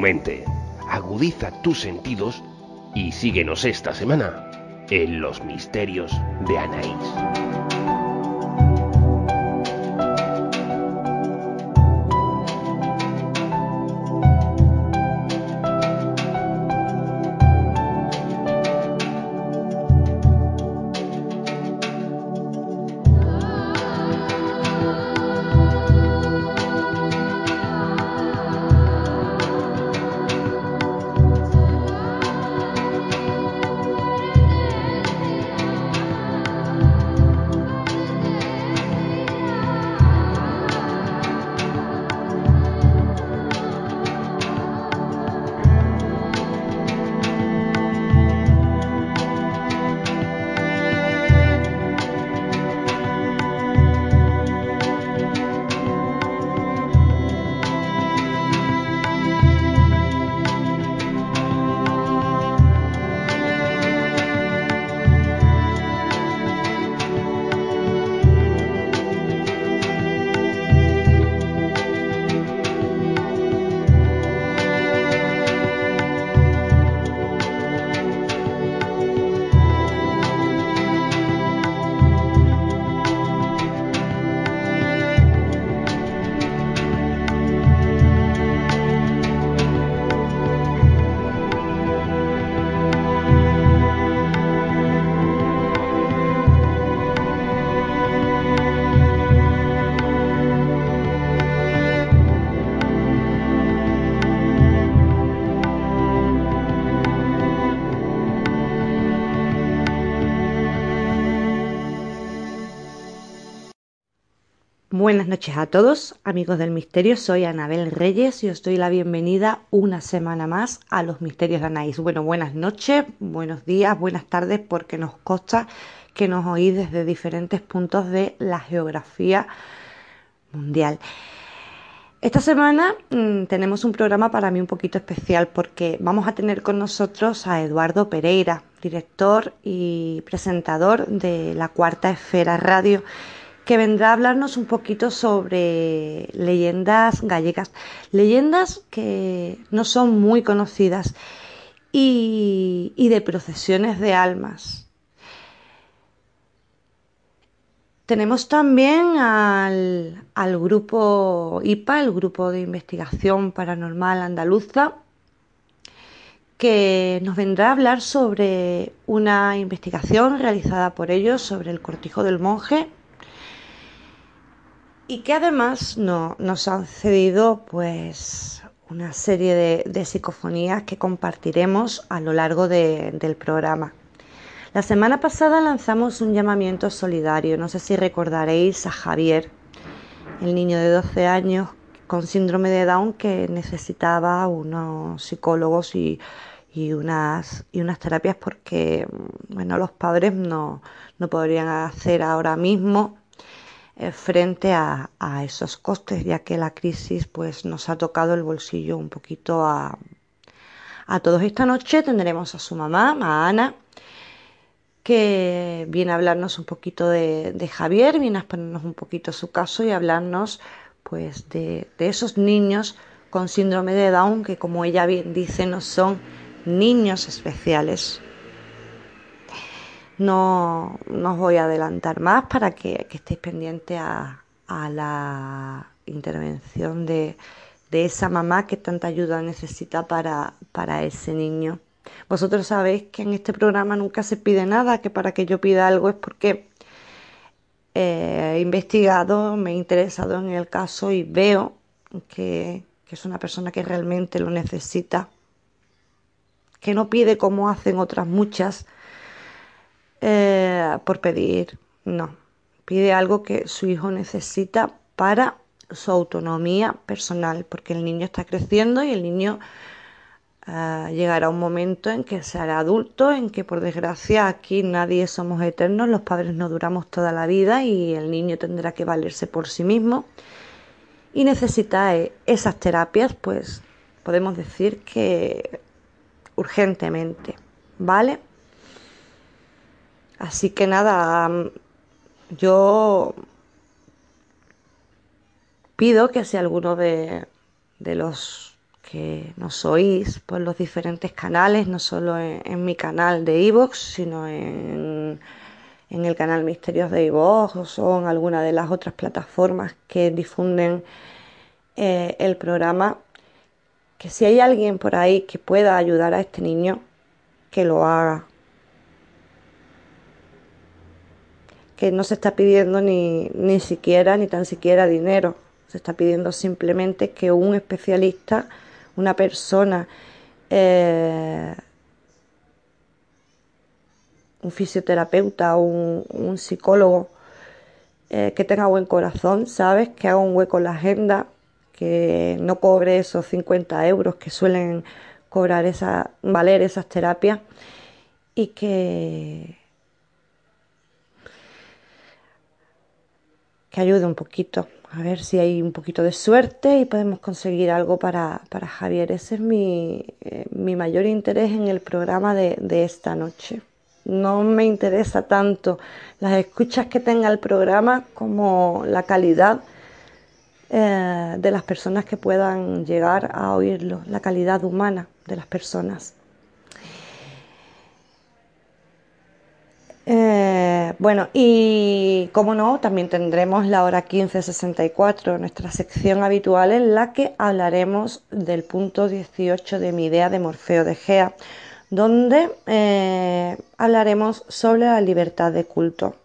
mente, agudiza tus sentidos y síguenos esta semana en los misterios de Anaís. Buenas noches a todos, amigos del misterio. Soy Anabel Reyes y os doy la bienvenida una semana más a los misterios de Anaís. Bueno, buenas noches, buenos días, buenas tardes, porque nos consta que nos oís desde diferentes puntos de la geografía mundial. Esta semana mmm, tenemos un programa para mí un poquito especial porque vamos a tener con nosotros a Eduardo Pereira, director y presentador de la Cuarta Esfera Radio que vendrá a hablarnos un poquito sobre leyendas gallegas, leyendas que no son muy conocidas y, de procesiones de almas. Tenemos también al, al, grupo IPA, el Grupo de Investigación Paranormal Andaluza, que nos vendrá a hablar sobre una investigación realizada por ellos sobre el cortijo del monje y que además no, nos han cedido pues una serie de, psicofonías que compartiremos a lo largo de, del programa. La semana pasada lanzamos un llamamiento solidario, no sé si recordaréis a Javier, el niño de 12 años con síndrome de Down que necesitaba unos psicólogos y, unas, terapias porque bueno, los padres no podrían hacer ahora mismo eh, frente a, esos costes, ya que la crisis pues, nos ha tocado el bolsillo un poquito a, a todos. Esta noche tendremos a su mamá, a Ana, que viene a hablarnos un poquito de, de Javier, viene a exponernos un poquito su caso y hablarnos pues de, de esos niños con síndrome de Down que como ella bien dice no son niños especiales no, no os voy a adelantar más para que, que estéis pendientes a, a, la intervención de, de, esa mamá que tanta ayuda necesita para, para ese niño. Vosotros sabéis que en este programa nunca se pide nada, que para que yo pida algo es porque eh, he investigado, me he interesado en el caso y veo que, que es una persona que realmente lo necesita, que no pide como hacen otras muchas, eh, por pedir, no. Pide algo que su hijo necesita para su autonomía personal, porque el niño está creciendo y el niño uh, llegará un momento en que se hará adulto, en que por desgracia aquí nadie somos eternos, los padres no duramos toda la vida y el niño tendrá que valerse por sí mismo y necesita eh, esas terapias, pues podemos decir que urgentemente, ¿vale? Así que nada, yo pido que si alguno de, de los que nos oís por los diferentes canales, no solo en, mi canal de iVoox, sino en, el canal Misterios de iVoox o en alguna de las otras plataformas que difunden eh, el programa, que si hay alguien por ahí que pueda ayudar a este niño, que lo haga. Que no se está pidiendo ni, ni siquiera, ni tan siquiera dinero se está pidiendo simplemente que un especialista, una persona, eh, un fisioterapeuta, un, un psicólogo eh, que tenga buen corazón, ¿sabes? Que haga un hueco en la agenda, que no cobre esos 50 euros que suelen cobrar esa, valer esas terapias y que, que ayude un poquito a ver si hay un poquito de suerte y podemos conseguir algo para, Javier. Ese es mi, eh, mi, mayor interés en el programa de, esta noche. No me interesa tanto las escuchas que tenga el programa como la calidad eh, de las personas que puedan llegar a oírlo, la calidad humana de las personas. Eh, bueno, y como no, también tendremos la hora 1564, nuestra sección habitual en la que hablaremos del punto 18 de mi idea de Morfeo de Gea, donde eh, hablaremos sobre la libertad de culto.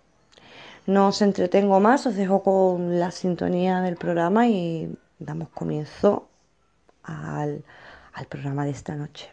No os entretengo más, os dejo con la sintonía del programa y damos comienzo al programa de esta noche.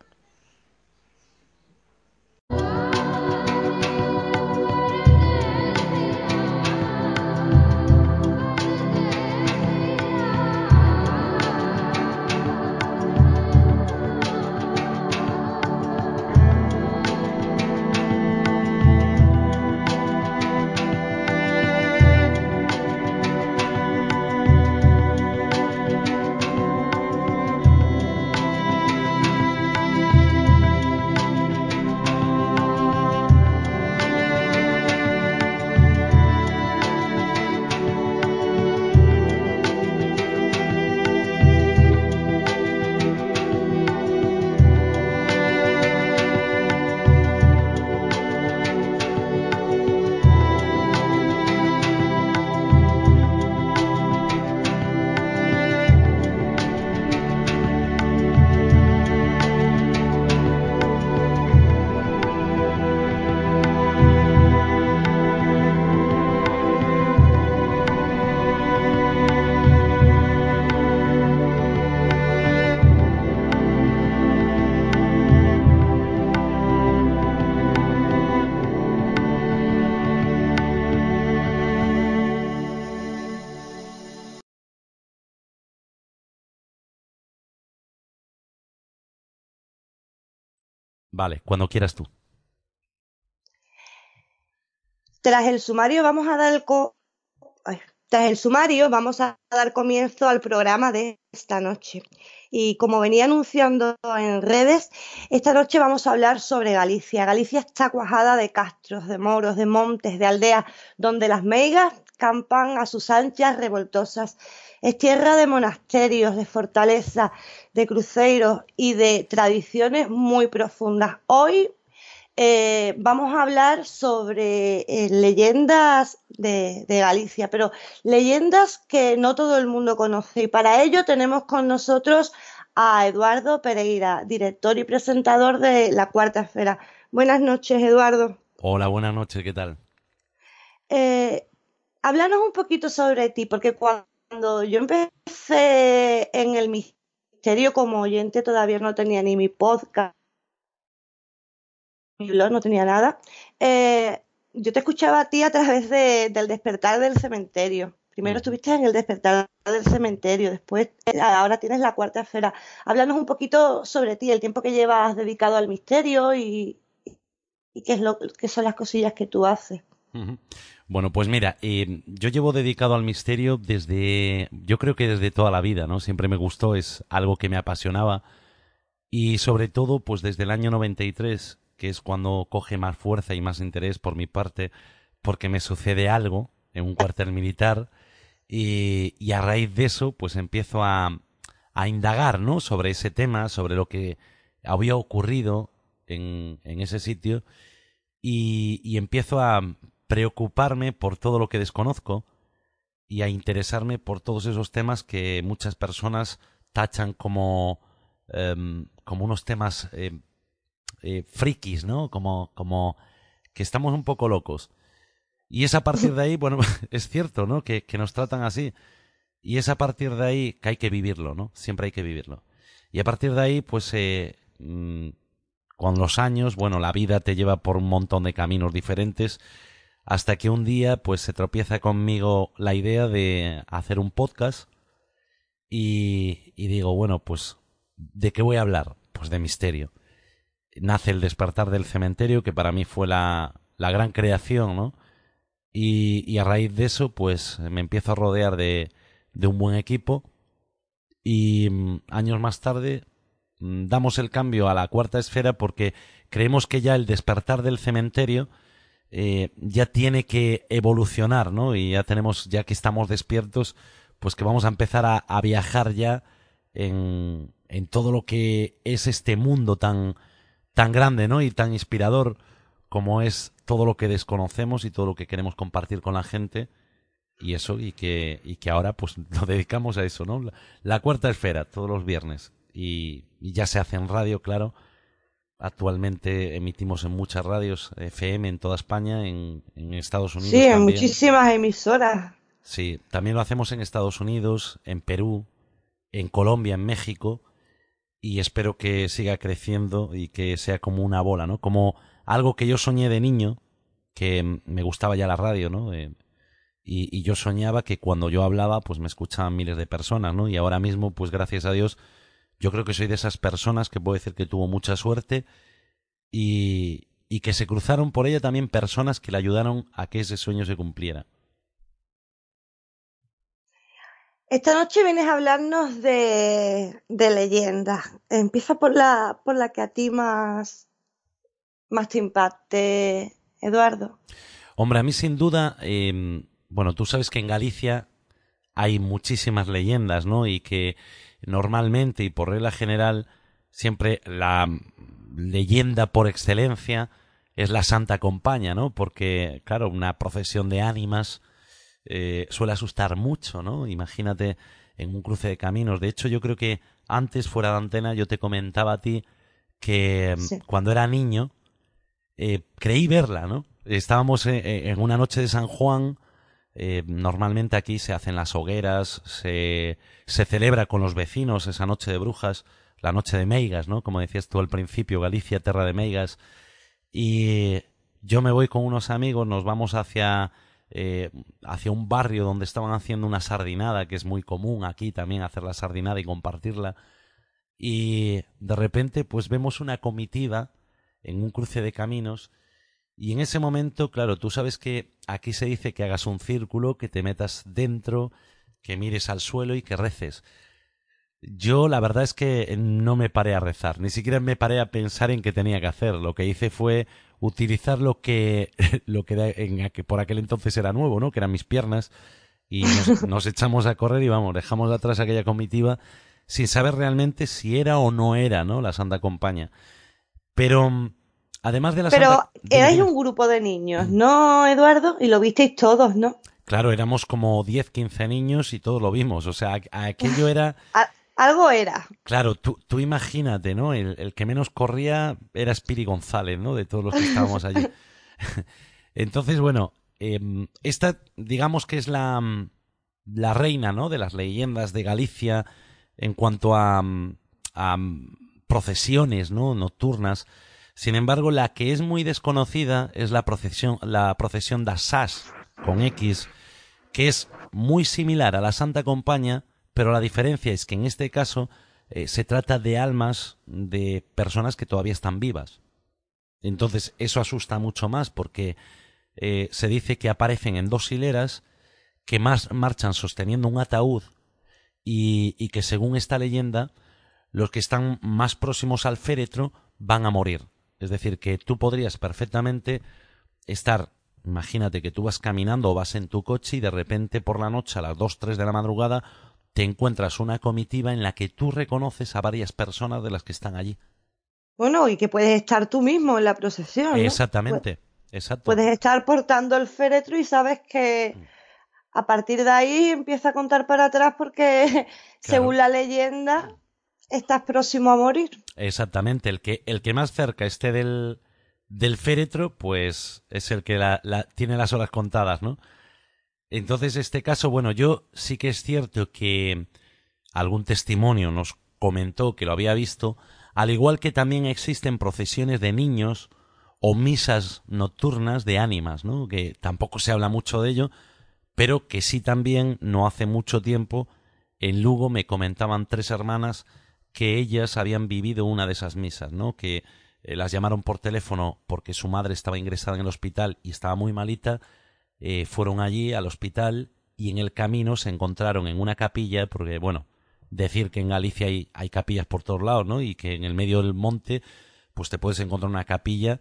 Vale, cuando quieras tú. Tras el sumario vamos a dar Tras el sumario vamos a dar comienzo al programa de esta noche. Y como venía anunciando en redes, esta noche vamos a hablar sobre Galicia. Galicia está cuajada de castros, de moros, de montes, de aldeas, donde las meigas campan a sus anchas revoltosas es tierra de monasterios, de fortaleza, de cruceros y de tradiciones muy profundas. Hoy eh, vamos a hablar sobre eh, leyendas de, Galicia, pero leyendas que no todo el mundo conoce. Y para ello tenemos con nosotros a Eduardo Pereira, director y presentador de La Cuarta Esfera. Buenas noches, Eduardo. Hola, buenas noches, ¿qué tal? Eh, háblanos un poquito sobre ti, porque cuando cuando yo empecé en el misterio como oyente, todavía no tenía ni mi podcast, mi blog, no tenía nada. Eh, yo te escuchaba a ti a través del despertar del cementerio. Primero estuviste en el despertar del cementerio, después eh, ahora tienes la cuarta esfera. Háblanos un poquito sobre ti, el tiempo que llevas dedicado al misterio y, qué, es lo, qué son las cosillas que tú haces. Bueno, pues mira, eh, yo llevo dedicado al misterio desde, yo creo que desde toda la vida, ¿no? Siempre me gustó, es algo que me apasionaba y sobre todo, pues desde el año 93, que es cuando coge más fuerza y más interés por mi parte, porque me sucede algo en un cuartel militar y, a raíz de eso, pues empiezo a, a indagar, ¿no? Sobre ese tema, sobre lo que había ocurrido en, ese sitio y empiezo a preocuparme por todo lo que desconozco y a interesarme por todos esos temas que muchas personas tachan como, em, como unos temas eh, eh, frikis, ¿no? Como, como que estamos un poco locos. Y es a partir de ahí, bueno, es cierto, ¿no? Que, que nos tratan así. Y es a partir de ahí que hay que vivirlo, ¿no? Siempre hay que vivirlo. Y a partir de ahí, pues, eh, mm, con los años, bueno, la vida te lleva por un montón de caminos diferentes, hasta que un día, pues, se tropieza conmigo la idea de hacer un podcast y, y digo, bueno, pues, ¿de qué voy a hablar? Pues de misterio. Nace el despertar del cementerio, que para mí fue la, la gran creación, ¿no? Y, y a raíz de eso, pues, me empiezo a rodear de, de un buen equipo y mm, años más tarde mm, damos el cambio a la cuarta esfera porque creemos que ya el despertar del cementerio eh, ya tiene que evolucionar, ¿no? Y ya tenemos, ya que estamos despiertos, pues que vamos a empezar a, a viajar ya en, en todo lo que es este mundo tan, tan grande, ¿no? Y tan inspirador como es todo lo que desconocemos y todo lo que queremos compartir con la gente y eso y que y que ahora pues lo dedicamos a eso no la, la cuarta esfera todos los viernes y, y, ya se hace en radio claro actualmente emitimos en muchas radios FM en toda España en, en Estados Unidos sí también. en muchísimas emisoras sí también lo hacemos en Estados Unidos en Perú en Colombia en México y espero que siga creciendo y que sea como una bola no como algo que yo soñé de niño que me gustaba ya la radio no eh, y, y, yo soñaba que cuando yo hablaba pues me escuchaban miles de personas, ¿no? Y ahora mismo pues gracias a Dios yo creo que soy de esas personas que puedo decir que tuvo mucha suerte y, y que se cruzaron por ella también personas que le ayudaron a que ese sueño se cumpliera. Esta noche vienes a hablarnos de, de leyendas. Empieza por la, por la que a ti más, más te impacte, Eduardo. Hombre, a mí sin duda eh, bueno, tú sabes que en Galicia hay muchísimas leyendas, ¿no? Y que normalmente y por regla general siempre la leyenda por excelencia es la Santa Compaña, ¿no? Porque, claro, una procesión de ánimas eh, suele asustar mucho, ¿no? Imagínate en un cruce de caminos. De hecho, yo creo que antes, fuera de antena, yo te comentaba a ti que sí. cuando era niño eh, creí verla, ¿no? Estábamos eh, en una noche de San Juan eh, normalmente aquí se hacen las hogueras, se, se celebra con los vecinos esa noche de brujas, la noche de Meigas, ¿no? Como decías tú al principio, Galicia, tierra de Meigas. Y yo me voy con unos amigos, nos vamos hacia, eh, hacia un barrio donde estaban haciendo una sardinada, que es muy común aquí también hacer la sardinada y compartirla. Y de repente, pues vemos una comitiva en un cruce de caminos y en ese momento, claro, tú sabes que aquí se dice que hagas un círculo, que te metas dentro, que mires al suelo y que reces. Yo la verdad es que no me paré a rezar, ni siquiera me paré a pensar en qué tenía que hacer. Lo que hice fue utilizar lo que, lo que, en, que por aquel entonces era nuevo, ¿no? Que eran mis piernas. Y nos, nos echamos a correr y vamos, dejamos atrás aquella comitiva sin saber realmente si era o no era, ¿no? La Santa Compañía. Pero Además de la Pero Santa... erais un grupo de niños, ¿no, Eduardo? Y lo visteis todos, ¿no? Claro, éramos como 10, 15 niños y todos lo vimos. O sea, aquello era... Algo era. Claro, tú, tú imagínate, ¿no? El, el, que menos corría era Spiri González, ¿no? De todos los que estábamos allí. Entonces, bueno, eh, esta digamos que es la, la reina, ¿no? De las leyendas de Galicia en cuanto a, a procesiones, ¿no? Nocturnas. Sin embargo, la que es muy desconocida es la procesión, la procesión de Sas con X, que es muy similar a la Santa Compaña, pero la diferencia es que en este caso eh, se trata de almas de personas que todavía están vivas. Entonces, eso asusta mucho más porque eh, se dice que aparecen en dos hileras que más marchan sosteniendo un ataúd y que según esta leyenda, los que están más próximos al féretro van a morir. Es decir, que tú podrías perfectamente estar, imagínate que tú vas caminando o vas en tu coche y de repente por la noche a las 2, 3 de la madrugada te encuentras una comitiva en la que tú reconoces a varias personas de las que están allí. Bueno, y que puedes estar tú mismo en la procesión. Exactamente, exacto. Puedes estar portando el féretro y sabes que mm. a partir de ahí empieza a contar para atrás porque, según la leyenda, estás próximo a morir. Exactamente, el que, el que más cerca esté del, del féretro, pues es el que la, tiene las horas contadas, ¿no? Entonces, este caso, bueno, yo sí que es cierto que algún testimonio nos comentó que lo había visto, al igual que también existen procesiones de niños o misas nocturnas de ánimas, ¿no? Que tampoco se habla mucho de ello, pero que sí también no hace mucho tiempo en Lugo me comentaban tres hermanas que ellas habían vivido una de esas misas, ¿no? Que eh, las llamaron por teléfono porque su madre estaba ingresada en el hospital y estaba muy malita, eh, fueron allí al hospital y en el camino se encontraron en una capilla, porque bueno, decir que en Galicia hay, capillas por todos lados, ¿no? Y que en el medio del monte, pues te puedes encontrar una capilla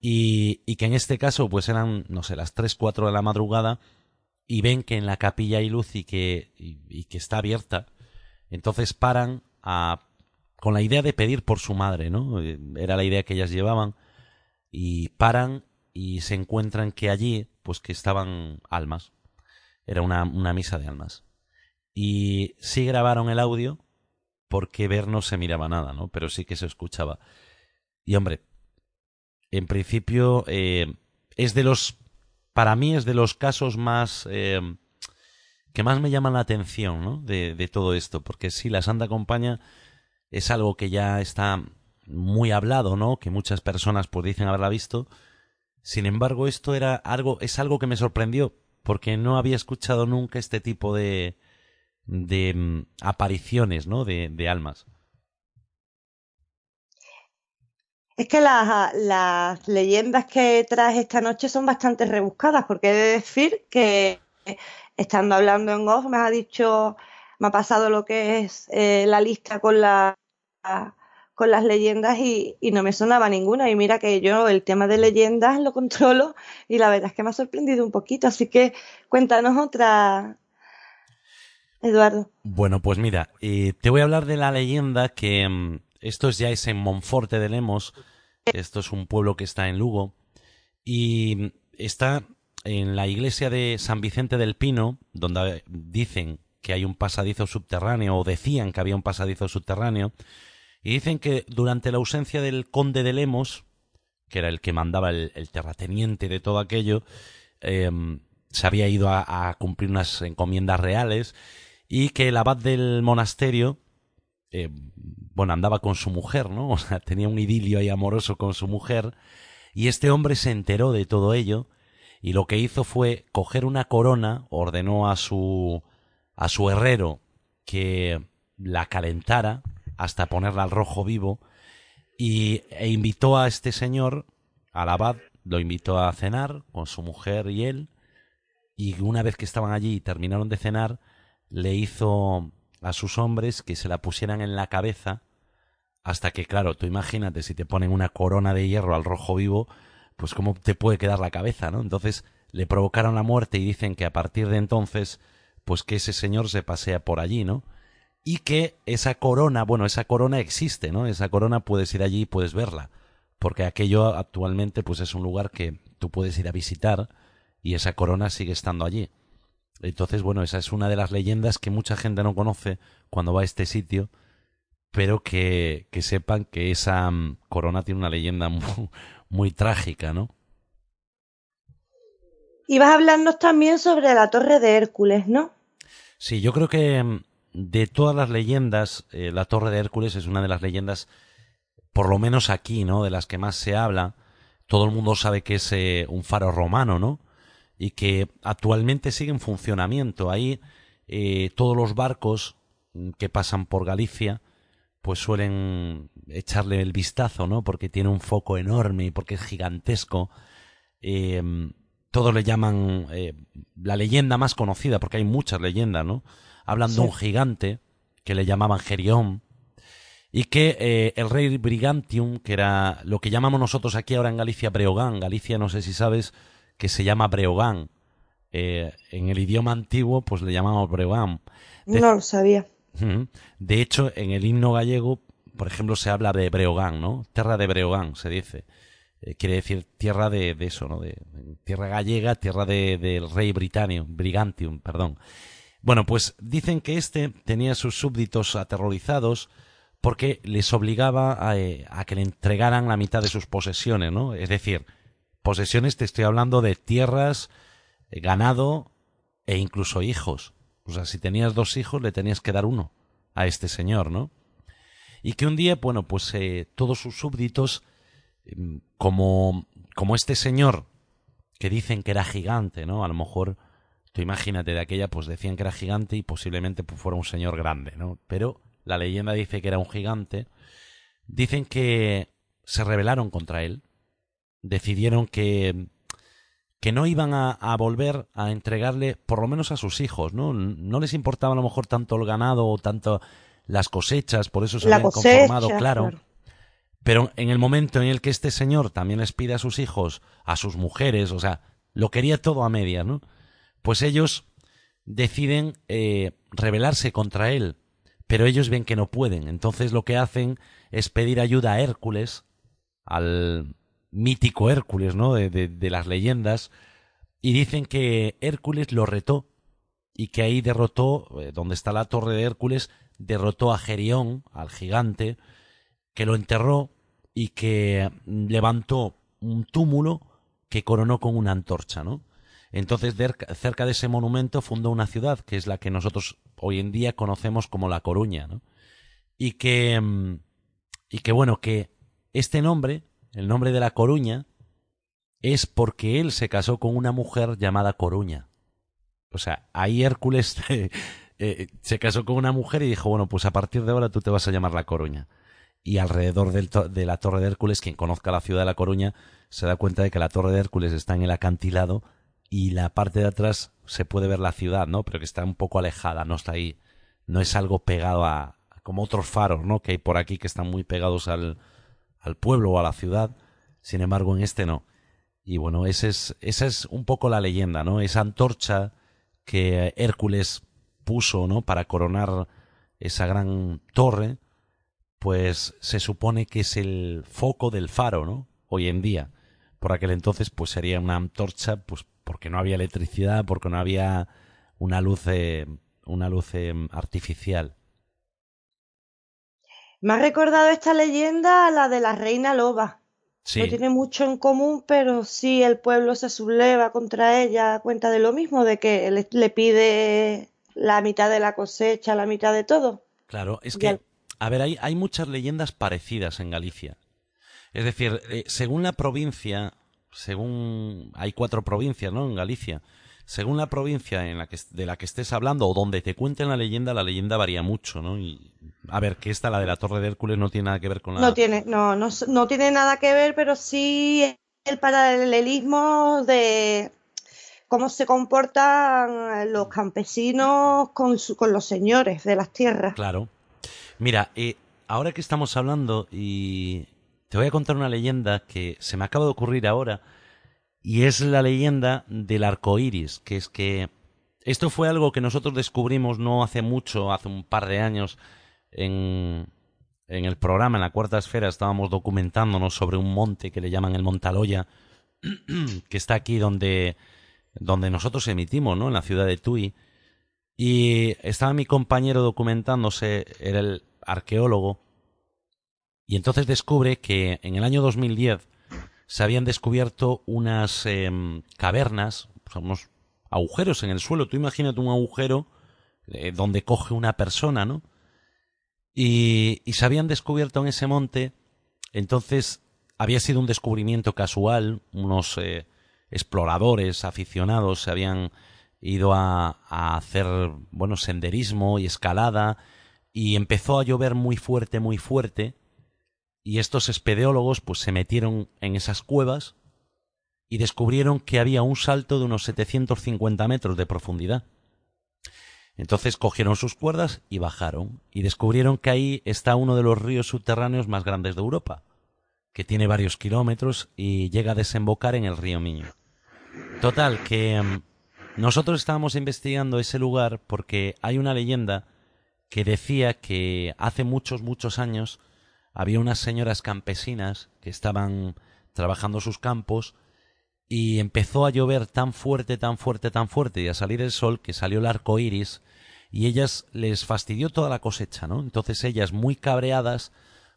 y, que en este caso, pues eran, no sé, las tres, cuatro de la madrugada y ven que en la capilla hay luz y que, y que está abierta. Entonces paran con la idea de pedir por su madre, ¿no? Eh, era la idea que ellas llevaban y paran y se encuentran que allí, pues que estaban almas. Era una, una misa de almas. Y sí grabaron el audio porque ver no se miraba nada, ¿no? Pero sí que se escuchaba. Y hombre, en principio eh, es de los, para mí es de los casos más eh, que más me llaman la atención ¿no? de, todo esto, porque sí, la Santa Compañía es algo que ya está muy hablado, ¿no? Que muchas personas pues dicen haberla visto. Sin embargo, esto era algo, es algo que me sorprendió, porque no había escuchado nunca este tipo de, de mm, apariciones, ¿no? De, de, almas. Es que las, las leyendas que traes esta noche son bastante rebuscadas, porque he de decir que estando hablando en off, me ha dicho, me ha pasado lo que es eh, la lista con, la, con las leyendas y, no me sonaba ninguna. Y mira que yo el tema de leyendas lo controlo y la verdad es que me ha sorprendido un poquito. Así que cuéntanos otra, Eduardo. Bueno, pues mira, eh, te voy a hablar de la leyenda que mm, esto ya es en Monforte de Lemos. Esto es un pueblo que está en Lugo. Y está en la iglesia de San Vicente del Pino, donde dicen que hay un pasadizo subterráneo, o decían que había un pasadizo subterráneo, y dicen que durante la ausencia del conde de Lemos, que era el que mandaba el, terrateniente de todo aquello, em, se había ido a, cumplir unas encomiendas reales, y que el abad del monasterio, eh, bueno, andaba con su mujer, ¿no? O sea, tenía un idilio ahí amoroso con su mujer, y este hombre se enteró de todo ello, y lo que hizo fue coger una corona, ordenó a su a su herrero que la calentara hasta ponerla al rojo vivo y e invitó a este señor al abad lo invitó a cenar con su mujer y él y una vez que estaban allí y terminaron de cenar le hizo a sus hombres que se la pusieran en la cabeza hasta que claro tú imagínate si te ponen una corona de hierro al rojo vivo pues cómo te puede quedar la cabeza, ¿no? Entonces le provocaron la muerte y dicen que a partir de entonces, pues que ese señor se pasea por allí, ¿no? Y que esa corona, bueno, esa corona existe, ¿no? Esa corona puedes ir allí y puedes verla, porque aquello actualmente pues es un lugar que tú puedes ir a visitar y esa corona sigue estando allí. Entonces, bueno, esa es una de las leyendas que mucha gente no conoce cuando va a este sitio, pero que, que sepan que esa mm, corona tiene una leyenda muy, muy trágica, ¿no? Y vas a hablarnos también sobre la Torre de Hércules, ¿no? Sí, yo creo que mm, de todas las leyendas, eh, la Torre de Hércules es una de las leyendas, por lo menos aquí, ¿no? De las que más se habla. Todo el mundo sabe que es eh, un faro romano, ¿no? Y que actualmente sigue en funcionamiento. Ahí eh, todos los barcos mm, que pasan por Galicia pues suelen echarle el vistazo, ¿no? Porque tiene un foco enorme y porque es gigantesco. Eh, todos le llaman eh, la leyenda más conocida, porque hay muchas leyendas, ¿no? Hablan de un gigante que le llamaban Gerión y que eh, el rey Brigantium, que era lo que llamamos nosotros aquí ahora en Galicia Breogán, Galicia no sé si sabes que se llama Breogán, en el idioma antiguo, pues le llamamos Breogán. no lo sabía. De hecho, en el himno gallego, por ejemplo, se habla de Breogán, ¿no? Tierra de Breogán, se dice. Eh, quiere decir tierra de, eso, ¿no? De, tierra gallega, tierra del rey británico, Brigantium, perdón. Bueno, pues dicen que este tenía a sus súbditos aterrorizados porque les obligaba a, eh, a, que le entregaran la mitad de sus posesiones, ¿no? Es decir, posesiones te estoy hablando de tierras, eh, ganado e incluso hijos. O sea, si tenías dos hijos le tenías que dar uno a este señor, ¿no? Y que un día, bueno, pues todos sus súbditos Em, como, como este señor que dicen que era gigante, ¿no? A lo mejor, tú imagínate de aquella, pues decían que era gigante y posiblemente pues, fuera un señor grande, ¿no? Pero la leyenda dice que era un gigante. Dicen que se rebelaron contra él. Decidieron que, que no iban a, a, volver a entregarle, por lo menos a sus hijos, ¿no? No les importaba a lo mejor tanto el ganado o tanto las cosechas, por eso se habían conformado, claro pero en el momento en el que este señor también les pide a sus hijos, a sus mujeres, o sea, lo quería todo a media, ¿no? Pues ellos deciden eh, rebelarse contra él, pero ellos ven que no pueden. Entonces lo que hacen es pedir ayuda a Hércules, al mítico Hércules, ¿no? De, las leyendas, y dicen que Hércules lo retó y que ahí derrotó, eh, donde está la torre de Hércules, derrotó a Gerión, al gigante, que lo enterró y que levantó un túmulo que coronó con una antorcha, ¿no? Entonces, cerca de ese monumento fundó una ciudad, que es la que nosotros hoy en día conocemos como La Coruña, ¿no? Y que, mm, y que bueno, que este nombre, el nombre de La Coruña, es porque él se casó con una mujer llamada Coruña. O sea, ahí Hércules eh, se casó con una mujer y dijo, bueno, pues a partir de ahora tú te vas a llamar La Coruña y alrededor de la Torre de Hércules, quien conozca la ciudad de La Coruña, se da cuenta de que la Torre de Hércules está en el acantilado y la parte de atrás se puede ver la ciudad, ¿no? Pero que está un poco alejada, no está ahí, no es algo pegado a, como otros faros, ¿no? Que hay por aquí que están muy pegados al, al pueblo o a la ciudad, sin embargo en este no. Y bueno, ese es, esa es un poco la leyenda, ¿no? Esa antorcha que Hércules puso, ¿no? Para coronar esa gran torre, pues se supone que es el foco del faro, ¿no? Hoy en día. Por aquel entonces, pues sería una antorcha, pues porque no había electricidad, porque no había una luz, eh, una luz eh, artificial. Me ha recordado esta leyenda a la de la reina loba. No tiene mucho en común, pero sí el pueblo se subleva contra ella a cuenta de lo mismo, de que le, pide la mitad de la cosecha, la mitad de todo. Claro, es que a ver, hay, hay muchas leyendas parecidas en Galicia. Es decir, eh, según la provincia, según hay cuatro provincias, ¿no? En Galicia. Según la provincia en la que, de la que estés hablando o donde te cuenten la leyenda, la leyenda varía mucho, ¿no? Y, a ver, que esta, la de la Torre de Hércules, no tiene nada que ver con la... No tiene, no, no, no tiene nada que ver, pero sí el paralelismo de cómo se comportan los campesinos con, con los señores de las tierras. Claro, Mira, eh, ahora que estamos hablando y te voy a contar una leyenda que se me acaba de ocurrir ahora y es la leyenda del arco iris, que es que esto fue algo que nosotros descubrimos no hace mucho, hace un par de años, en, en el programa, en la cuarta esfera, estábamos documentándonos sobre un monte que le llaman el Montaloya, que está aquí donde, donde nosotros emitimos, ¿no? En la ciudad de Tui. Y estaba mi compañero documentándose, era el arqueólogo, y entonces descubre que en el año 2010 se habían descubierto unas em, cavernas, unos agujeros en el suelo. Tú imagínate un agujero eh, donde coge una persona, ¿no? Y, y se habían descubierto en ese monte, entonces había sido un descubrimiento casual, unos eh, exploradores aficionados se habían ido a, a hacer, bueno, senderismo y escalada y empezó a llover muy fuerte, muy fuerte, y estos espeleólogos pues se metieron en esas cuevas y descubrieron que había un salto de unos 750 metros de profundidad. Entonces cogieron sus cuerdas y bajaron, y descubrieron que ahí está uno de los ríos subterráneos más grandes de Europa, que tiene varios kilómetros y llega a desembocar en el río Miño. Total, que mm, Nosotros estábamos investigando ese lugar porque hay una leyenda que decía que hace muchos, muchos años había unas señoras campesinas que estaban trabajando sus campos y empezó a llover tan fuerte, tan fuerte, tan fuerte y a salir el sol que salió el arco iris y ellas les fastidió toda la cosecha, ¿no? Entonces ellas, muy cabreadas,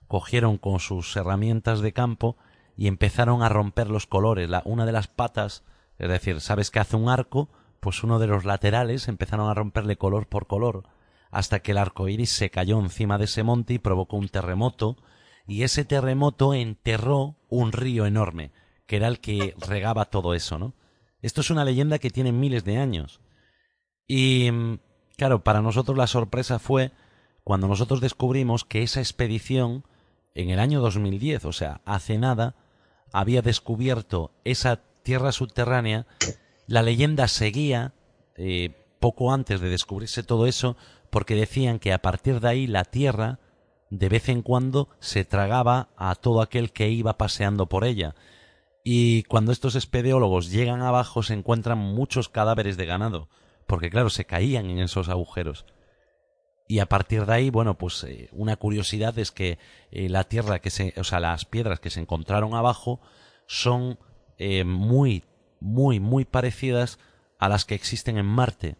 cogieron con sus herramientas de campo y empezaron a romper los colores. La, una de las patas, es decir, ¿sabes que hace un arco? Pues uno de los laterales empezaron a romperle color por color hasta que el arco iris se cayó encima de ese monte y provocó un terremoto, y ese terremoto enterró un río enorme, que era el que regaba todo eso, ¿no? Esto es una leyenda que tiene miles de años. Y mm, claro, para nosotros la sorpresa fue cuando nosotros descubrimos que esa expedición, en el año 2010, o sea, hace nada, había descubierto esa tierra subterránea, la leyenda seguía, eh, poco antes de descubrirse todo eso, porque decían que a partir de ahí la tierra de vez en cuando se tragaba a todo aquel que iba paseando por ella. Y cuando estos espeleólogos llegan abajo se encuentran muchos cadáveres de ganado, porque claro, se caían en esos agujeros. Y a partir de ahí, bueno, pues eh, una curiosidad es que eh, la tierra que se, o sea, las piedras que se encontraron abajo son eh, muy, muy, muy parecidas a las que existen en Marte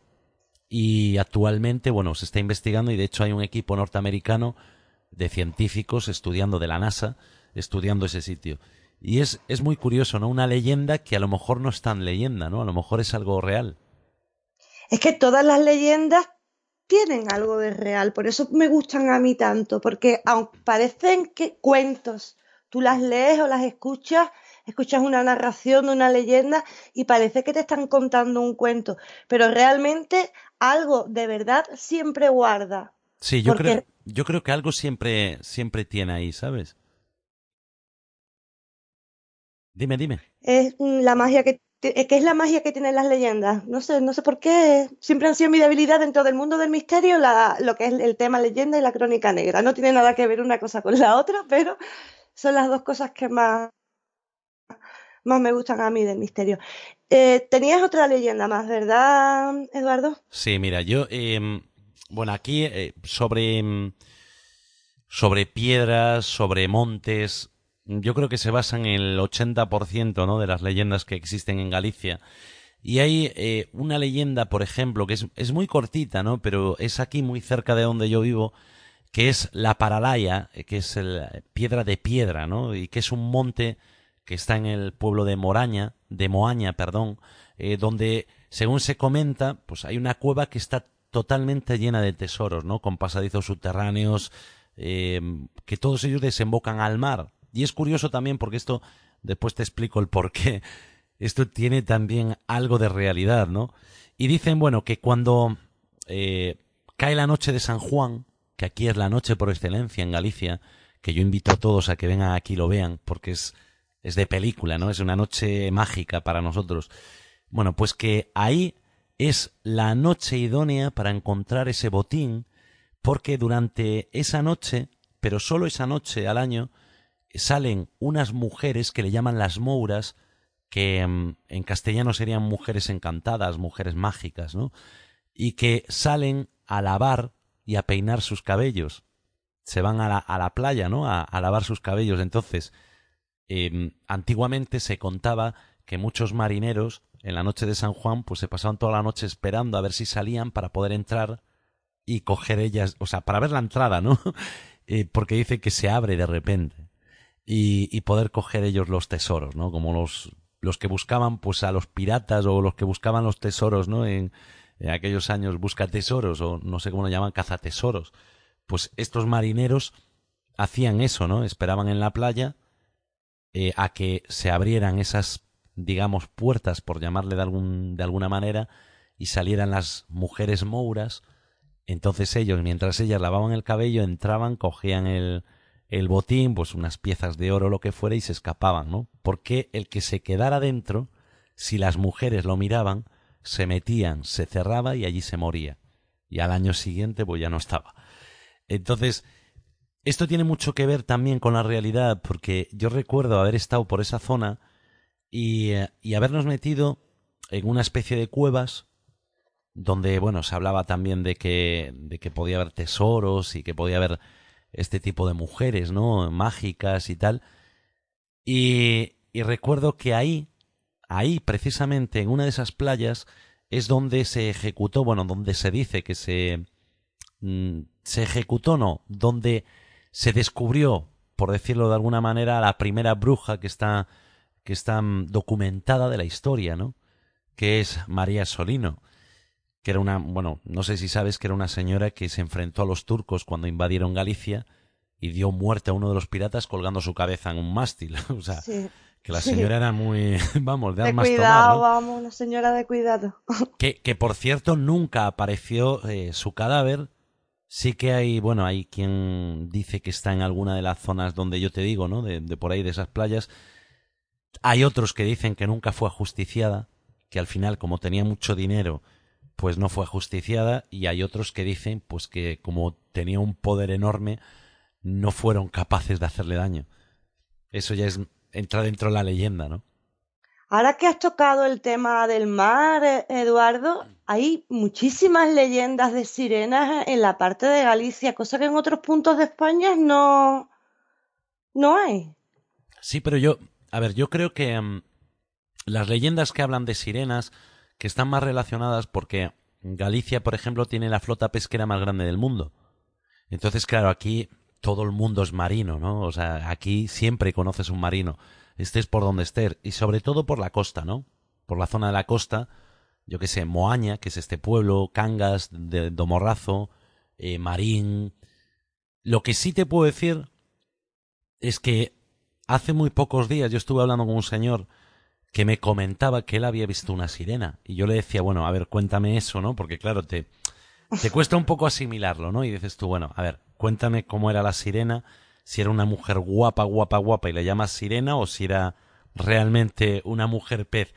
y actualmente, bueno, se está investigando y de hecho hay un equipo norteamericano de científicos estudiando de la NASA, estudiando ese sitio. Y es, es muy curioso, ¿no? Una leyenda que a lo mejor no es tan leyenda, ¿no? A lo mejor es algo real. Es que todas las leyendas tienen algo de real, por eso me gustan a mí tanto, porque aunque parecen que cuentos, tú las lees o las escuchas escuchas una narración de una leyenda y parece que te están contando un cuento, pero realmente algo de verdad siempre guarda. Sí, yo creo, yo creo que algo siempre, siempre tiene ahí, ¿sabes? Dime, dime. Es la magia que que es la magia que tienen las leyendas. No sé, no sé por qué. Siempre han sido mi debilidad dentro del mundo del misterio lo que es el tema leyenda y la crónica negra. No tiene nada que ver una cosa con la otra, pero son las dos cosas que más, más me gustan a mí del misterio. Eh, tenías otra leyenda más, ¿verdad, Eduardo? Sí, mira, yo, em, bueno, aquí eh, sobre, em, sobre piedras, sobre montes, yo creo que se basan en el 80% ¿no? de las leyendas que existen en Galicia. Y hay eh, una leyenda, por ejemplo, que es, es, muy cortita, ¿no? Pero es aquí muy cerca de donde yo vivo, que es la Paralaya, que es el, piedra de piedra, ¿no? Y que es un monte que está en el pueblo de Moraña, de Moaña, perdón, eh, donde, según se comenta, pues hay una cueva que está totalmente llena de tesoros, ¿no? Con pasadizos subterráneos, eh, que todos ellos desembocan al mar. Y es curioso también porque esto, después te explico el por qué, esto tiene también algo de realidad, ¿no? Y dicen, bueno, que cuando eh, cae la noche de San Juan, que aquí es la noche por excelencia en Galicia, que yo invito a todos a que vengan aquí y lo vean, porque es es de película, ¿no? Es una noche mágica para nosotros. Bueno, pues que ahí es la noche idónea para encontrar ese botín, porque durante esa noche, pero solo esa noche al año, salen unas mujeres que le llaman las mouras, que mm, en castellano serían mujeres encantadas, mujeres mágicas, ¿no? Y que salen a lavar y a peinar sus cabellos. Se van a la, playa, ¿no? A lavar sus cabellos. Entonces, Em, antiguamente se contaba que muchos marineros en la noche de San Juan pues se pasaban toda la noche esperando a ver si salían para poder entrar y coger ellas, o sea, para ver la entrada, ¿no? Eh, porque dice que se abre de repente y, poder coger ellos los tesoros, ¿no? Como los, los que buscaban pues a los piratas o los que buscaban los tesoros, ¿no? En, en aquellos años busca tesoros o no sé cómo lo llaman, cazatesoros. Pues estos marineros hacían eso, ¿no? Esperaban en la playa eh, a que se abrieran esas, digamos, puertas, por llamarle de, algún, de alguna manera, y salieran las mujeres mouras. Entonces ellos, mientras ellas lavaban el cabello, entraban, cogían el, el botín, pues unas piezas de oro, lo que fuera, y se escapaban, ¿no? Porque el que se quedara dentro, si las mujeres lo miraban, se metían, se cerraba y allí se moría. Y al año siguiente, pues ya no estaba. Entonces, esto tiene mucho que ver también con la realidad, porque yo recuerdo haber estado por esa zona y, eh, y habernos metido en una especie de cuevas donde, bueno, se hablaba también de que, de que podía haber tesoros y que podía haber este tipo de mujeres, ¿no? Mágicas y tal. Y, y recuerdo que ahí, ahí precisamente en una de esas playas, es donde se ejecutó, bueno, donde se dice que se, mm, se ejecutó, no, donde se descubrió, por decirlo de alguna manera, la primera bruja que está, que está documentada de la historia, ¿no? Que es María Solino que era una, bueno, no sé si sabes que era una señora que se enfrentó a los turcos cuando invadieron Galicia y dio muerte a uno de los piratas colgando su cabeza en un mástil. o sea, que la señora era muy, vamos, de, armas cuidado, vamos, una señora de cuidado. que, que por cierto nunca apareció eh, su cadáver. Sí que hay, bueno, hay quien dice que está en alguna de las zonas donde yo te digo, ¿no? De, por ahí, de esas playas. Hay otros que dicen que nunca fue ajusticiada, que al final, como tenía mucho dinero, pues no fue ajusticiada y hay otros que dicen pues que como tenía un poder enorme no fueron capaces de hacerle daño. Eso ya es entra dentro de la leyenda, ¿no? Ahora que has tocado el tema del mar, Eduardo, hay muchísimas leyendas de sirenas en la parte de Galicia, cosa que en otros puntos de España no no hay. Sí, pero yo, a ver, yo creo que mm, las leyendas que hablan de sirenas que están más relacionadas porque Galicia, por ejemplo, tiene la flota pesquera más grande del mundo. Entonces, claro, aquí todo el mundo es marino, ¿no? O sea, aquí siempre conoces un marino, estés por donde estés, y sobre todo por la costa, ¿no? Por la zona de la costa, yo que sé, Moaña, que es este pueblo, Cangas, de Domorrazo, eh, Marín. Lo que sí te puedo decir es que hace muy pocos días yo estuve hablando con un señor que me comentaba que él había visto una sirena. Y yo le decía, bueno, a ver, cuéntame eso, ¿no? Porque claro, te, te cuesta un poco asimilarlo, ¿no? Y dices tú, bueno, a ver, cuéntame cómo era la sirena, si era una mujer guapa, guapa, guapa y le llamas sirena o si era realmente una mujer pez.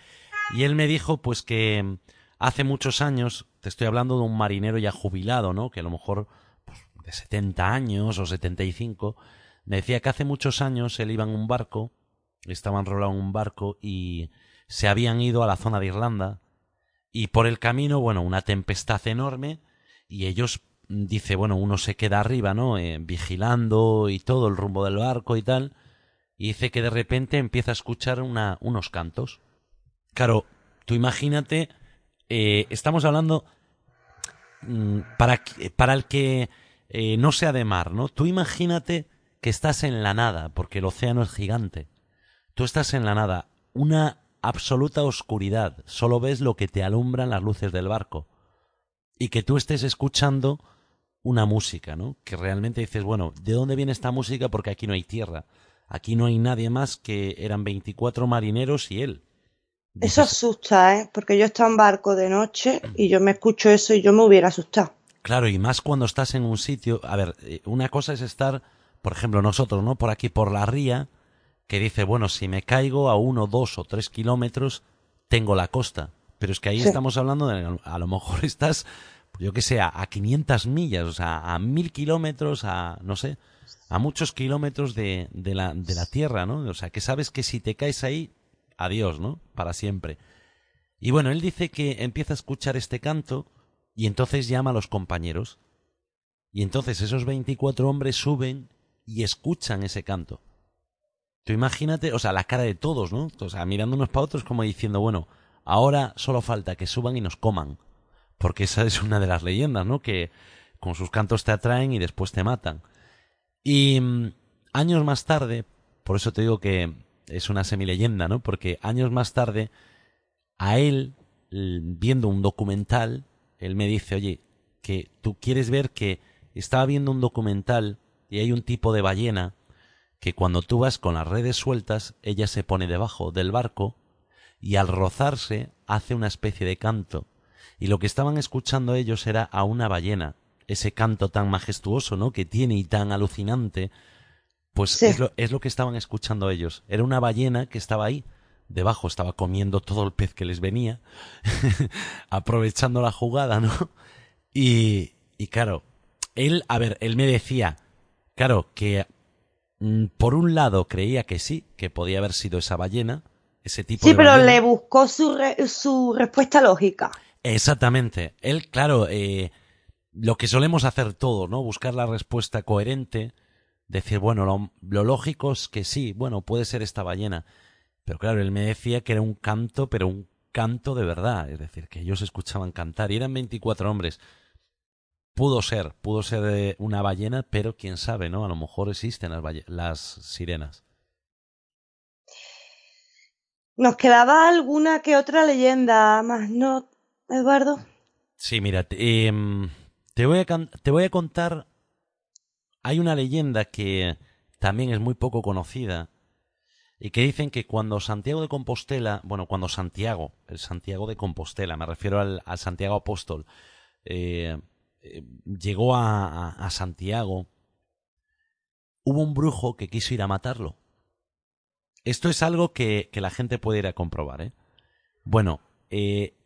Y él me dijo, pues que hace muchos años, te estoy hablando de un marinero ya jubilado, ¿no? Que a lo mejor pues, de 70 años o 75, me decía que hace muchos años él iba en un barco estaban enrolado en un barco y se habían ido a la zona de Irlanda y por el camino, bueno, una tempestad enorme y ellos mm, dice, bueno, uno se queda arriba, ¿no? Eh, vigilando y todo el rumbo del barco y tal, y dice que de repente empieza a escuchar una, unos cantos. Claro, tú imagínate, eh, estamos hablando mm, para, el que eh, no sea de mar, ¿no? Tú imagínate que estás en la nada, porque el océano es gigante. Tú estás en la nada, una absoluta oscuridad, solo ves lo que te alumbran las luces del barco. Y que tú estés escuchando una música, ¿no? Que realmente dices, bueno, ¿de dónde viene esta música? Porque aquí no hay tierra. Aquí no hay nadie más que eran 24 marineros y él. Eso asusta, ¿eh? Porque yo estaba en barco de noche y yo me escucho eso y yo me hubiera asustado. Claro, y más cuando estás en un sitio. A ver, eh, una cosa es estar, por ejemplo, nosotros, ¿no? Por aquí, por la ría, que dice, bueno, si me caigo a uno, dos o tres kilómetros, tengo la costa. Pero es que ahí estamos hablando de, a lo mejor estás, yo que sé, a 500 millas, o sea, a mil kilómetros, a, no sé, a muchos kilómetros de, de, la, de la tierra, ¿no? O sea, que sabes que si te caes ahí, adiós, ¿no? Para siempre. Y bueno, él dice que empieza a escuchar este canto y entonces llama a los compañeros. Y entonces esos 24 hombres suben y escuchan ese canto. Tú imagínate, o sea, la cara de todos, ¿no? O sea, mirando unos para otros como diciendo, bueno, ahora solo falta que suban y nos coman. Porque esa es una de las leyendas, ¿no? Que con sus cantos te atraen y después te matan. Y mm, años más tarde, por eso te digo que es una semileyenda, ¿no? Porque años más tarde, a él, viendo un documental, él me dice, oye, que tú quieres ver que estaba viendo un documental y hay un tipo de ballena que cuando tú vas con las redes sueltas, ella se pone debajo del barco y al rozarse hace una especie de canto. Y lo que estaban escuchando ellos era a una ballena, ese canto tan majestuoso, ¿no? que tiene y tan alucinante. Pues es, lo, es lo que estaban escuchando ellos. Era una ballena que estaba ahí, debajo estaba comiendo todo el pez que les venía, aprovechando la jugada, ¿no? Y, y claro, él, a ver, él me decía, claro, que Mm, por un lado creía que sí, que podía haber sido esa ballena, ese tipo sí, pero le buscó su, su respuesta lógica. Exactamente. Él, claro, eh, lo que solemos hacer todos, ¿no? Buscar la respuesta coherente, decir, bueno, lo, lo, lógico es que sí, bueno, puede ser esta ballena. Pero claro, él me decía que era un canto, pero un canto de verdad, es decir, que ellos escuchaban cantar y eran 24 hombres. Pudo ser, pudo ser eh, una ballena, pero quién sabe, ¿no? A lo mejor existen las, las sirenas. Nos quedaba alguna que otra leyenda más, ¿no, Eduardo? Sí, mira, eh, te voy, a, te voy a contar. Hay una leyenda que también es muy poco conocida y que dicen que cuando Santiago de Compostela, bueno, cuando Santiago, el Santiago de Compostela, me refiero al, Santiago Apóstol, eh, eh, llegó a, a, Santiago, hubo un brujo que quiso ir a matarlo. Esto es algo que, la gente puede ir a comprobar. ¿eh? Bueno, eh,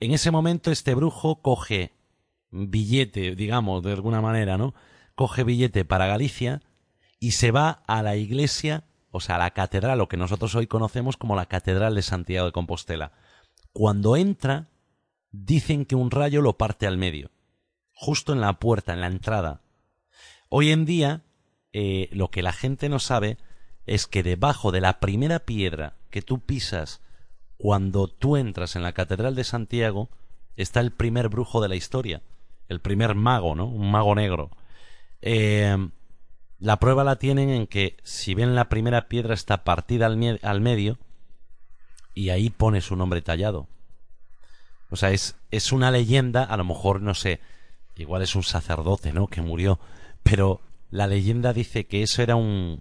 en ese momento este brujo coge billete, digamos, de alguna manera, ¿no? Coge billete para Galicia y se va a la iglesia, o sea, a la catedral, lo que nosotros hoy conocemos como la Catedral de Santiago de Compostela. Cuando entra, dicen que un rayo lo parte al medio, justo en la puerta, en la entrada. Hoy en día, eh, lo que la gente no sabe es que debajo de la primera piedra que tú pisas cuando tú entras en la Catedral de Santiago está el primer brujo de la historia el primer mago, ¿no? Un mago negro. Eh, la prueba la tienen en que si ven la primera piedra está partida al, al, medio y ahí pone su nombre tallado. O sea, es, es una leyenda, a lo mejor, no sé, igual es un sacerdote, ¿no? Que murió, pero la leyenda dice que eso era un,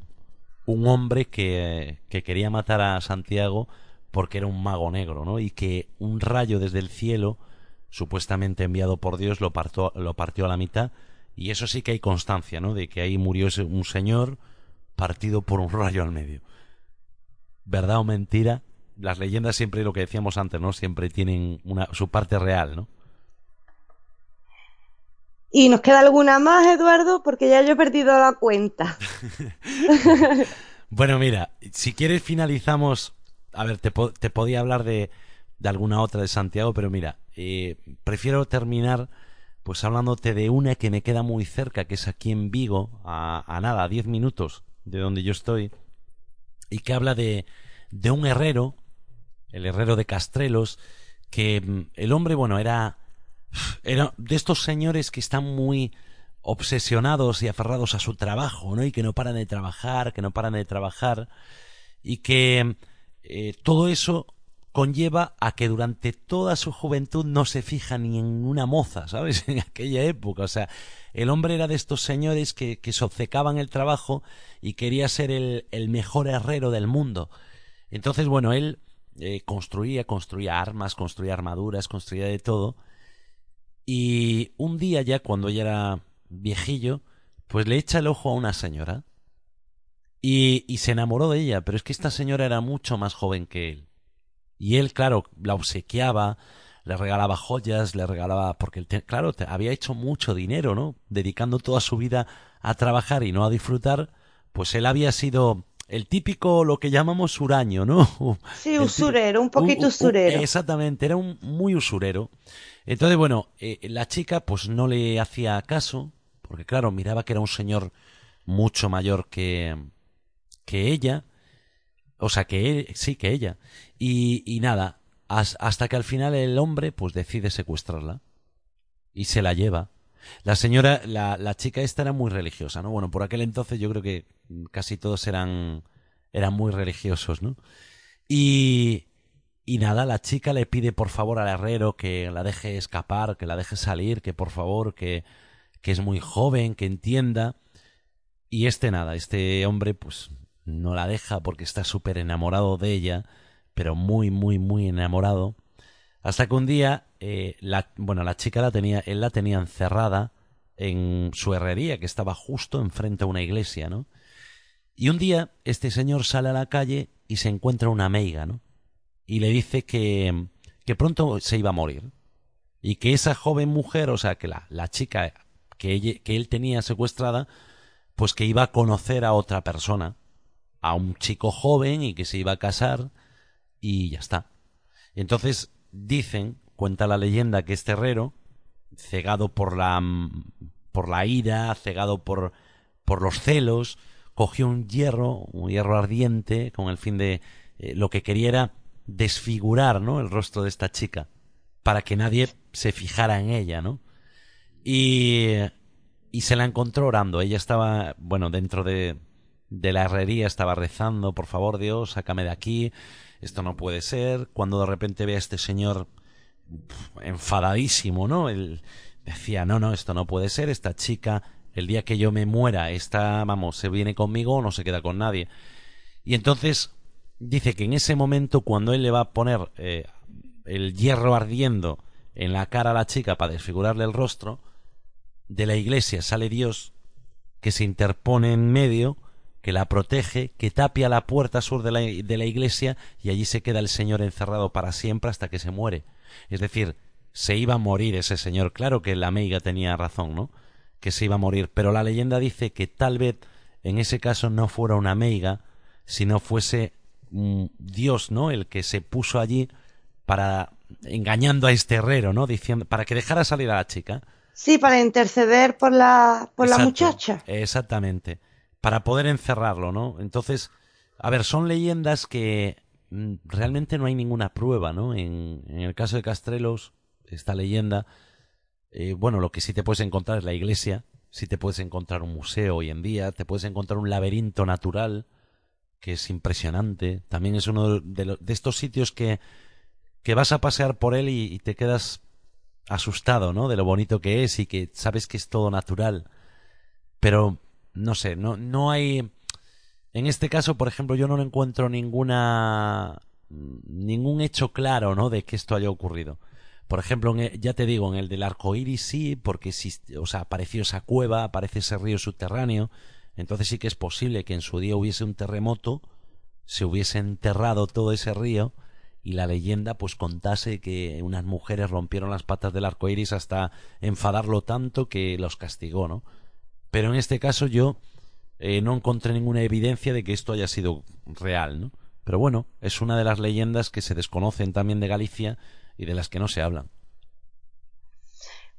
un hombre que, que quería matar a Santiago porque era un mago negro, ¿no? Y que un rayo desde el cielo supuestamente enviado por Dios, lo, lo partió a la mitad. Y eso sí que hay constancia, ¿no? De que ahí murió un señor partido por un rayo al medio. ¿Verdad o mentira? Las leyendas siempre, lo que decíamos antes, ¿no? Siempre tienen una, su parte real, ¿no? ¿Y nos queda alguna más, Eduardo? Porque ya yo he perdido la cuenta. bueno, mira, si quieres finalizamos... A ver, te, te podía hablar de, de alguna otra de Santiago, pero mira, eh, prefiero terminar pues hablándote de una que me queda muy cerca, que es aquí en Vigo, a, a nada, a diez minutos de donde yo estoy, y que habla de, de un herrero, el herrero de Castrelos, que mm, el hombre, bueno, era, era de estos señores que están muy obsesionados y aferrados a su trabajo, ¿no? Y que no paran de trabajar, que no paran de trabajar, y que eh, todo eso conlleva a que durante toda su juventud no se fija ni en una moza, ¿sabes? En aquella época. O sea, el hombre era de estos señores que, que obcecaban el trabajo y quería ser el, el, mejor herrero del mundo. Entonces, bueno, él eh, construía, construía armas, construía armaduras, construía de todo. Y un día ya, cuando ya era viejillo, pues le echa el ojo a una señora. Y, y se enamoró de ella, pero es que esta señora era mucho más joven que él. Y él, claro, la obsequiaba, le regalaba joyas, le regalaba, porque él, claro, había hecho mucho dinero, ¿no? Dedicando toda su vida a trabajar y no a disfrutar, pues él había sido el típico, lo que llamamos huraño, ¿no? Sí, usurero, un poquito usurero. exactamente, era un muy usurero. Entonces, bueno, eh, la chica pues no le hacía caso, porque claro, miraba que era un señor mucho mayor que, que ella, o sea, que él, sí, que ella. Y, y nada, hasta que al final el hombre pues decide secuestrarla y se la lleva. La señora, la, la chica esta era muy religiosa, ¿no? Bueno, por aquel entonces yo creo que casi todos eran, eran muy religiosos, ¿no? Y, y nada, la chica le pide por favor al herrero que la deje escapar, que la deje salir, que por favor, que, que es muy joven, que entienda. Y este nada, este hombre pues no la deja porque está súper enamorado de ella, pero muy, muy, muy enamorado. Hasta que un día, eh, la, bueno, la chica la tenía, él la tenía encerrada en su herrería, que estaba justo enfrente a una iglesia, ¿no? Y un día, este señor sale a la calle y se encuentra una meiga, ¿no? Y le dice que, que pronto se iba a morir. Y que esa joven mujer, o sea, que la, la chica que, que él tenía secuestrada, pues que iba a conocer a otra persona a un chico joven y que se iba a casar y ya está. Entonces dicen, cuenta la leyenda que este herrero, cegado por la por la ira, cegado por por los celos, cogió un hierro, un hierro ardiente, con el fin de eh, lo que quería era desfigurar, ¿no? El rostro de esta chica, para que nadie se fijara en ella, ¿no? Y, y se la encontró orando. Ella estaba, bueno, dentro de, de la herrería, estaba rezando, por favor Dios, sácame de aquí, esto no puede ser. Cuando de repente ve a este señor enfadadísimo, ¿no? Él decía, no, no, esto no puede ser, esta chica, el día que yo me muera, esta, vamos, se viene conmigo o no se queda con nadie. Y entonces dice que en ese momento, cuando él le va a poner eh, el hierro ardiendo en la cara a la chica para desfigurarle el rostro, de la iglesia sale Dios que se interpone en medio, que la protege, que tapia la puerta sur de la, de la iglesia y allí se queda el Señor encerrado para siempre hasta que se muere. Es decir, se iba a morir ese señor. Claro que la meiga tenía razón, ¿no? Que se iba a morir. Pero la leyenda dice que tal vez en ese caso no fuera una meiga, sino fuese Dios, ¿no? El que se puso allí para engañando a este herrero, ¿no? Diciendo para que dejara salir a la chica. Sí, para interceder por la por la muchacha. Exactamente. Para poder encerrarlo, ¿no? Entonces, a ver, son leyendas que mm, realmente no hay ninguna prueba, ¿no? En, el caso de Castrelos, esta leyenda, eh, bueno, lo que sí te puedes encontrar es la iglesia, sí te puedes encontrar un museo hoy en día, te puedes encontrar un laberinto natural, que es impresionante. También es uno de, estos sitios que, que vas a pasear por él y, te quedas asustado, ¿no? De lo bonito que es y que sabes que es todo natural. Pero, no sé, no, no hay... En este caso, por ejemplo, yo no encuentro ninguna... ningún hecho claro, ¿no? De que esto haya ocurrido. Por ejemplo, e, ya te digo, en el del arco iris sí, porque o sea, apareció esa cueva, aparece ese río subterráneo, entonces sí que es posible que en su día hubiese un terremoto, se hubiese enterrado todo ese río y la leyenda pues contase que unas mujeres rompieron las patas del arco iris hasta enfadarlo tanto que los castigó, ¿no? Pero en este caso yo eh, no encontré ninguna evidencia de que esto haya sido real, ¿no? Pero bueno, es una de las leyendas que se desconocen también de Galicia y de las que no se hablan.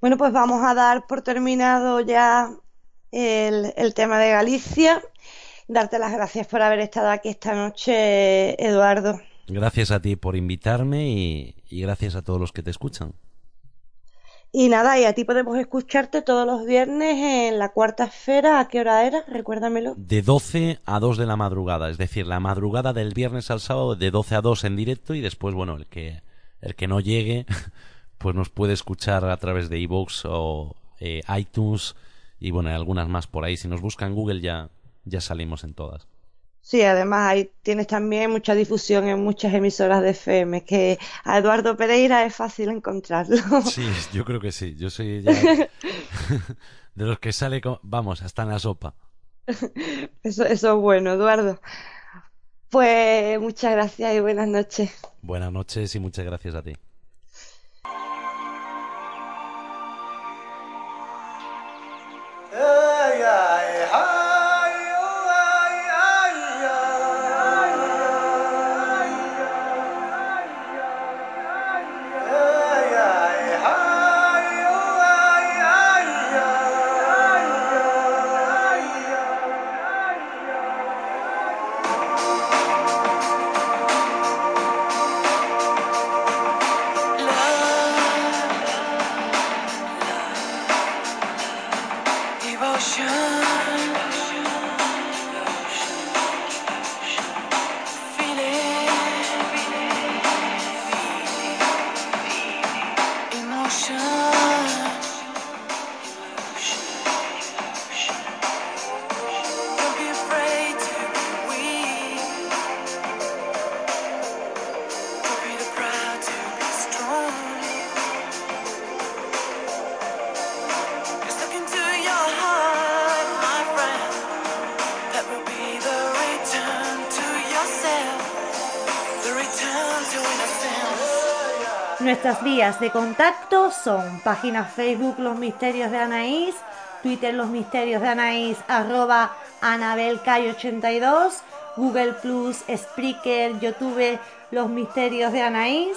Bueno, pues vamos a dar por terminado ya el, tema de Galicia. Darte las gracias por haber estado aquí esta noche, Eduardo. Gracias a ti por invitarme y, gracias a todos los que te escuchan. Y nada, y a ti podemos escucharte todos los viernes en la cuarta esfera. ¿A qué hora era? Recuérdamelo. De 12 a 2 de la madrugada, es decir, la madrugada del viernes al sábado de 12 a 2 en directo y después, bueno, el que, el que no llegue, pues nos puede escuchar a través de iVoox o eh, iTunes y bueno, hay algunas más por ahí. Si nos buscan Google ya, ya salimos en todas. Sí, además ahí tienes también mucha difusión en muchas emisoras de FM, que a Eduardo Pereira es fácil encontrarlo. Sí, yo creo que sí. Yo soy ya de los que sale, vamos, hasta en la sopa. Eso, eso es bueno, Eduardo. Pues muchas gracias y buenas noches. Buenas noches y muchas gracias a ti. De contacto son página Facebook Los Misterios de Anaís, Twitter Los Misterios de Anaís, arroba AnabelCay82, Google Plus, Spreaker, YouTube Los Misterios de Anaís.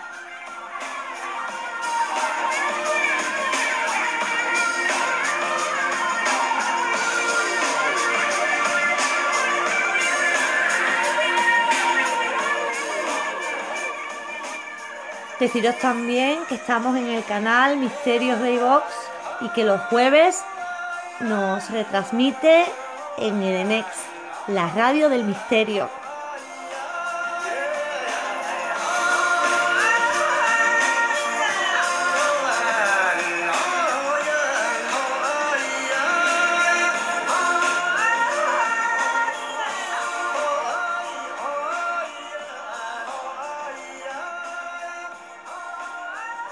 Deciros también que estamos en el canal Misterios de iVox y que los jueves nos retransmite en Edenex, la radio del misterio.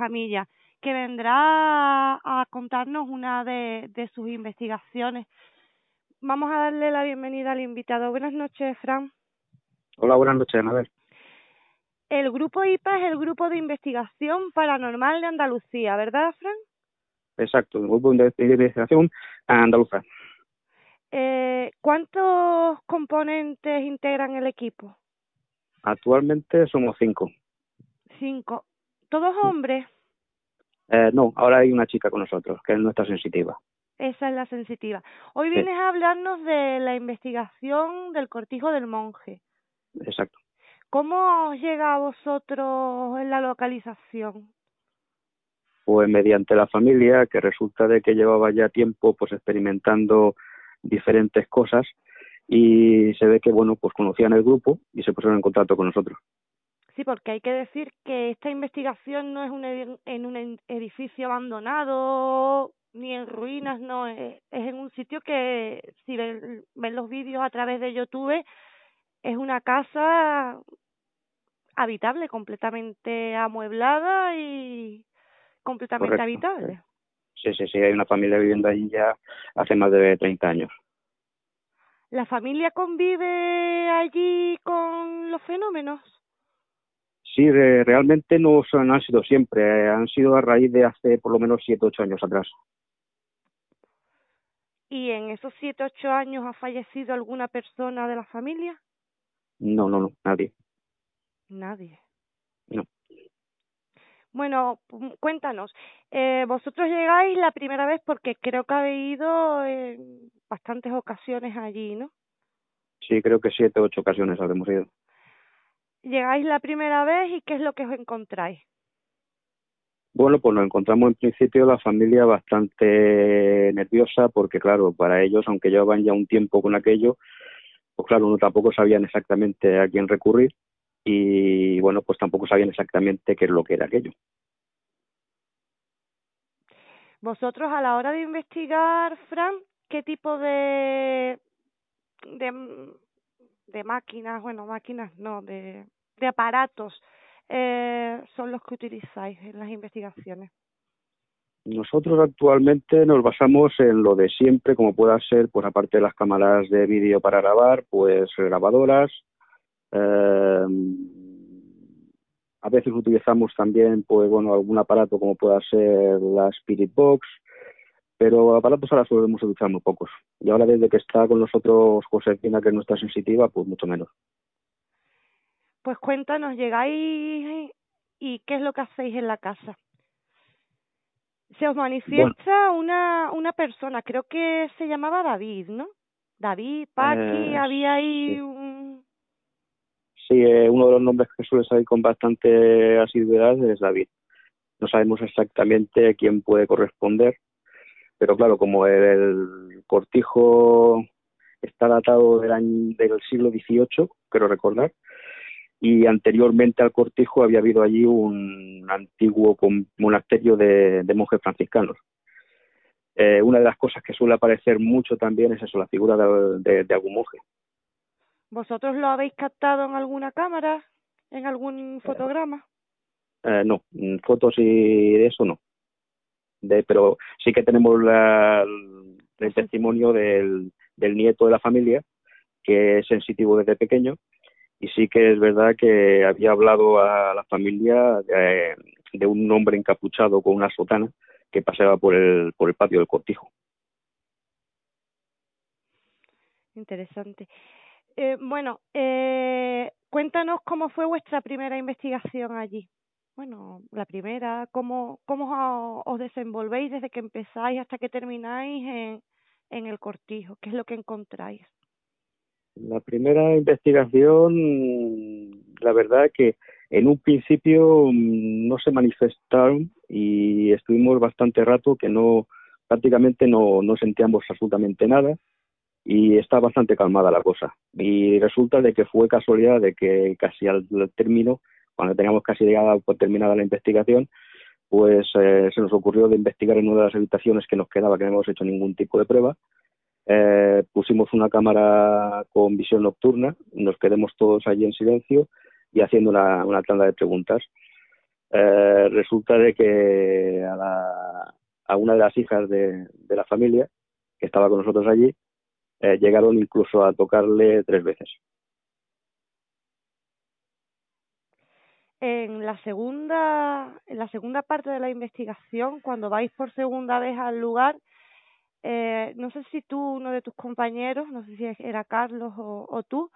A Fran Escamilla, que vendrá a contarnos una de, sus investigaciones. Vamos a darle la bienvenida al invitado. Buenas noches, Fran. Hola, buenas noches, Anabel. El grupo IPA es el Grupo de Investigación Paranormal de Andalucía, ¿verdad, Fran? Exacto, el Grupo de Investigación Andaluza. Eh, ¿Cuántos componentes integran el equipo? Actualmente somos cinco. Cinco. ¿Todos hombres? Eh, no, ahora hay una chica con nosotros, que es nuestra sensitiva. Esa es la sensitiva. Hoy vienes a hablarnos de la investigación del cortijo del monje. Exacto. ¿Cómo llega a vosotros en la localización? Pues mediante la familia, que resulta de que llevaba ya tiempo pues experimentando diferentes cosas y se ve que bueno pues conocían el grupo y se pusieron en contacto con nosotros. Sí, porque hay que decir que esta investigación no es en un edificio abandonado ni en ruinas, no, es, en un sitio que si ven, los vídeos a través de YouTube es una casa habitable, completamente amueblada y completamente habitable. Sí, sí, sí, hay una familia viviendo allí ya hace más de 30 años. ¿La familia convive allí con los fenómenos? Sí, realmente no, son, han sido siempre, han sido a raíz de hace por lo menos siete, ocho años atrás. ¿Y en esos siete, ocho años ha fallecido alguna persona de la familia? No, no, no, nadie. Nadie. No. Bueno, cuéntanos, eh, vosotros llegáis la primera vez porque creo que habéis ido en bastantes ocasiones allí, ¿no? Sí, creo que siete, ocho ocasiones habremos ido llegáis la primera vez y qué es lo que os encontráis. Bueno, pues nos encontramos en principio la familia bastante nerviosa porque, claro, para ellos, aunque llevaban ya un tiempo con aquello, pues claro, no tampoco sabían exactamente a quién recurrir y bueno, pues tampoco sabían exactamente qué es lo que era aquello. Vosotros a la hora de investigar, Fran, ¿qué tipo de de, de máquinas, bueno, máquinas no, de, de aparatos eh, son los que utilizáis en las investigaciones? Nosotros actualmente nos basamos en lo de siempre, como pueda ser, pues aparte de las cámaras de vídeo para grabar, pues grabadoras. Eh, a veces utilizamos también, pues bueno, algún aparato como pueda ser la Spirit Box, pero aparatos ahora solemos utilizar muy pocos. Y ahora desde que está con nosotros Josefina, que es nuestra sensitiva, pues mucho menos. Pues cuéntanos, llegáis y qué es lo que hacéis en la casa. Se os manifiesta una, una persona, creo que se llamaba David, ¿no? David, Paqui, Eh, había ahí sí. un... Sí, eh, uno de los nombres que suele salir con bastante asiduidad es David. No sabemos exactamente quién puede corresponder, pero claro, como el cortijo está datado del, año, del siglo XVIII, quiero recordar, y anteriormente al cortijo había habido allí un antiguo monasterio de, de monjes franciscanos. Eh, una de las cosas que suele aparecer mucho también es eso, la figura de, de- de algún monje. ¿Vosotros lo habéis captado en alguna cámara? ¿En algún fotograma? Eh, no, mm, fotos y de eso no. De, pero sí que tenemos la- el testimonio del, del nieto de la familia, que es sensitivo desde pequeño, y sí que es verdad que había hablado a la familia de, un hombre encapuchado con una sotana que paseaba por el, por el patio del cortijo. Interesante. Eh, bueno, eh, cuéntanos cómo fue vuestra primera investigación allí. Bueno, la primera, cómo, cómo os- desenvolvéis desde que empezáis hasta que termináis en, en el cortijo, qué es lo que encontráis. La primera investigación, la verdad que en un principio mm, no se manifestaron y estuvimos bastante rato que no prácticamente no, no sentíamos absolutamente nada y está bastante calmada la cosa. Y resulta de que fue casualidad de que casi al término, cuando teníamos casi llegada por terminada la investigación, pues eh, se nos ocurrió de investigar en una de las habitaciones que nos quedaba, que no hemos hecho ningún tipo de prueba, eh, pusimos una cámara con visión nocturna, nos quedemos todos allí en silencio y haciendo una, tanda de preguntas. Eh, resulta de que a, una de las hijas de, la familia, que estaba con nosotros allí, llegaron incluso a tocarle tres veces. En la segunda, en la segunda parte de la investigación, cuando vais por segunda vez al lugar, eh, no sé si tú, uno de tus compañeros, no sé si era Carlos o, o tú,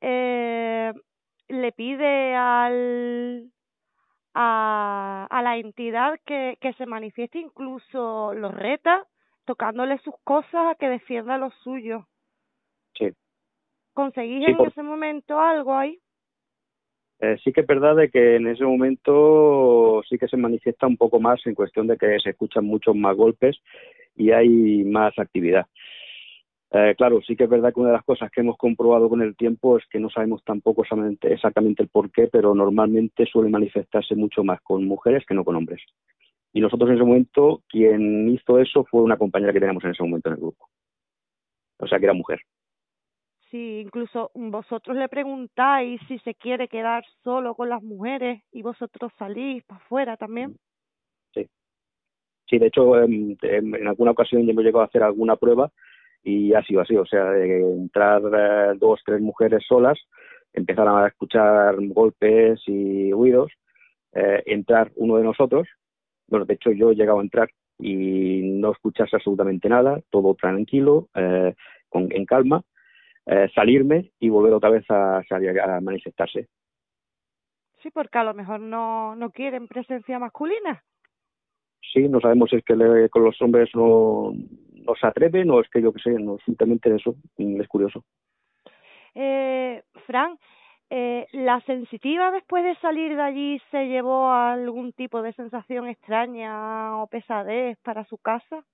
eh, le pide al a, a la entidad que, que se manifieste, incluso lo reta, tocándole sus cosas a que defienda lo suyo. Sí. ¿Conseguís Sí, en por- ese momento algo ahí? Eh, sí que es verdad de que en ese momento sí que se manifiesta un poco más en cuestión de que se escuchan muchos más golpes y hay más actividad. Eh, claro, sí que es verdad que una de las cosas que hemos comprobado con el tiempo es que no sabemos tampoco exactamente, exactamente el por qué, pero normalmente suele manifestarse mucho más con mujeres que no con hombres. Y nosotros en ese momento, quien hizo eso fue una compañera que teníamos en ese momento en el grupo. O sea, que era mujer. Sí, incluso vosotros le preguntáis si se quiere quedar solo con las mujeres y vosotros salís para afuera también. Sí, de hecho, en, en- en alguna ocasión ya hemos llegado a hacer alguna prueba y ha sido así, o sea, entrar eh, dos, tres mujeres solas, empezar a escuchar golpes y ruidos, eh, entrar uno de nosotros, bueno, de hecho yo he llegado a entrar y no escucharse absolutamente nada, todo tranquilo, eh, con, en calma, eh, salirme y volver otra vez a, salir a manifestarse. Sí, porque a lo mejor no, no quieren presencia masculina. sí, no sabemos si es que le- con los hombres no, no se atreven o es que yo qué sé, no, simplemente eso, mm, es curioso. Eh, Fran, eh, ¿la sensitiva después de salir de allí se llevó algún tipo de sensación extraña o pesadez para su casa?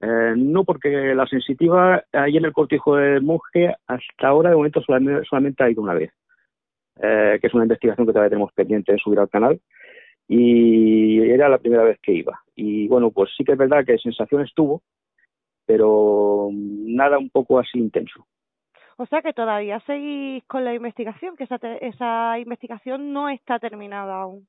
Eh, no, porque la sensitiva ahí en el cortijo del monje hasta ahora de momento solamente, solamente ha ido una vez. eh, que es una investigación que todavía tenemos pendiente de subir al canal. Y era la primera vez que iba. Y bueno, pues sí que es verdad que sensaciones tuvo, pero nada un poco así intenso. O sea que todavía seguís con la investigación, que esa, esa investigación no está terminada aún.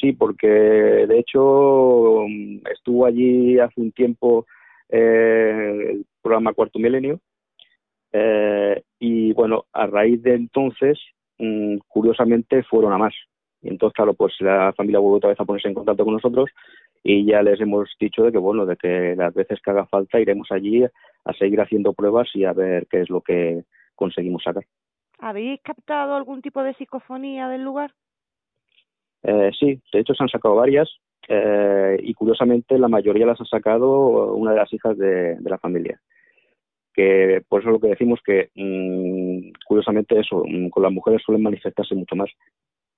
Sí, porque de hecho estuvo allí hace un tiempo eh, el programa Cuarto Milenio eh, y bueno, a raíz de entonces, mm, curiosamente, fueron a más. Y entonces, claro, pues la familia vuelve otra vez a ponerse en contacto con nosotros y ya les hemos dicho de que, bueno, de que las veces que haga falta iremos allí a seguir haciendo pruebas y a ver qué es lo que conseguimos sacar. ¿Habéis captado algún tipo de psicofonía del lugar? Eh, sí, de hecho se han sacado varias eh, y curiosamente la mayoría las ha sacado una de las hijas de, la familia. Que por eso lo que decimos que mm, curiosamente eso, mm, con las mujeres suelen manifestarse mucho más.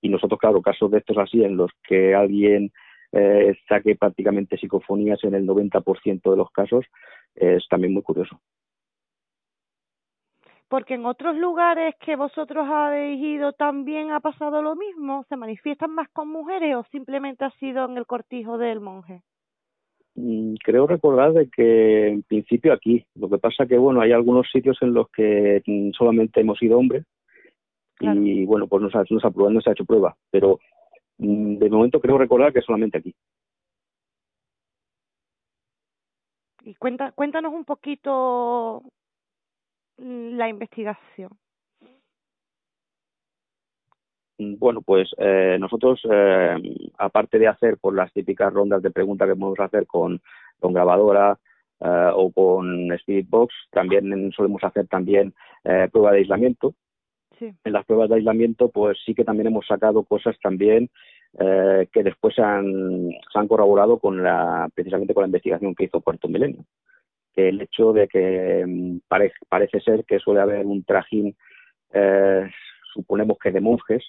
Y nosotros, claro, casos de estos así en los que alguien eh, saque prácticamente psicofonías en el 90% de los casos, es también muy curioso. Porque en otros lugares que vosotros habéis ido también ha pasado lo mismo, ¿se manifiestan más con mujeres o simplemente ha sido en el cortijo del monje? Mm, creo recordar de que en principio aquí, lo que pasa que bueno, hay algunos sitios en los que mm, solamente hemos ido hombres y bueno, pues no se, ha, no no se ha hecho prueba, pero mm, de momento creo recordar que solamente aquí. Y cuenta, cuéntanos un poquito la investigación. Mm, bueno, pues eh, nosotros, eh, aparte de hacer por las típicas rondas de preguntas que podemos hacer con, con grabadora eh, o con Spiritbox, también solemos hacer también prueba de aislamiento. Sí. En las pruebas de aislamiento, pues sí que también hemos sacado cosas también eh, que después se han, se han corroborado con la, precisamente con la investigación que hizo Puerto Milenio. Que el hecho de que mm, parece ser que suele haber un trajín, eh, suponemos que de monjes,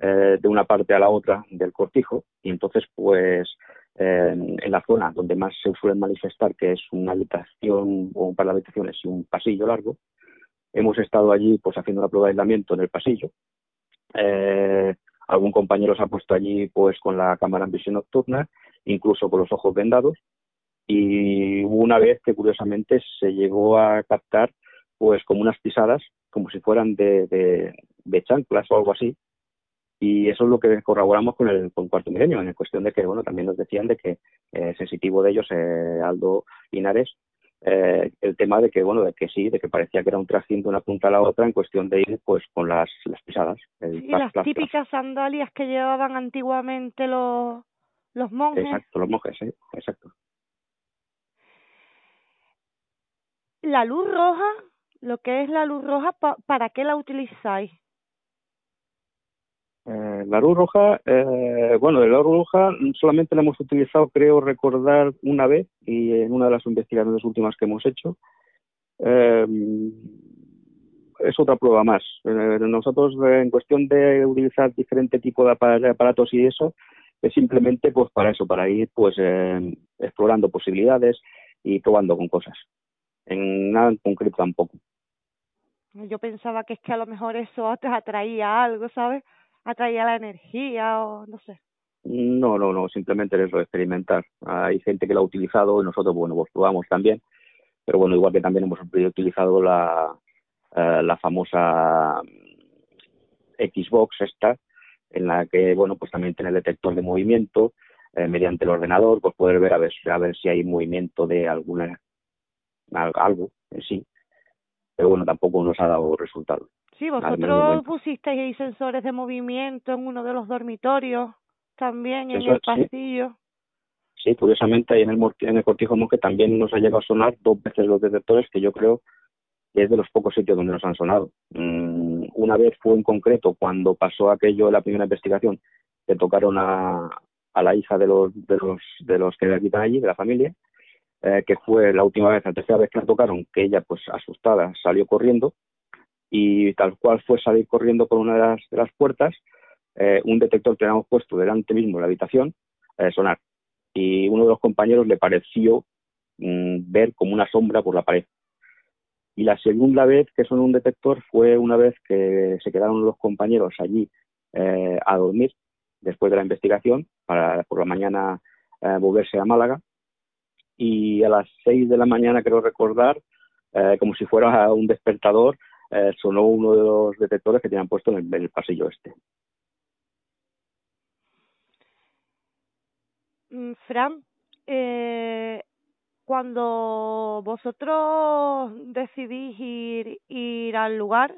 eh, de una parte a la otra del cortijo, y entonces, pues, en la zona donde más se suelen manifestar, que es una habitación o un par de habitaciones y un pasillo largo, hemos estado allí, pues, haciendo la prueba de aislamiento en el pasillo. Eh, Algún compañero se ha puesto allí pues con la cámara en visión nocturna, incluso con los ojos vendados. Y hubo una vez que curiosamente se llegó a captar pues como unas pisadas, como si fueran de, de, chanclas o algo así. Y eso es lo que corroboramos con el con Cuarto Milenio, en cuestión de que, bueno, también nos decían de que eh, sensitivo de ellos, eh, Aldo Linares, eh, el tema de que, bueno, de que sí, de que parecía que era un trajín de una punta a la otra en cuestión de ir, pues, con las, las pisadas. sí, las, típicas sandalias que llevaban antiguamente los, los monjes. Exacto, los monjes, sí, exacto. La luz roja, lo que es la luz roja, ¿para qué la utilizáis? Eh, la luz roja, eh, bueno, la luz roja solamente la hemos utilizado, creo recordar, una vez y en una de las investigaciones últimas que hemos hecho. Eh, es otra prueba más. nosotros, en cuestión de utilizar diferente tipo de aparatos y eso, es simplemente pues para eso, para ir pues explorando posibilidades y probando con cosas. En nada en concreto tampoco. Yo pensaba que es que a lo mejor eso atraía algo, ¿sabes? atraía la energía o no sé. No, no, no, simplemente es lo experimentar. Hay gente que lo ha utilizado y nosotros, bueno, pues probamos también. Pero bueno, igual que también hemos utilizado la, eh, la famosa Xbox esta, en la que, bueno, pues también tiene el detector de movimiento, eh, mediante el ordenador, pues poder ver a ver, a ver si hay movimiento de alguna algo en sí. Pero bueno, tampoco nos ha dado resultado. Sí, vosotros pusisteis sensores de movimiento en uno de los dormitorios, también en el pasillo. Sí. curiosamente ahí en el, en el cortijo monje también nos ha llegado a sonar dos veces los detectores, que yo creo que es de los pocos sitios donde nos han sonado. Mm, una vez fue en concreto cuando pasó aquello en la primera investigación, que tocaron a, a la hija de los, de los, de los que habitan allí, de la familia, eh, que fue la última vez, la tercera vez que la tocaron, que ella pues asustada salió corriendo y tal cual fue salir corriendo por una de las, puertas, eh, un detector que habíamos puesto delante mismo de la habitación, eh, sonar. Y uno de los compañeros le pareció mm, ver como una sombra por la pared. Y la segunda vez que sonó un detector fue una vez que se quedaron los compañeros allí eh, a dormir después de la investigación para por la mañana volverse a Málaga. Y a las seis de la mañana, creo recordar, eh, como si fuera un despertador, sonó uno de los detectores que tenían puesto en el, pasillo este. Mm, Fran, eh, cuando vosotros decidís ir, ir al lugar,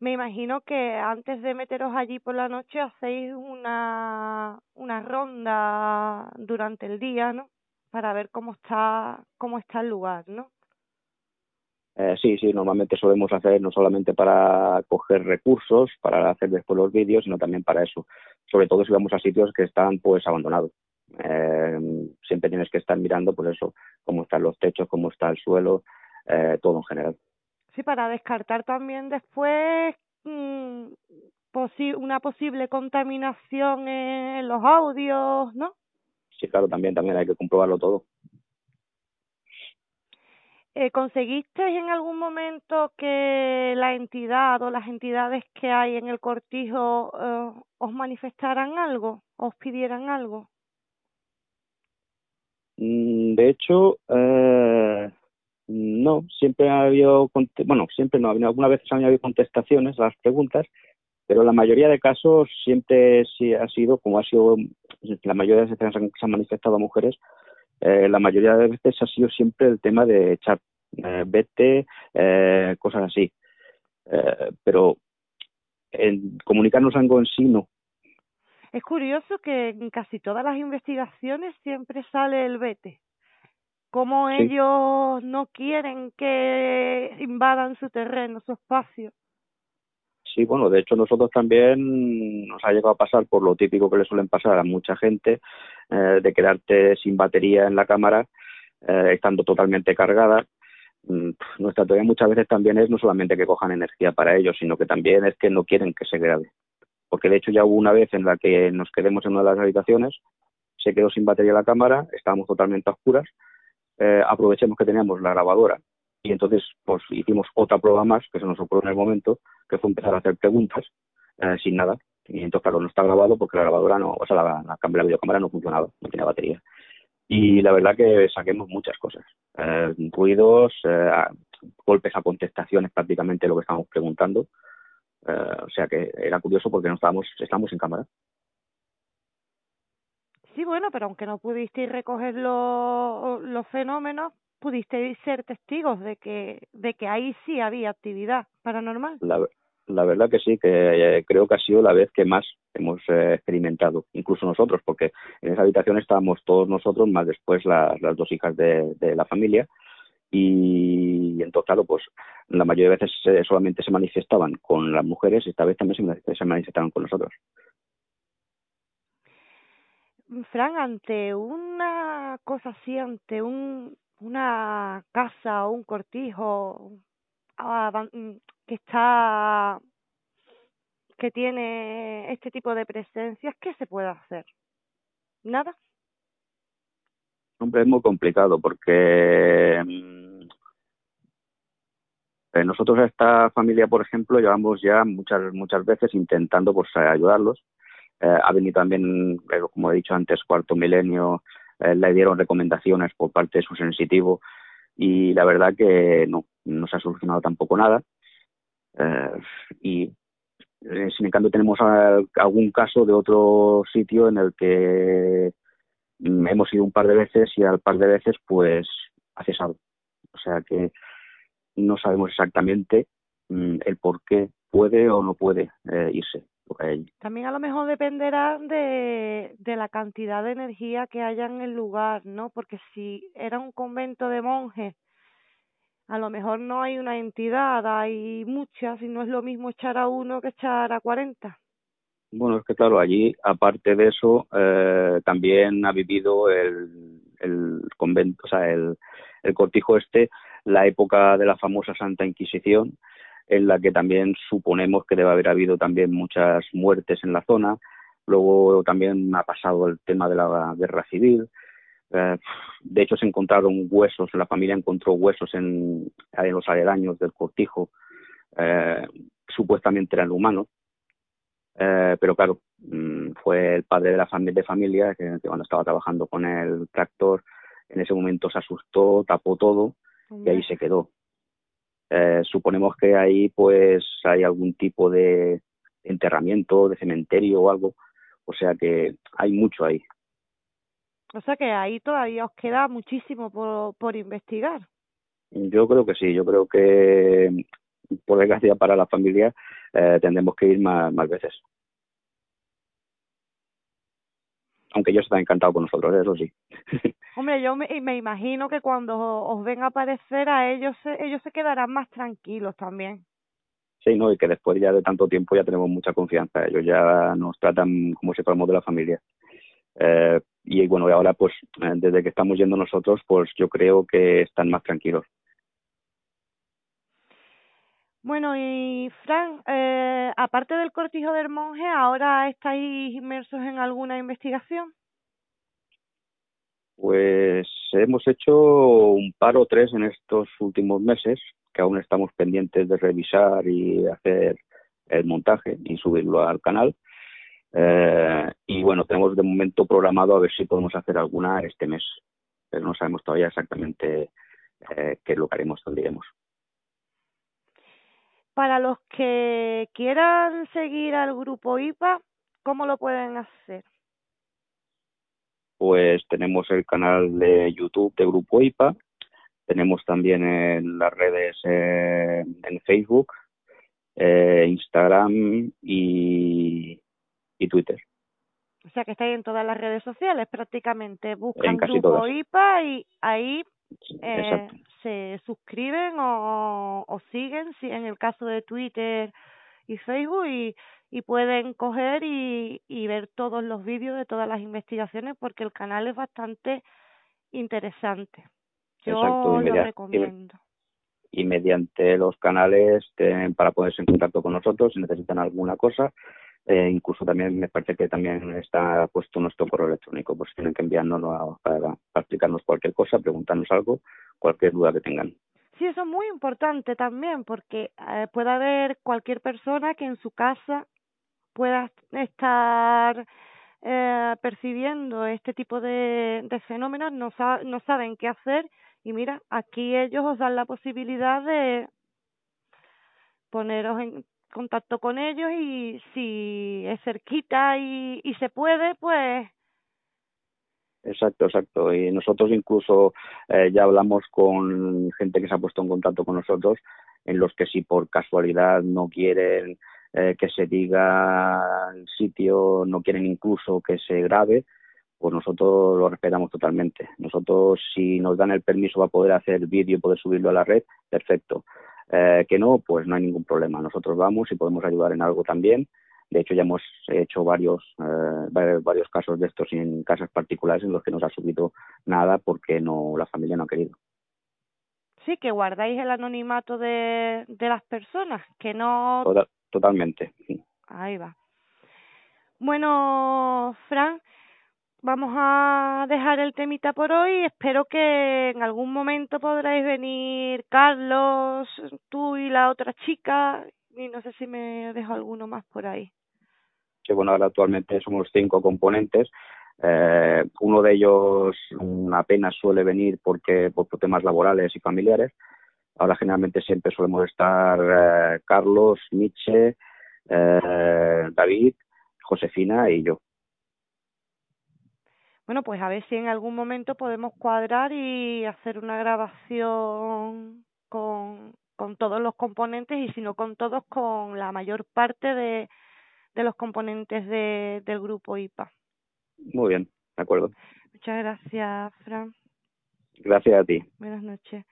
me imagino que antes de meteros allí por la noche hacéis una, una ronda durante el día, ¿no? Para ver cómo está, cómo está el lugar, ¿no? Eh, sí, sí, normalmente solemos hacer no solamente para coger recursos, para hacer después los vídeos, sino también para eso. Sobre todo si vamos a sitios que están pues abandonados. Eh, siempre tienes que estar mirando, por pues eso, cómo están los techos, cómo está el suelo, eh, todo en general. Sí, para descartar también después mm, una posible contaminación en los audios, ¿no? Sí, claro, también, también hay que comprobarlo todo. Eh, ¿Conseguiste en algún momento que la entidad o las entidades que hay en el cortijo eh, os manifestaran algo, os pidieran algo? Mm, de hecho, eh, no, siempre ha habido, bueno, siempre no, algunas veces han habido contestaciones a las preguntas, pero la mayoría de casos siempre ha sido, como ha sido, la mayoría de veces se han manifestado mujeres, eh, la mayoría de veces ha sido siempre el tema de echar eh, vete, eh, cosas así. Eh, pero en comunicarnos algo en sí no. Es curioso que en casi todas las investigaciones siempre sale el vete. Como ellos no quieren que invadan su terreno, su espacio. Sí, bueno, de hecho nosotros también nos ha llegado a pasar por lo típico que le suelen pasar a mucha gente, eh, de quedarte sin batería en la cámara, eh, estando totalmente cargada. Mm, nuestra teoría muchas veces también es no solamente que cojan energía para ellos, sino que también es que no quieren que se grabe porque de hecho ya hubo una vez en la que nos quedemos en una de las habitaciones, se quedó sin batería la cámara, estábamos totalmente a oscuras, eh, aprovechemos que teníamos la grabadora y entonces pues hicimos otra prueba más que se nos ocurrió en el momento, que fue empezar a hacer preguntas eh, sin nada. Y entonces, claro, no está grabado porque la grabadora no, o sea, la, la, la videocámara no funcionaba, no tenía batería. Y la verdad que saquemos muchas cosas. Eh, ruidos, eh, golpes a contestaciones prácticamente lo que estábamos preguntando. Eh, o sea que era curioso porque no estábamos, estábamos en cámara. Sí, bueno, pero aunque no pudisteis recoger los, los fenómenos, pudisteis ser testigos de que, de que ahí sí había actividad paranormal. La, la verdad que sí, que eh, creo que ha sido la vez que más hemos eh, experimentado, incluso nosotros, porque en esa habitación estábamos todos nosotros, más después las dos hijas de, de la familia, y, entonces, claro, pues la mayoría de veces eh, solamente se manifestaban con las mujeres y esta vez también se, manifestaron con nosotros. Fran, ante una cosa así, ante un, una casa o un cortijo ah, que está que tiene este tipo de presencias, ¿qué se puede hacer? ¿Nada? Hombre, es muy complicado porque mm, eh, nosotros a esta familia, por ejemplo, llevamos ya muchas muchas veces intentando pues ayudarlos. Eh, ha venido también, eh, como he dicho antes, cuarto milenio, le dieron recomendaciones por parte de su sensitivo y la verdad que no, no se ha solucionado tampoco nada. y sin embargo tenemos algún caso de otro sitio en el que hemos ido un par de veces y al par de veces pues ha cesado. O sea que no sabemos exactamente mm, el por qué puede o no puede eh, irse. También a lo mejor dependerá de, de la cantidad de energía que haya en el lugar, ¿no? Porque si era un convento de monjes, a lo mejor no hay una entidad, hay muchas y no es lo mismo echar a uno que echar a cuarenta. Bueno, es que claro, allí, aparte de eso, eh, también ha vivido el, el convento, o sea, el, el cortijo este, la época de la famosa Santa Inquisición, en la que también suponemos que debe haber habido también muchas muertes en la zona. Luego también ha pasado el tema de la guerra civil. Eh, de hecho, se encontraron huesos, la familia encontró huesos en, en los aledaños del cortijo, eh, supuestamente eran humanos, eh, pero claro, mm, fue el padre de la familia, de familia que, cuando estaba trabajando con el tractor, en ese momento se asustó, tapó todo y ahí se quedó. Eh, suponemos que ahí pues hay algún tipo de enterramiento, de cementerio o algo, o sea que hay mucho ahí. O sea que ahí todavía os queda muchísimo por, por investigar. Yo creo que sí, yo creo que por desgracia para la familia eh, tendremos que ir más, más veces. Aunque ellos están encantados con nosotros, eso sí. Hombre, yo me, me, imagino que cuando os ven aparecer a ellos, ellos se quedarán más tranquilos también. Sí, no, y que después ya de tanto tiempo ya tenemos mucha confianza. Ellos ya nos tratan como si fuéramos de la familia. Eh, y bueno, y ahora pues eh, desde que estamos yendo nosotros, pues yo creo que están más tranquilos. Bueno, y Fran, eh, aparte del cortijo del monje, ¿ahora estáis inmersos en alguna investigación? Pues hemos hecho un par o tres en estos últimos meses, que aún estamos pendientes de revisar y hacer el montaje y subirlo al canal. Eh, y bueno, tenemos de momento programado a ver si podemos hacer alguna este mes, pero no sabemos todavía exactamente eh, qué es lo que haremos. Para los que quieran seguir al grupo IPA, ¿cómo lo pueden hacer? Pues tenemos el canal de YouTube de Grupo IPA, tenemos también en las redes eh, en Facebook, eh, Instagram y, y Twitter. O sea que estáis en todas las redes sociales prácticamente. Buscan Grupo IPA y ahí eh, se suscriben o, o siguen, si en el caso de Twitter y Facebook, y, y pueden coger y, y ver todos los vídeos de todas las investigaciones porque el canal es bastante interesante. Yo lo recomiendo. Y, mediante los canales para ponerse en contacto con nosotros si necesitan alguna cosa, eh, incluso también me parece que también está puesto nuestro correo electrónico, pues tienen que enviárnoslo para, explicarnos cualquier cosa, preguntarnos algo, cualquier duda que tengan. Sí, eso es muy importante también, porque eh, puede haber cualquier persona que en su casa pueda estar eh, percibiendo este tipo de, fenómenos, no, no saben qué hacer y mira, aquí ellos os dan la posibilidad de poneros en, contacto con ellos y si es cerquita y, se puede, pues Exacto, exacto. Y nosotros incluso eh, ya hablamos con gente que se ha puesto en contacto con nosotros, en los que si por casualidad no quieren eh, que se diga el sitio, no quieren incluso que se grabe, pues nosotros lo respetamos totalmente. Nosotros, si nos dan el permiso para poder hacer vídeo poder subirlo a la red, perfecto. Eh, que no, pues no hay ningún problema. Nosotros vamos y podemos ayudar en algo también. De hecho, ya hemos hecho varios, eh, varios casos de estos en casas particulares en los que no se ha subido nada porque no la familia no ha querido. Sí, que guardáis el anonimato de, de las personas, que no... totalmente. Ahí va. Bueno, Fran, vamos a dejar el temita por hoy. Espero que en algún momento podráis venir Carlos, tú y la otra chica. Y no sé si me dejo alguno más por ahí. Que bueno, ahora actualmente somos cinco componentes. Eh, uno de ellos apenas suele venir porque por temas laborales y familiares. Ahora generalmente siempre solemos estar eh, Carlos, Nietzsche, eh, David, Josefina y yo. Bueno, pues a ver si en algún momento podemos cuadrar y hacer una grabación con, con todos los componentes y si no con todos, con la mayor parte de, de los componentes de, del grupo IPA. Muy bien, de acuerdo. Muchas gracias, Fran. Gracias a ti. Buenas noches.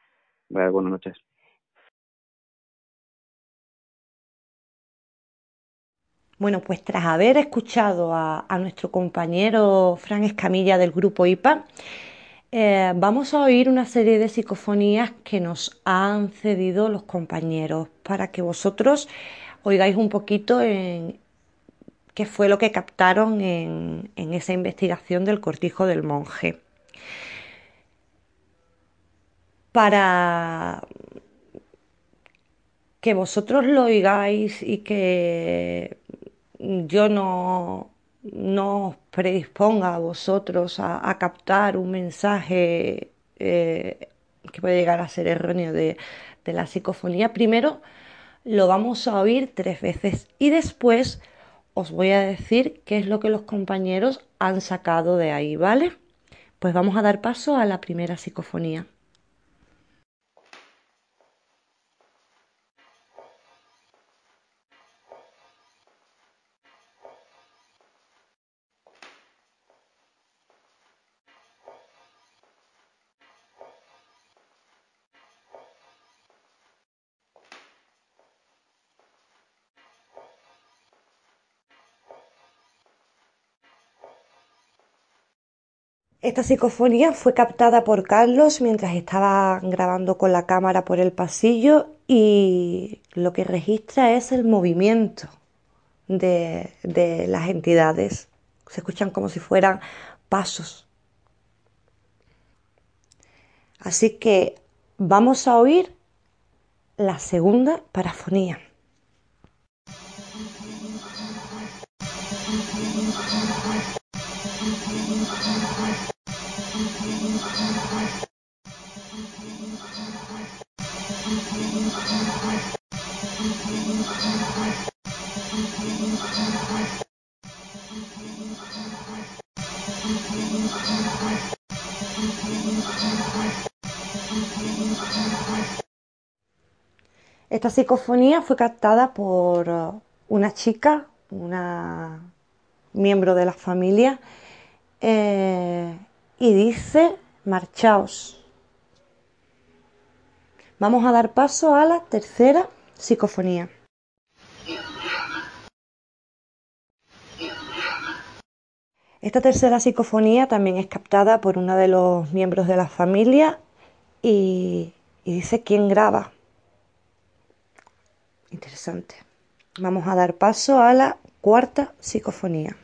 buenas noches. Bueno, pues tras haber escuchado a, nuestro compañero Fran Escamilla del grupo IPA, eh, vamos a oír una serie de psicofonías que nos han cedido los compañeros para que vosotros oigáis un poquito en qué fue lo que captaron en, en esa investigación del cortijo del monje. Para que vosotros lo oigáis y que yo no, no os predisponga a vosotros a, captar un mensaje eh, que puede llegar a ser erróneo de, de la psicofonía, primero lo vamos a oír tres veces y después os voy a decir qué es lo que los compañeros han sacado de ahí, ¿vale? Pues vamos a dar paso a la primera psicofonía. Esta psicofonía fue captada por Carlos mientras estaba grabando con la cámara por el pasillo y lo que registra es el movimiento de, de las entidades. Se escuchan como si fueran pasos. Así que vamos a oír la segunda parafonía. Esta psicofonía fue captada por uh, una chica, una miembro de la familia, eh, y dice, marchaos. Vamos a dar paso a la tercera psicofonía. Esta tercera psicofonía también es captada por uno de los miembros de la familia y, y dice quién graba. Interesante. Vamos a dar paso a la cuarta psicofonía.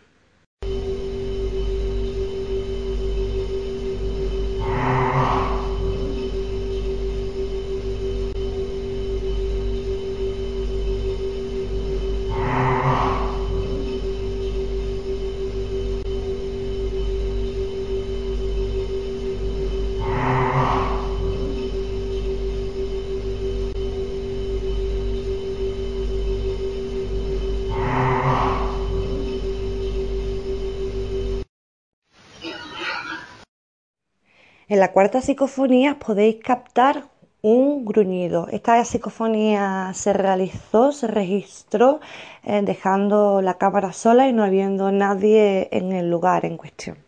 En la cuarta psicofonía podéis captar un gruñido. Esta psicofonía se realizó, se registró eh, dejando la cámara sola y no habiendo nadie en el lugar en cuestión.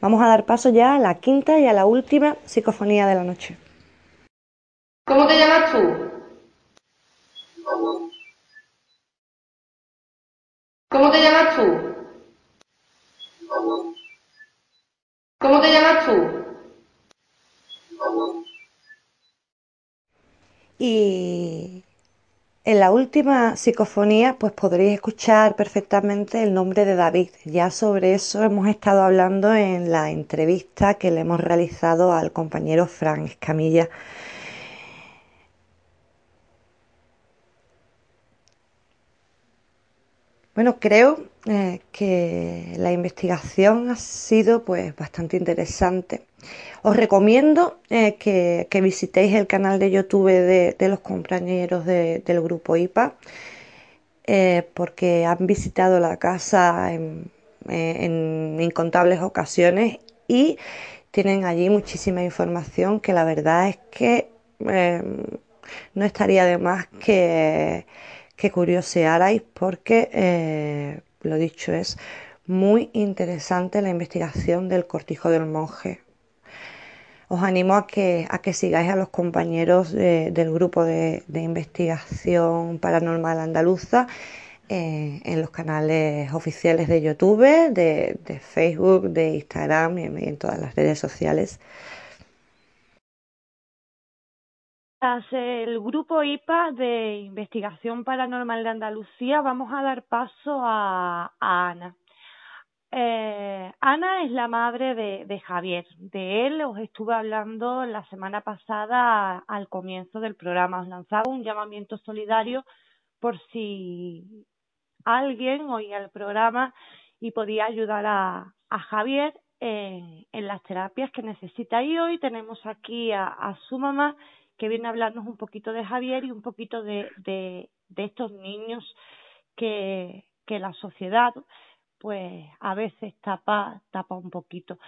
Vamos a dar paso ya a la quinta y a la última psicofonía de la noche. ¿Cómo te llamas tú? ¿Cómo te llamas tú? ¿Cómo te llamas tú? Y en la última psicofonía, pues podréis escuchar perfectamente el nombre de David. Ya sobre eso hemos estado hablando en la entrevista que le hemos realizado al compañero Fran Escamilla. Bueno, creo eh, que la investigación ha sido pues bastante interesante. Os recomiendo eh, que, visitéis el canal de YouTube de, los compañeros del grupo IPA eh, porque han visitado la casa en, en incontables ocasiones y tienen allí muchísima información que la verdad es que no estaría de más que curiosearais porque, eh, lo dicho, es muy interesante la investigación del cortijo del monje. Os animo a que, a que sigáis a los compañeros del grupo de, investigación paranormal andaluza eh, en los canales oficiales de YouTube, de, Facebook, de Instagram y en todas las redes sociales. El grupo IPA de Investigación Paranormal de Andalucía, vamos a dar paso a, Ana. Eh, Ana es la madre de, Javier. De él os estuve hablando la semana pasada al comienzo del programa. Os lanzaba un llamamiento solidario por si alguien oía el programa y podía ayudar a, Javier en, las terapias que necesita. Y hoy tenemos aquí a, su mamá que viene a hablarnos un poquito de Javier y un poquito de, estos niños que la sociedad pues a veces tapa, tapa un poquito.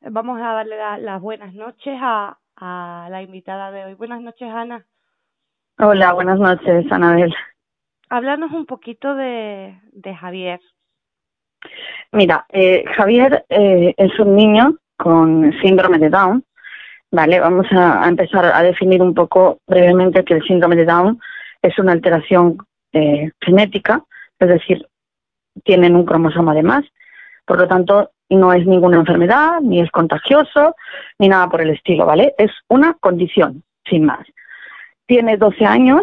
Vamos a darle la, las buenas noches a, a la invitada de hoy. Buenas noches, Ana. Hola, buenas noches, Anabel. Háblanos un poquito de, de Javier. Mira, eh, Javier eh, es un niño con síndrome de Down, ¿vale? Vamos a, a, empezar a definir un poco brevemente que el síndrome de Down es una alteración eh, genética, es decir, tienen un cromosoma de más, por lo tanto no es ninguna enfermedad, ni es contagioso, ni nada por el estilo, ¿vale? Es una condición, sin más. Tiene 12 años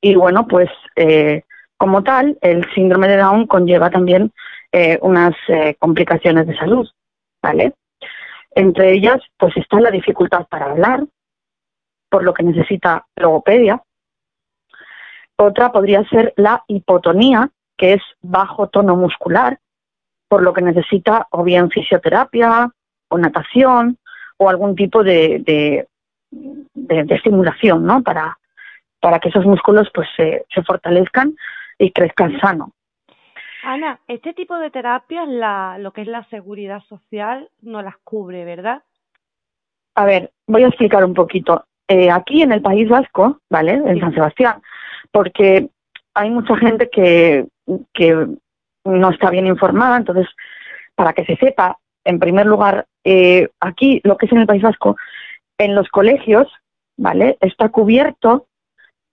y bueno, pues eh, como tal, el síndrome de Down conlleva también eh, unas eh, complicaciones de salud, ¿vale? Entre ellas, pues está la dificultad para hablar, por lo que necesita logopedia. Otra podría ser la hipotonía, que es bajo tono muscular, por lo que necesita o bien fisioterapia o natación o algún tipo de, de, de, de estimulación, ¿no? Para, para que esos músculos pues se, se fortalezcan y crezcan sano. Ana, este tipo de terapias, la, lo que es la seguridad social, no las cubre, ¿verdad? A ver, voy a explicar un poquito. Eh, aquí en el País Vasco, ¿vale? En sí. San Sebastián, porque hay mucha gente que, que no está bien informada, entonces, para que se sepa, en primer lugar, eh, aquí, lo que es en el País Vasco, en los colegios, ¿vale? Está cubierto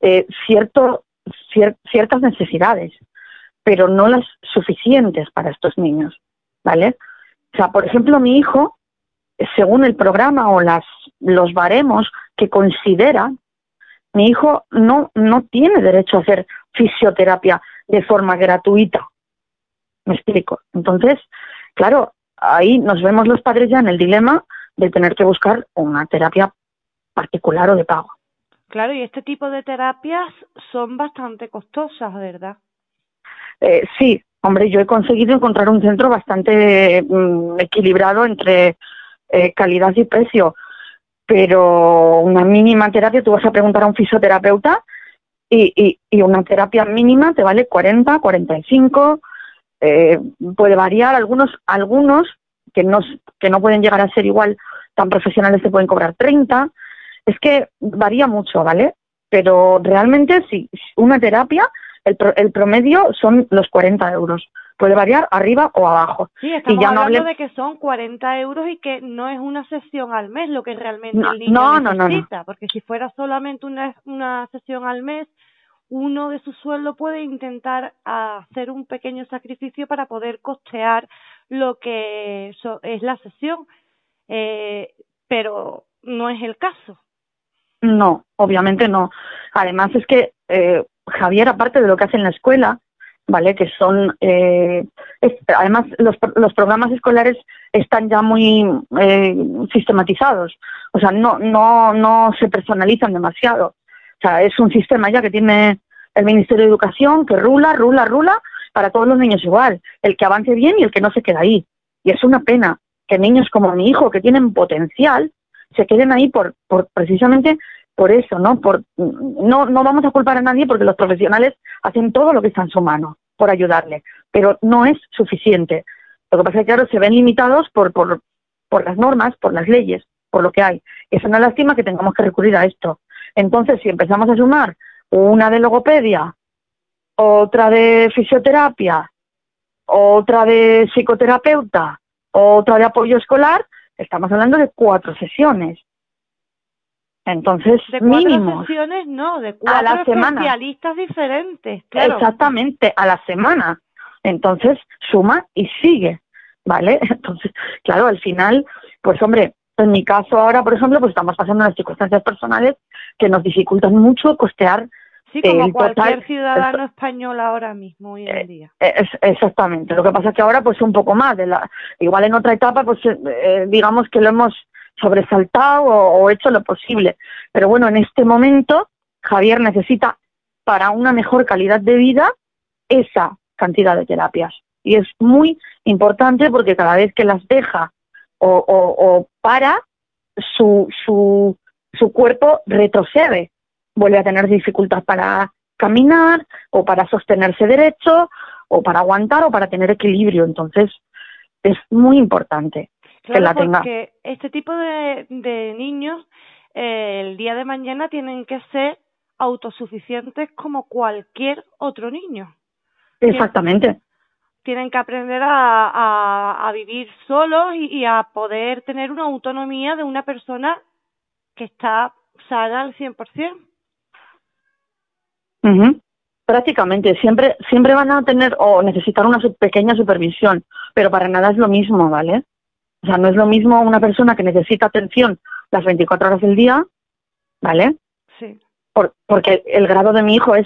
eh, cierto, cier ciertas necesidades, pero no las suficientes para estos niños, ¿vale? O sea, por ejemplo, mi hijo, según el programa o las, los baremos que considera, mi hijo no, no tiene derecho a hacer fisioterapia de forma gratuita. ¿Me explico? Entonces, claro, ahí nos vemos los padres ya en el dilema de tener que buscar una terapia particular o de pago. Claro, y este tipo de terapias son bastante costosas, ¿verdad? Eh, sí, hombre, yo he conseguido encontrar un centro bastante mm, equilibrado entre eh, calidad y precio, pero una mínima terapia, tú vas a preguntar a un fisioterapeuta y, y, y una terapia mínima te vale 40, 45, eh, puede variar, algunos, algunos que no, que no pueden llegar a ser igual tan profesionales te pueden cobrar 30, es que varía mucho, ¿vale? Pero realmente si una terapia, el, pro, el promedio son los 40 euros. Puede variar arriba o abajo. Sí, estamos y ya no hablando hable... de que son 40 euros y que no es una sesión al mes lo que realmente no, el niño no, necesita. No, no, porque si fuera solamente una, una sesión al mes, uno de su sueldo puede intentar hacer un pequeño sacrificio para poder costear lo que es la sesión. Eh, pero no es el caso. No, obviamente no. Además es que eh, Javier, aparte de lo que hace en la escuela, ¿vale? Que son, eh, además los, los programas escolares están ya muy eh, sistematizados, o sea, no, no, no se personalizan demasiado. O sea, es un sistema ya que tiene el Ministerio de Educación que rula, rula, rula para todos los niños igual, el que avance bien y el que no se queda ahí. Y es una pena que niños como mi hijo, que tienen potencial, se queden ahí por, por precisamente por eso, ¿no? Por, no, vamos a culpar a nadie porque los profesionales hacen todo lo que está en su mano por ayudarle, pero no es suficiente. Lo que pasa es que, claro, se ven limitados por, por, por las normas, por las leyes, por lo que hay. Es una lástima que tengamos que recurrir a esto. Entonces, si empezamos a sumar una de logopedia, otra de fisioterapia, otra de psicoterapeuta, otra de apoyo escolar, estamos hablando de cuatro sesiones. Entonces, de mínimos. sesiones no, de cuatro a la semana. especialistas diferentes, claro. Exactamente, a la semana. Entonces, suma y sigue, ¿vale? Entonces, claro, al final, pues hombre, en mi caso ahora, por ejemplo, pues estamos pasando unas circunstancias personales que nos dificultan mucho costear Sí, como el cualquier total- ciudadano español ahora mismo, hoy en Eh, día. Es, exactamente. Lo que pasa es que ahora, pues un poco más. De la, igual en otra etapa, pues eh, eh, digamos que lo hemos sobresaltado o, o hecho lo posible. Pero bueno, en este momento, Javier necesita para una mejor calidad de vida esa cantidad de terapias. Y es muy importante porque cada vez que las deja o, o- para, su, su, su cuerpo retrocede. Vuelve a tener dificultad para caminar o para sostenerse derecho o para aguantar o para tener equilibrio. Entonces, es muy importante que la tenga. porque este tipo de, de niños eh, el día de mañana tienen que ser autosuficientes como cualquier otro niño. Exactamente. Tienen que aprender a, a, a vivir solos y, y a poder tener una autonomía de una persona que está sana al 100%. Ujú. Prácticamente, siempre, siempre van a tener o necesitar una pequeña supervisión, pero para nada es lo mismo, ¿vale? O sea, no es lo mismo una persona que necesita atención las 24 horas del día, ¿vale? Sí. Por- porque el grado de mi hijo es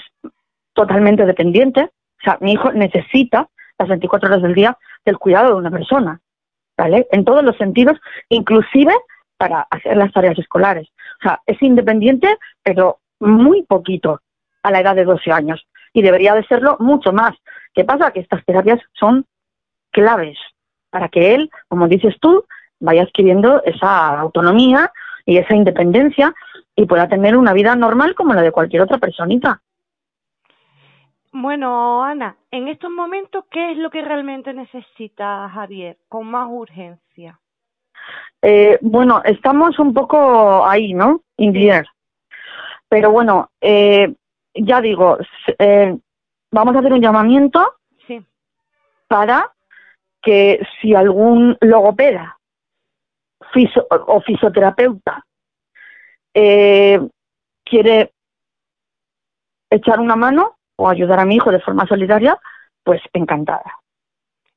totalmente dependiente. O sea, mi hijo necesita las 24 horas del día del cuidado de una persona, ¿vale? En todos los sentidos, inclusive para hacer las tareas escolares. O sea, es independiente, pero muy poquito a la edad de 12 años. Y debería de serlo mucho más. ¿Qué pasa? Que estas terapias son claves para que él, como dices tú, vaya adquiriendo esa autonomía y esa independencia y pueda tener una vida normal como la de cualquier otra personita. Bueno, Ana, en estos momentos, ¿qué es lo que realmente necesita Javier con más urgencia? Eh, bueno, estamos un poco ahí, ¿no? In the air. Pero bueno, eh, ya digo, eh, vamos a hacer un llamamiento Sí. para que si algún logopeda fiso- o fisioterapeuta eh, quiere echar una mano o ayudar a mi hijo de forma solidaria, pues encantada.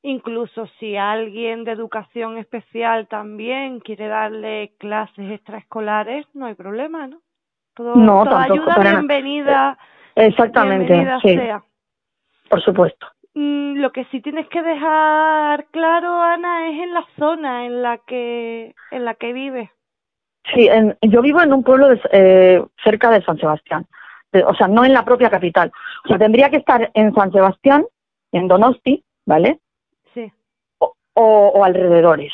Incluso si alguien de educación especial también quiere darle clases extraescolares, no hay problema, ¿no? Todo, No, toda tampoco, ayuda bienvenida, Exactamente, bienvenida sí, sea. por supuesto. Mm, Lo que sí tienes que dejar claro, Ana, es en la zona en la que en la que vives. Sí, en- yo vivo en un pueblo de- eh, cerca de San Sebastián, de- o sea, no en la propia capital. O sea, tendría que estar en San Sebastián, en Donosti, ¿vale? Sí, O, o- o alrededores.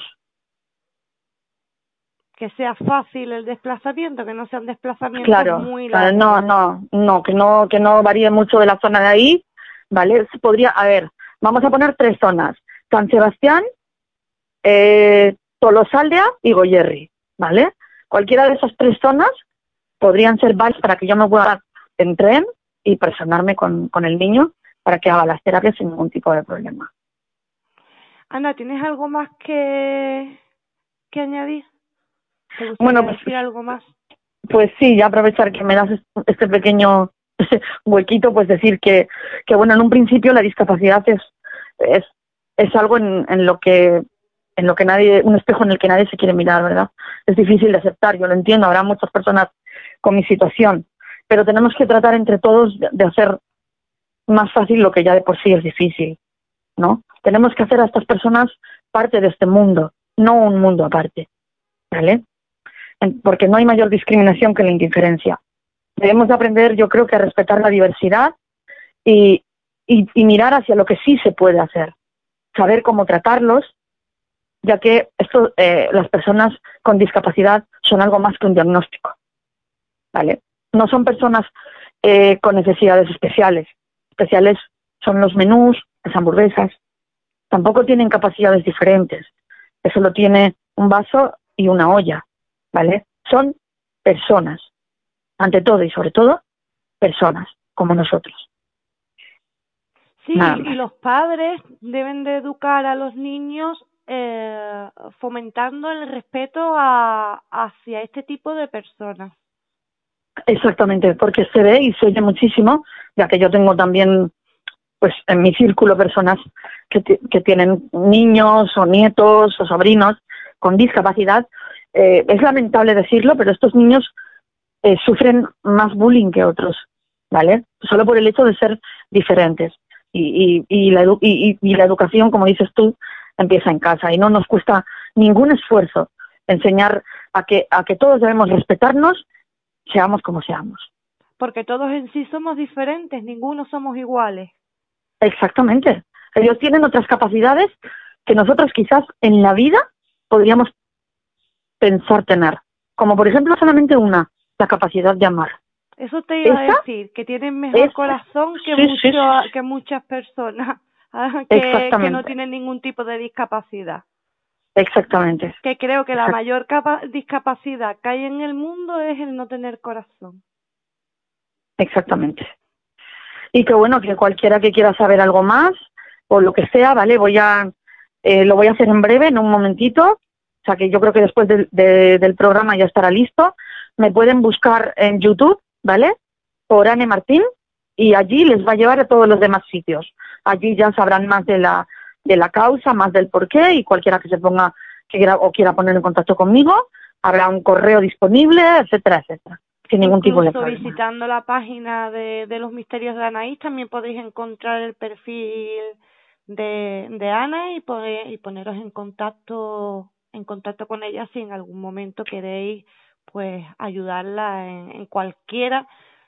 que sea fácil el desplazamiento, que no sean desplazamientos Claro, muy claro, largos. no, no, no, que no, que no varíe mucho de la zona de ahí, ¿vale? Se Podría, a ver, vamos a poner tres zonas: San Sebastián, eh, Tolosaldea y Goyerri, ¿vale? Cualquiera de esas tres zonas podrían ser válidas para que yo me pueda en tren y personarme con, con el niño para que haga las terapias sin ningún tipo de problema. Ana, ¿tienes algo más que, que añadir? ¿Te gustaría Bueno, pues- decir algo más? Pues sí, ya aprovechar que me das est- este pequeño huequito, pues decir que, que bueno, en un principio la discapacidad es, es, es algo en, en lo que en lo que nadie, un espejo en el que nadie se quiere mirar, ¿verdad? Es difícil de aceptar, yo lo entiendo, habrá muchas personas con mi situación, pero tenemos que tratar entre todos de, hacer más fácil lo que ya de por sí es difícil, ¿no? Tenemos que hacer a estas personas parte de este mundo, no un mundo aparte, ¿vale? Porque no hay mayor discriminación que la indiferencia. Debemos de aprender, yo creo que a respetar la diversidad y, y, y mirar hacia lo que sí se puede hacer, saber cómo tratarlos, ya que esto, eh, las personas con discapacidad son algo más que un diagnóstico, ¿vale? No son personas eh, con necesidades especiales. Especiales son los menús, las hamburguesas. Tampoco tienen capacidades diferentes. Eso lo tiene un vaso y una olla. ¿vale? Son personas, ante todo y sobre todo, personas, como nosotros. Sí, y los padres deben de educar a los niños eh, fomentando el respeto a, hacia este tipo de personas. Exactamente, porque se ve y se oye muchísimo, ya que yo tengo también, pues, en mi círculo personas que tienen niños o nietos o sobrinos con discapacidad. Eh, es lamentable decirlo, pero estos niños eh, sufren más bullying que otros, ¿vale? Solo por el hecho de ser diferentes. Y, y, y, la, y, y la educación, como dices tú, empieza en casa y no nos cuesta ningún esfuerzo enseñar a que, a que todos debemos respetarnos, seamos como seamos. Porque todos en sí somos diferentes, ninguno somos iguales. Exactamente. Ellos tienen otras capacidades que nosotros quizás en la vida podríamos pensar tener. Como por ejemplo solamente una, la capacidad de amar. Eso te iba a decir, que tienen mejor corazón que, mucho, que muchas personas que, que, no tienen ningún tipo de discapacidad. Exactamente. Que creo que la mayor discapacidad que hay en el mundo es el no tener corazón. Exactamente. Y que bueno, que cualquiera que quiera saber algo más o lo que sea, ¿vale? Voy a, eh, lo voy a hacer en breve, en un momentito. O sea que yo creo que después del programa ya estará listo. Me pueden buscar en YouTube, ¿vale? Por Anne Martín y allí les va a llevar a todos los demás sitios. Allí ya sabrán más de la, de la causa, más del porqué y cualquiera que se ponga que quiera, o quiera poner en contacto conmigo, habrá un correo disponible, etcétera, etcétera. Sin ningún tipo de problema. visitando la página de, de los misterios de Anaís también podéis encontrar el perfil de, de Ana y, poder, y poneros en contacto en contacto con ella si en algún momento queréis pues ayudarla en, en cualquiera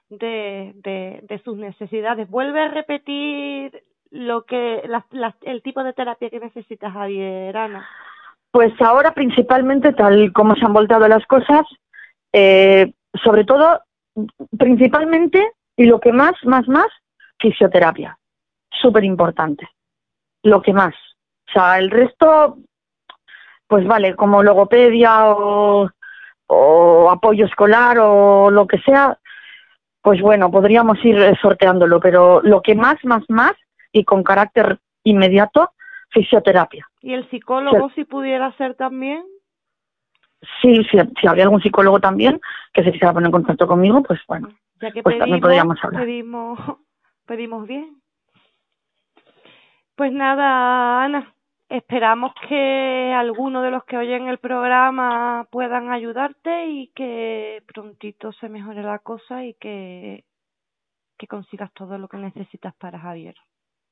de, de, de, sus necesidades. Vuelve a repetir lo que el tipo de terapia que necesitas, Javier, Ana. Pues ahora principalmente, tal como se han volteado las cosas, eh, sobre todo, principalmente, y lo que más, más, más, fisioterapia. Súper importante. Lo que más. O sea, el resto, pues vale, como logopedia o, o apoyo escolar o lo que sea, pues bueno, podríamos ir sorteándolo, pero lo que más, más, más y con carácter inmediato, fisioterapia. ¿Y el psicólogo si pudiera ser también? Sí, si, si habría algún psicólogo también que se quisiera poner en contacto conmigo, pues bueno, ya que pues también podríamos hablar. Pedimos, pedimos bien. Pues nada, Ana, esperamos que alguno de los que oyen el programa puedan ayudarte y que prontito se mejore la cosa y que, que consigas todo lo que necesitas para Javier.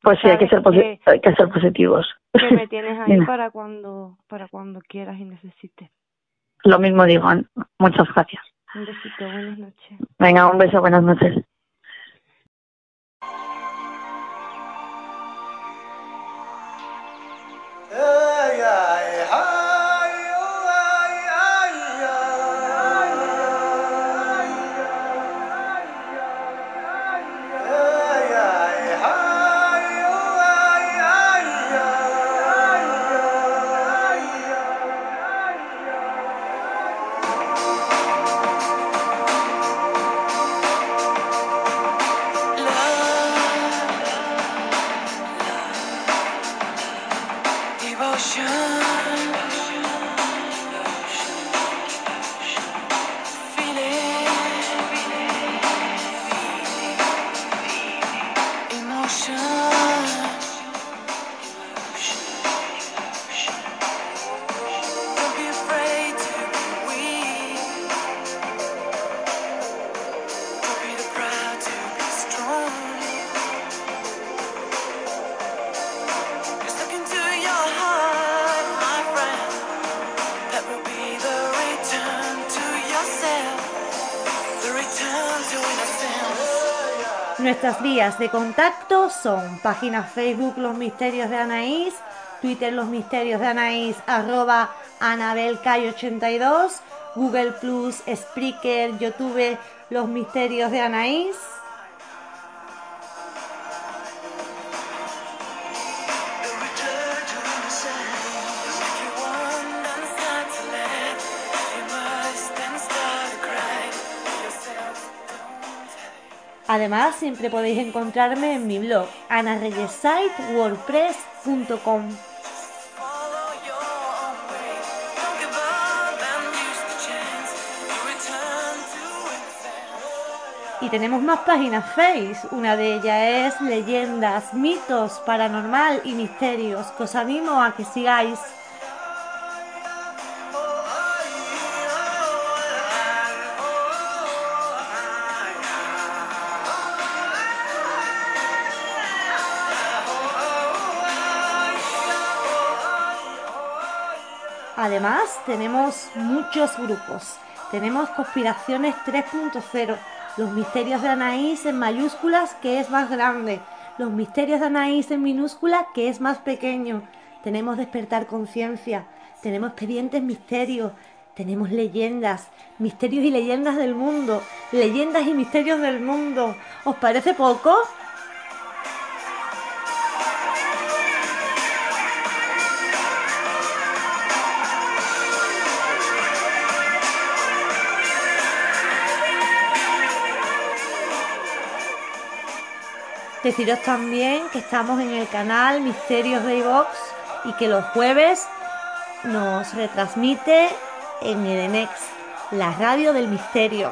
Pues sí, hay que ser, hay que ser positivos. Que me tienes ahí para cuando, para cuando quieras y necesites. Lo mismo digo, muchas gracias. Un besito, buenas noches. Venga, un beso, buenas noches. Nuestras vías de contacto son página Facebook Los Misterios de Anaís, Twitter Los Misterios de Anaís, arroba AnabelCay82, Google Plus, Spreaker, YouTube Los Misterios de Anaís. Además, siempre podéis encontrarme en mi blog anareyesite.wordpress.com. Y tenemos más páginas Face. Una de ellas es Leyendas, Mitos, Paranormal y Misterios, que os animo a que sigáis. Además, tenemos muchos grupos. Tenemos Conspiraciones 3.0, Los Misterios de Anaís en mayúsculas, que es más grande, Los Misterios de Anaís en minúscula, que es más pequeño. Tenemos Despertar Conciencia, tenemos Expedientes Misterios, tenemos leyendas, misterios y leyendas del mundo, leyendas y misterios del mundo. ¿Os parece poco? Deciros también que estamos en el canal Misterios de iVox y que los jueves nos retransmite en Edenex, la radio del misterio.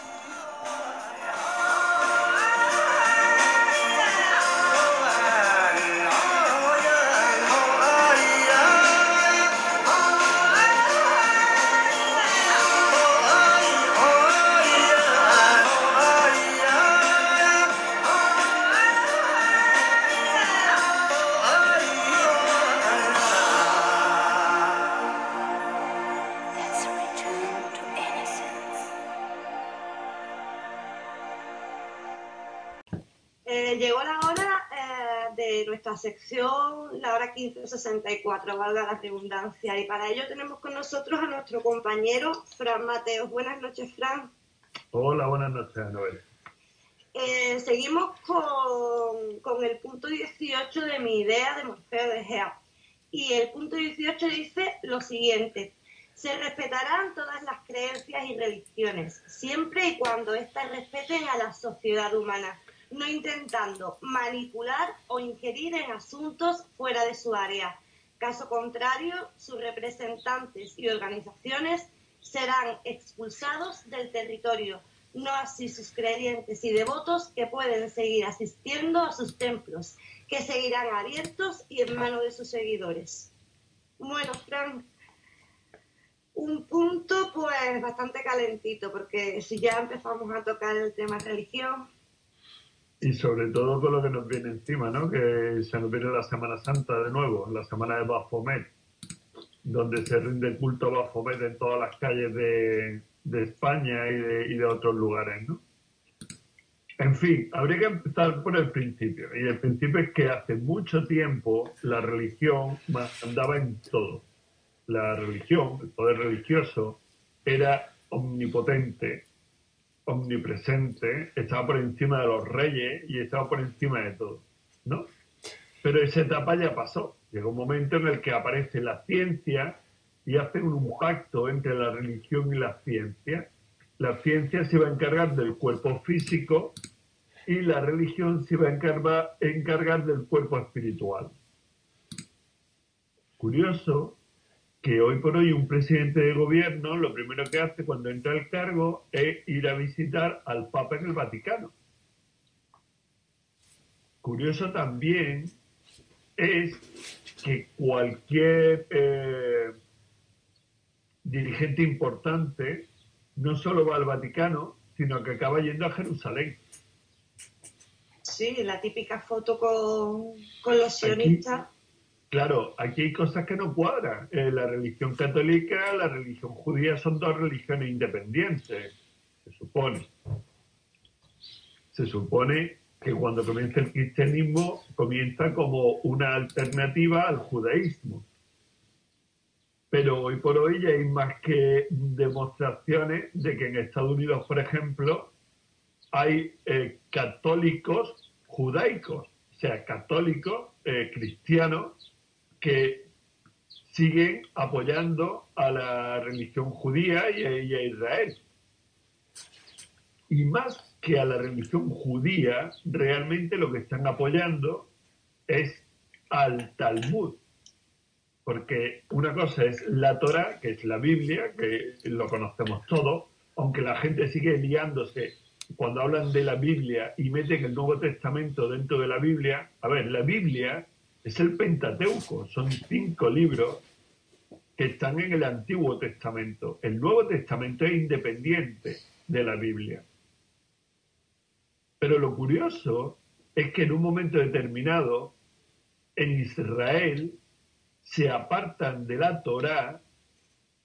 15.64, valga la redundancia, y para ello tenemos con nosotros a nuestro compañero Fran Mateos. Buenas noches, Fran. Hola, buenas noches, Noel. Eh, seguimos con, con el punto 18 de mi idea de Morfeo de Gea. Y el punto 18 dice lo siguiente. Se respetarán todas las creencias y religiones, siempre y cuando éstas respeten a la sociedad humana, no intentando manipular o ingerir en asuntos fuera de su área. Caso contrario, sus representantes y organizaciones serán expulsados del territorio, no así sus creyentes y devotos que pueden seguir asistiendo a sus templos, que seguirán abiertos y en manos de sus seguidores. Bueno, Fran, un punto pues bastante calentito, porque si ya empezamos a tocar el tema religión, Y sobre todo con lo que nos viene encima, ¿no? Que se nos viene la Semana Santa de nuevo, la Semana de Baphomet, donde se rinde culto a Baphomet en todas las calles de, España y de, y de otros lugares, ¿no? En fin, habría que empezar por el principio. Y el principio es que hace mucho tiempo la religión mandaba en todo. La religión, el poder religioso, era omnipotente, omnipresente, estaba por encima de los reyes y estaba por encima de todo, ¿no? Pero esa etapa ya pasó. Llegó un momento en el que aparece la ciencia y hace un pacto entre la religión y la ciencia. La ciencia se va a encargar del cuerpo físico y la religión se va a encargar del cuerpo espiritual. Curioso que hoy por hoy un presidente de gobierno lo primero que hace cuando entra al cargo es ir a visitar al Papa en el Vaticano. Curioso también es que cualquier eh, dirigente importante no solo va al Vaticano, sino que acaba yendo a Jerusalén. sí, la típica foto con, con los sionistas. Claro, aquí hay cosas que no cuadran. Eh, la religión católica, la religión judía son dos religiones independientes, se supone. Se supone que cuando comienza el cristianismo comienza como una alternativa al judaísmo. Pero hoy por hoy ya hay más que demostraciones de que en Estados Unidos, por ejemplo, hay eh, católicos judaicos, o sea, católicos eh, cristianos que siguen apoyando a la religión judía y a, Israel. Y más que a la religión judía, realmente lo que están apoyando es al Talmud. Porque una cosa es la Torah, que es la Biblia, que lo conocemos todos, aunque la gente sigue liándose cuando hablan de la Biblia y meten el Nuevo Testamento dentro de la Biblia. A ver, la Biblia es el Pentateuco, son cinco libros que están en el Antiguo Testamento. El Nuevo Testamento es independiente de la Biblia. Pero lo curioso es que en un momento determinado, en Israel, se apartan de la Torá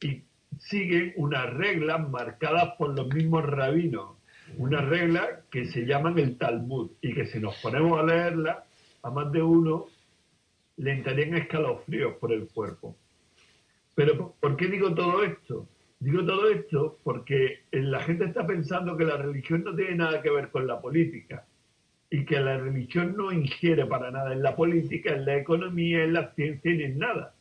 y siguen unas reglas marcadas por los mismos rabinos, unas reglas que se llaman el Talmud y que si nos ponemos a leerlas, a más de uno le entrarían escalofríos por el cuerpo. Pero ¿por qué digo todo esto? Digo todo esto porque la gente está pensando que la religión no tiene nada que ver con la política y que la religión no ingiere para nada en la política, en la economía, en la ciencia ni en nada,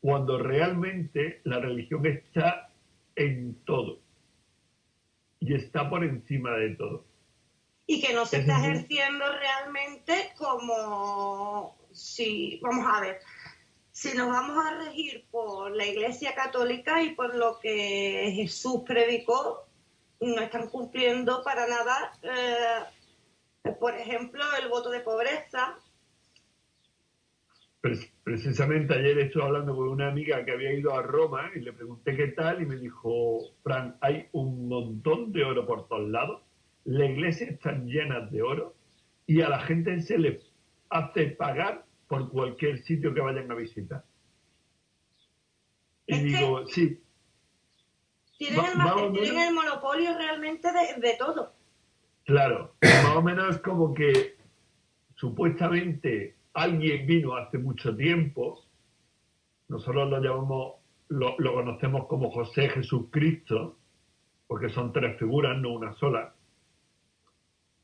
cuando realmente la religión está en todo y está por encima de todo. Y que no se está ejerciendo realmente como si, vamos a ver, si nos vamos a regir por la Iglesia Católica y por lo que Jesús predicó, no están cumpliendo para nada eh, por ejemplo, el voto de pobreza. Precisamente ayer estuve hablando con una amiga que había ido a Roma y le pregunté qué tal y me dijo, Fran, hay un montón de oro por todos lados, la iglesia está llena de oro y a la gente se le hace pagar por cualquier sitio que vayan a visitar. Y digo, sí. Tienen, el, monopolio realmente de todo. Claro, más o menos es como que supuestamente alguien vino hace mucho tiempo, nosotros lo llamamos, lo, conocemos como José Jesucristo, porque son tres figuras, no una sola,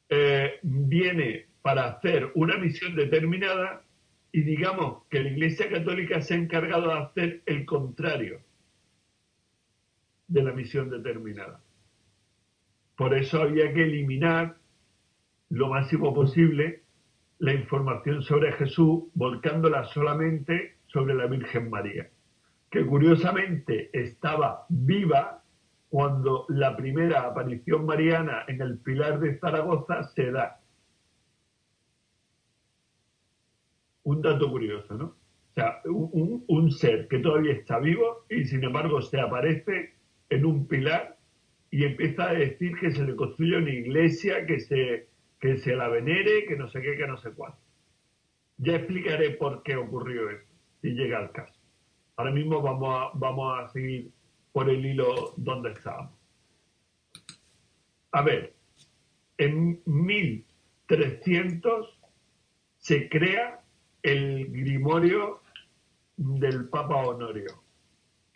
eh, viene para hacer una misión determinada y digamos que la Iglesia Católica se ha encargado de hacer el contrario de la misión determinada. Por eso había que eliminar lo máximo posible la información sobre Jesús, volcándola solamente sobre la Virgen María, que curiosamente estaba viva cuando la primera aparición mariana en el Pilar de Zaragoza se da. Un dato curioso, ¿no? O sea, un, ser que todavía está vivo y sin embargo se aparece en un pilar y empieza a decir que se le construye una iglesia, que se, que se la venere, que no sé qué, que no sé cuánto. Ya explicaré por qué ocurrió eso, si llega al caso. Ahora mismo vamos a, vamos a seguir por el hilo donde estábamos. A ver, en 1300 se crea el grimorio del Papa Honorio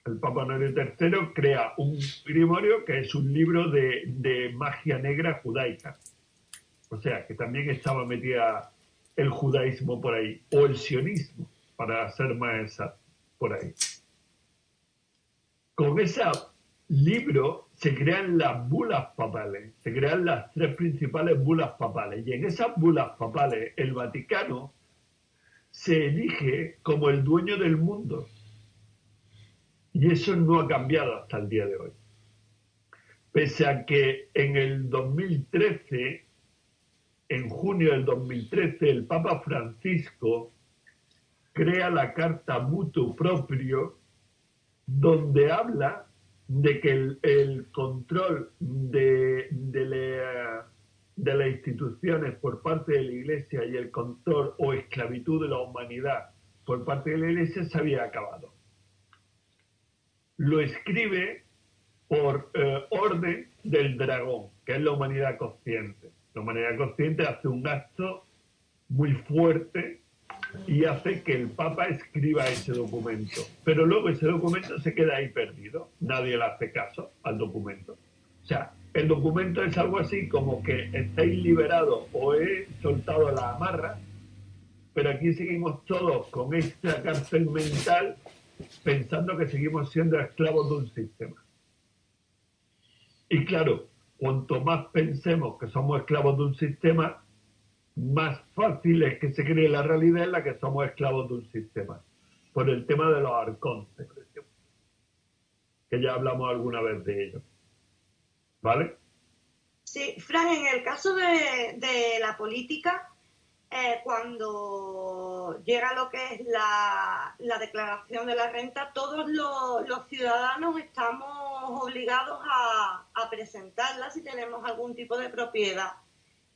el Papa Honorio III crea un grimorio que es un libro de, magia negra judaica. O sea, que también estaba metida el judaísmo por ahí, o el sionismo, para ser más exacto, por ahí. Con ese libro se crean las bulas papales, se crean las tres principales bulas papales, y en esas bulas papales el Vaticano se elige como el dueño del mundo y eso no ha cambiado hasta el día de hoy. Pese a que en el 2013, en junio del 2013, el Papa Francisco crea la Carta Mutuo Proprio, donde habla de que el, control de, de las instituciones por parte de la Iglesia y el control o esclavitud de la humanidad por parte de la Iglesia se había acabado lo escribe por eh, orden del dragón, que es la humanidad consciente. La humanidad consciente hace un acto muy fuerte y hace que el Papa escriba ese documento. Pero luego ese documento se queda ahí perdido. Nadie le hace caso al documento. O sea, el documento es algo así como que estáis liberados o he soltado la amarra, pero aquí seguimos todos con esta cárcel mental pensando que seguimos siendo esclavos de un sistema. Y claro, cuanto más pensemos que somos esclavos de un sistema, más fácil es que se cree la realidad en la que somos esclavos de un sistema. Por el tema de los arcontes, que ya hablamos alguna vez de ello. ¿Vale? Sí, Fran, en el caso de, de la política, eh, cuando llega lo que es la, la declaración de la renta, todos los, los ciudadanos estamos obligados a, a, presentarla si tenemos algún tipo de propiedad.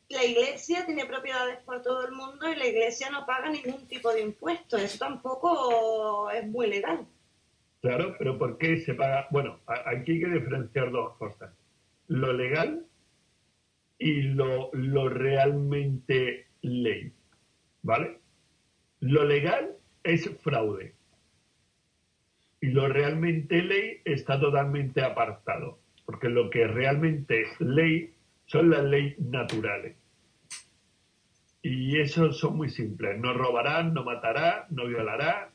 La iglesia tiene propiedades por todo el mundo y la iglesia no paga ningún tipo de impuesto. Eso tampoco es muy legal. Claro, pero ¿por qué se paga? Bueno, aquí hay que diferenciar dos cosas. Lo legal y lo, lo realmente ley. ¿Vale? Lo legal es fraude. Y lo realmente ley está totalmente apartado. Porque lo que realmente es ley son las leyes naturales. Y eso son muy simples. No robará, no matará, no violará.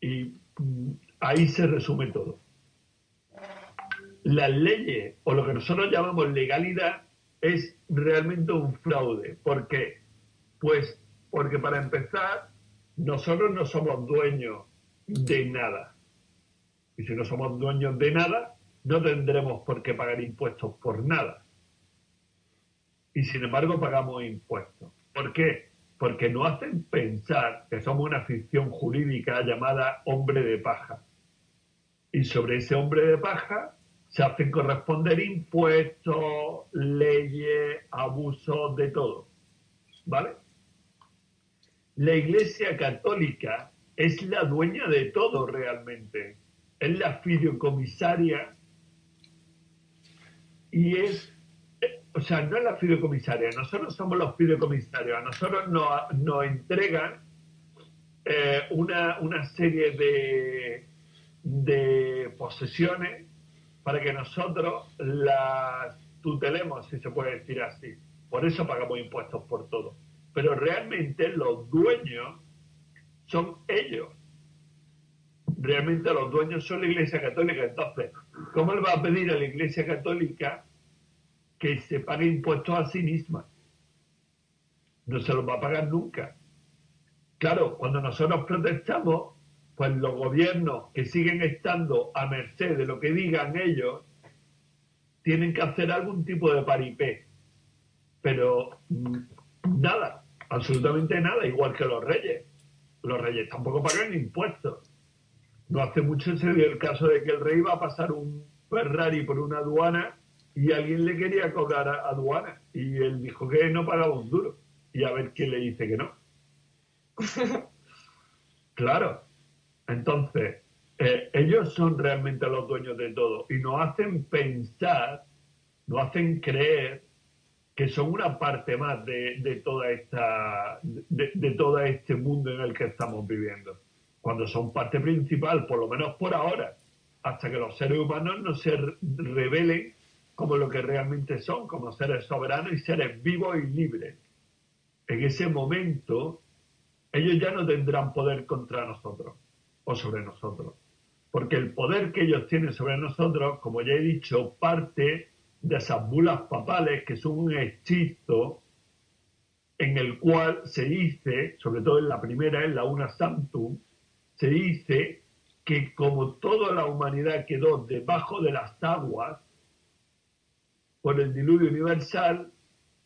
Y mm, ahí se resume todo. Las leyes, o lo que nosotros llamamos legalidad, es realmente un fraude. ¿Por qué? Pues porque para empezar, nosotros no somos dueños de nada. Y si no somos dueños de nada, no tendremos por qué pagar impuestos por nada. Y sin embargo pagamos impuestos. ¿Por qué? Porque nos hacen pensar que somos una ficción jurídica llamada hombre de paja. Y sobre ese hombre de paja se hacen corresponder impuestos, leyes, abusos, de todo. ¿Vale? La Iglesia Católica es la dueña de todo realmente. Es la fideicomisaria y es, o sea, no es la fideicomisaria, nosotros somos los fideicomisarios, a nosotros nos, nos entregan eh, una, una serie de, de posesiones para que nosotros las tutelemos, si se puede decir así. Por eso pagamos impuestos por todo. Pero realmente los dueños son ellos. Realmente los dueños son la Iglesia Católica. Entonces, ¿cómo le va a pedir a la Iglesia Católica que se pague impuestos a sí misma? No se los va a pagar nunca. Claro, cuando nosotros protestamos, pues los gobiernos que siguen estando a merced de lo que digan ellos, tienen que hacer algún tipo de paripé. Pero mm, nada, absolutamente nada, igual que los reyes. Los reyes tampoco pagan impuestos. No hace mucho se dio el caso de que el rey iba a pasar un Ferrari por una aduana y alguien le quería cobrar aduana. Y él dijo que no pagaba un duro. Y a ver quién le dice que no. claro, entonces, eh, ellos son realmente los dueños de todo y nos hacen pensar, nos hacen creer que son una parte más de, toda esta, de, todo este mundo en el que estamos viviendo. Cuando son parte principal, por lo menos por ahora, hasta que los seres humanos no se revelen como lo que realmente son, como seres soberanos y seres vivos y libres. En ese momento, ellos ya no tendrán poder contra nosotros o sobre nosotros. Porque el poder que ellos tienen sobre nosotros, como ya he dicho, parte de esas bulas papales que son un hechizo en el cual se dice, sobre todo en la primera, en la Una Santum, se dice que como toda la humanidad quedó debajo de las aguas por el diluvio universal,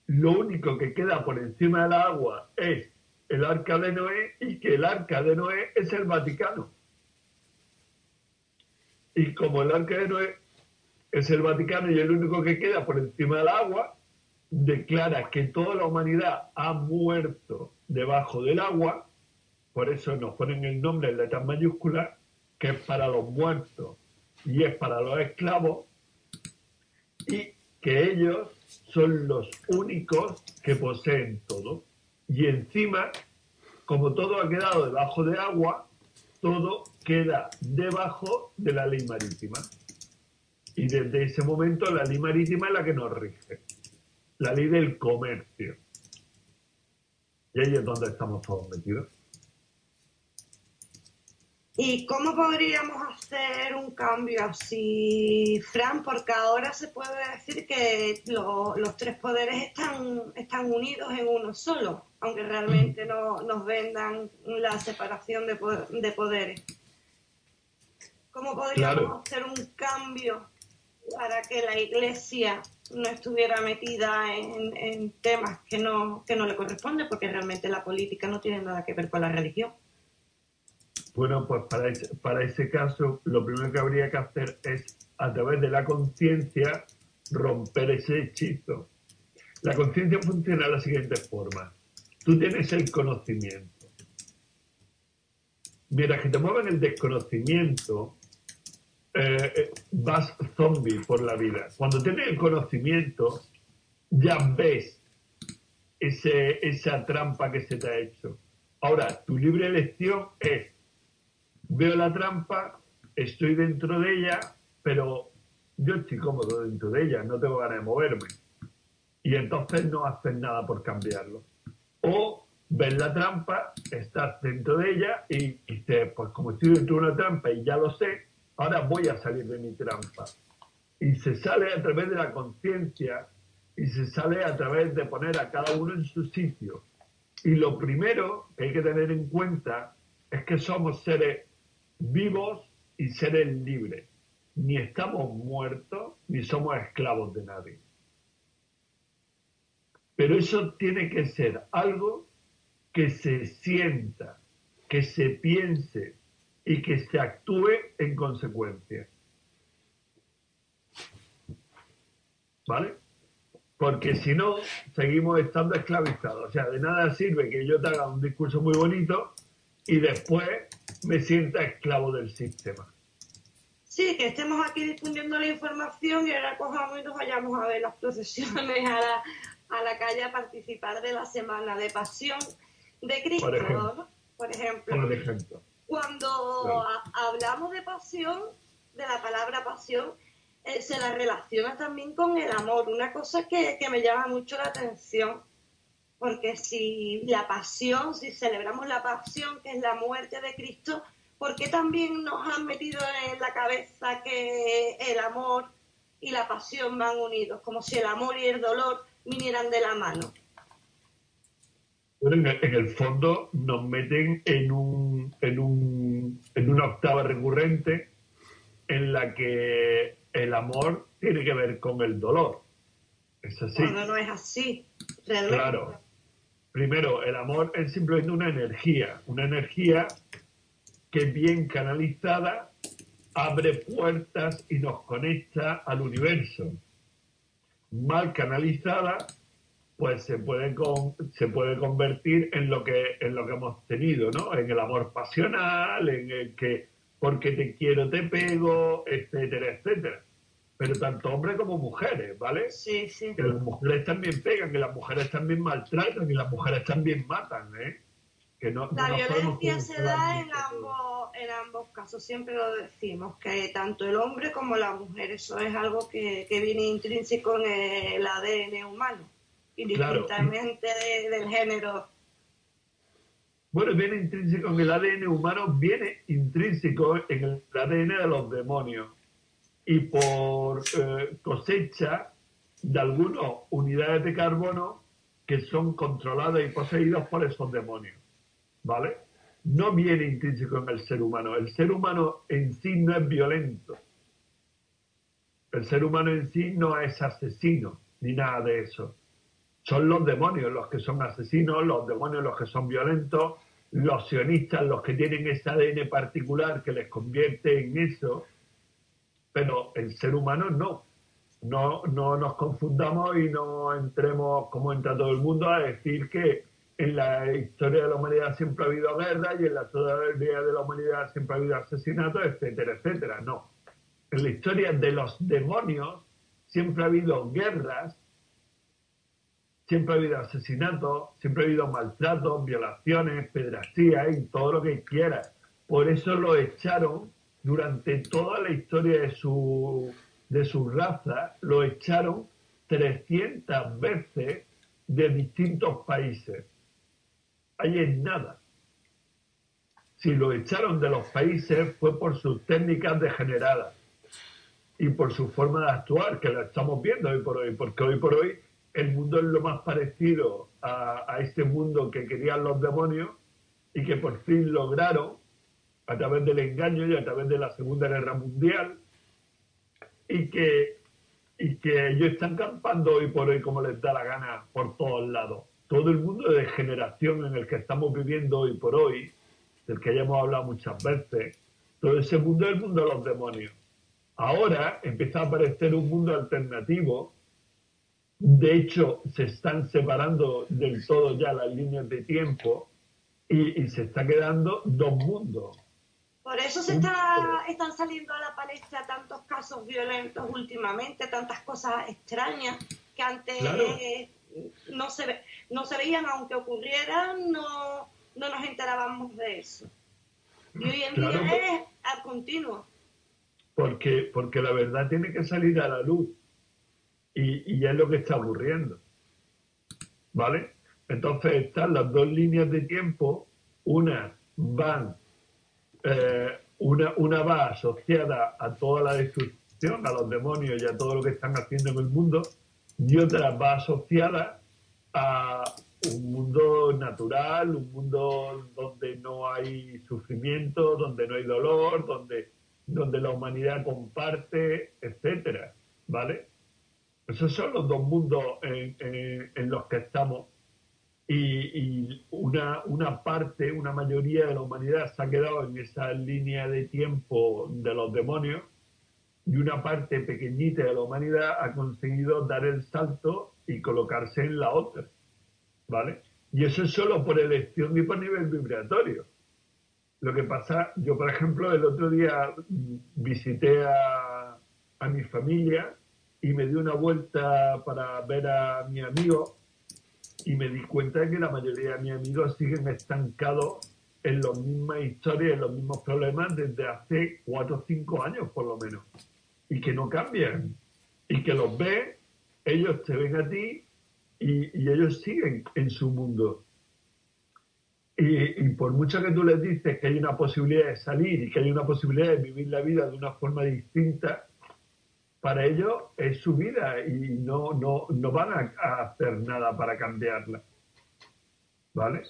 lo único que queda por encima del agua es el arca de Noé y que el arca de Noé es el Vaticano. Y como el arca de Noé es el Vaticano y el único que queda por encima del agua, declara que toda la humanidad ha muerto debajo del agua, por eso nos ponen el nombre en letras mayúsculas, que es para los muertos y es para los esclavos, y que ellos son los únicos que poseen todo. Y encima, como todo ha quedado debajo de agua, todo queda debajo de la ley marítima. Y desde ese momento la ley marítima es la que nos rige. La ley del comercio. Y ahí es donde estamos todos metidos. ¿Y cómo podríamos hacer un cambio así, Fran? Porque ahora se puede decir que lo- los tres poderes están, están unidos en uno solo, aunque realmente no nos vendan la separación de, de poderes. ¿Cómo podríamos Claro. hacer un cambio para que la Iglesia no estuviera metida en, en temas que no, que no le corresponden? Porque realmente la política no tiene nada que ver con la religión. Bueno, pues para ese, para ese caso, lo primero que habría que hacer es, a través de la conciencia, romper ese hechizo. La conciencia funciona de la siguiente forma. Tú tienes el conocimiento. Mientras que te mueves en el desconocimiento, eh, eh, vas zombie por la vida. Cuando tienes el conocimiento, ya ves ese, esa trampa que se te ha hecho. Ahora, tu libre elección es, veo la trampa, estoy dentro de ella, pero yo estoy cómodo dentro de ella, no tengo ganas de moverme. Y entonces no haces nada por cambiarlo. O ves la trampa, estás dentro de ella y dices, pues como estoy dentro de una trampa y ya lo sé, ahora voy a salir de mi trampa. Y se sale a través de la conciencia y se sale a través de poner a cada uno en su sitio. Y lo primero que hay que tener en cuenta es que somos seres vivos y seres libres. Ni estamos muertos ni somos esclavos de nadie. Pero eso tiene que ser algo que se sienta, que se piense y que se actúe en consecuencia. ¿Vale? Porque si no, seguimos estando esclavizados. O sea, de nada sirve que yo te haga un discurso muy bonito y después me sienta esclavo del sistema. Sí, que estemos aquí difundiendo la información y ahora cojamos y nos vayamos a ver las procesiones a la, a la calle a participar de la Semana de Pasión de Cristo, Por ejemplo. ¿no? Por ejemplo. Por ejemplo. Cuando Claro. hablamos de pasión, de la palabra pasión, eh, se la relaciona también con el amor. Una cosa que, que me llama mucho la atención, porque si la pasión, si celebramos la pasión, que es la muerte de Cristo, ¿por qué también nos han metido en la cabeza que el amor y la pasión van unidos? Como si el amor y el dolor vinieran de la mano. Bueno, en, el, fondo nos meten en, un, en, un, en una octava recurrente en la que el amor tiene que ver con el dolor. Es así. Cuando no es así, realmente. Claro. Primero, el amor es simplemente una energía, una energía que bien canalizada abre puertas y nos conecta al universo. Mal canalizada, pues se puede con- se puede convertir en lo que en lo que hemos tenido, ¿no? En el amor pasional, en el que porque te quiero te pego, etcétera, etcétera. Pero tanto hombres como mujeres, ¿vale? Sí, sí. que las mujeres también pegan, que las mujeres también maltratan y las mujeres también matan, ¿eh? Que no, La violencia se da en ambos, en ambos casos, siempre lo decimos, que tanto el hombre como la mujer, eso es algo que, que viene intrínseco en el ADN humano, Claro. indistintamente de- del género. Bueno, viene intrínseco en el ADN humano, viene intrínseco en el ADN de los demonios. Y por eh, cosecha de algunas unidades de carbono que son controladas y poseídas por esos demonios. ¿Vale? No viene intrínseco en el ser humano. El ser humano en sí no es violento. El ser humano en sí no es asesino, ni nada de eso son los demonios los que son asesinos, los demonios los que son violentos, los sionistas los que tienen ese ADN particular que les convierte en eso, pero el ser humano no. No, no nos confundamos y no entremos, como entra todo el mundo, a decir que en la historia de la humanidad siempre ha habido guerra y en la historia de la humanidad siempre ha habido asesinatos, etcétera, etcétera. No. En la historia de los demonios siempre ha habido guerras, siempre ha habido asesinatos, siempre ha habido maltratos, violaciones, pedrastías y todo lo que quieras. Por eso lo echaron durante toda la historia de su, de su raza, lo echaron 300 veces de distintos países. Ahí es nada. si lo echaron de los países fue por sus técnicas degeneradas y por su forma de actuar, que la estamos viendo hoy por hoy, porque hoy por hoy el mundo es lo más parecido a, a este mundo que querían los demonios y que por fin lograron a través del engaño y a través de la Segunda Guerra Mundial y que, y que ellos están campando hoy por hoy como les da la gana por todos lados. Todo el mundo de generación en el que estamos viviendo hoy por hoy del que ya hemos hablado muchas veces, todo ese mundo es el mundo de los demonios. Ahora empieza a aparecer un mundo alternativo. De hecho, se están separando del todo ya las líneas de tiempo y, se está quedando dos mundos. Por eso se está, están saliendo a la palestra tantos casos violentos últimamente, tantas cosas extrañas que antes no, se, no se veían, aunque ocurrieran, no, no nos enterábamos de eso. Y hoy en día es al continuo. Porque, porque la verdad tiene que salir a la luz. Y, y es lo que está ocurriendo. ¿Vale? Entonces están las dos líneas de tiempo. Una van, eh, una, una va asociada a toda la destrucción, a los demonios y a todo lo que están haciendo en el mundo, y otra va asociada a un mundo natural, un mundo donde no hay sufrimiento, donde no hay dolor, donde, donde la humanidad comparte, etcétera, ¿vale? Esos son los dos mundos en, los que estamos. Y, una, una parte, una mayoría de la humanidad se ha quedado en esa línea de tiempo de los demonios y una parte pequeñita de la humanidad ha conseguido dar el salto y colocarse en la otra. ¿vale? Y eso es solo por elección y por nivel vibratorio. Lo que pasa, yo por ejemplo, el otro día visité a, a mi familia y me di una vuelta para ver a mi amigo y me di cuenta de que la mayoría de mis amigos siguen estancados en las mismas historias, en los mismos problemas desde hace cuatro o cinco años por lo menos. Y que no cambian. Y que los ves, ellos te ven a ti y, ellos siguen en su mundo. Y, por mucho que tú les dices que hay una posibilidad de salir y que hay una posibilidad de vivir la vida de una forma distinta, para ellos es su vida y no, no, no van a, hacer nada para cambiarla. ¿Vale?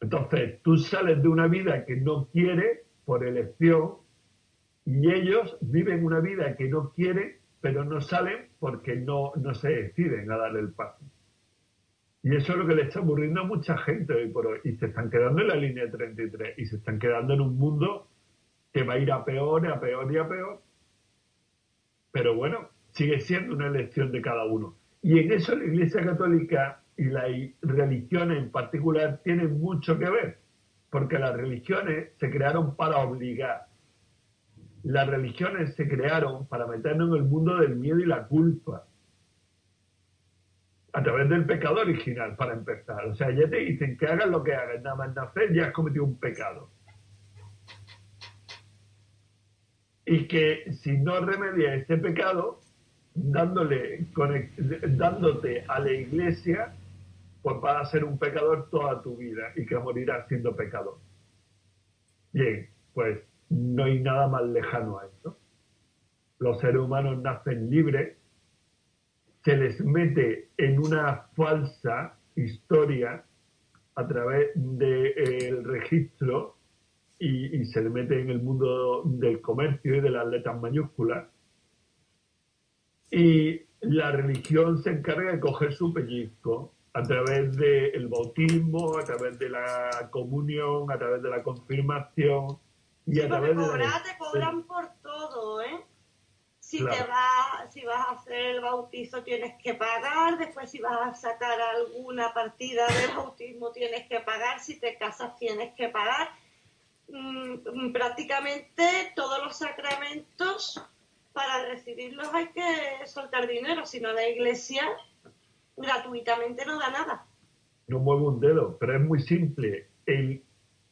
Entonces, tú sales de una vida que no quieres por elección y ellos viven una vida que no quieren pero no salen porque no, no se deciden a darle el paso. Y eso es lo que le está ocurriendo a mucha gente hoy por hoy. Y se están quedando en la línea 33 y se están quedando en un mundo que va a ir a peor, a peor y a peor. Pero bueno, sigue siendo una elección de cada uno. Y en eso la Iglesia Católica y las religiones en particular tienen mucho que ver, porque las religiones se crearon para obligar, las religiones se crearon para meternos en el mundo del miedo y la culpa. A través del pecado original, para empezar. O sea, ya te dicen que hagas lo que hagas, nada más nacer, ya has cometido un pecado. Y que si no remedias ese pecado, dándole, dándote a la iglesia, pues vas a ser un pecador toda tu vida y que morirás siendo pecador. Bien, pues no hay nada más lejano a eso. Los seres humanos nacen libres, se les mete en una falsa historia a través del registro y, se le mete en el mundo del comercio y de las letras mayúsculas. Y la religión se encarga de coger su pellizco a través del bautismo, a través de la comunión, a través de la confirmación, y a través cobrar, te cobran por todo, ¿eh? Si te vas, si vas a hacer el bautizo tienes que pagar, después si vas a sacar alguna partida del bautismo tienes que pagar, si te casas tienes que pagar. Mm, prácticamente todos los sacramentos para recibirlos hay que soltar dinero, si no la iglesia gratuitamente no da nada. No muevo un dedo, pero es muy simple. El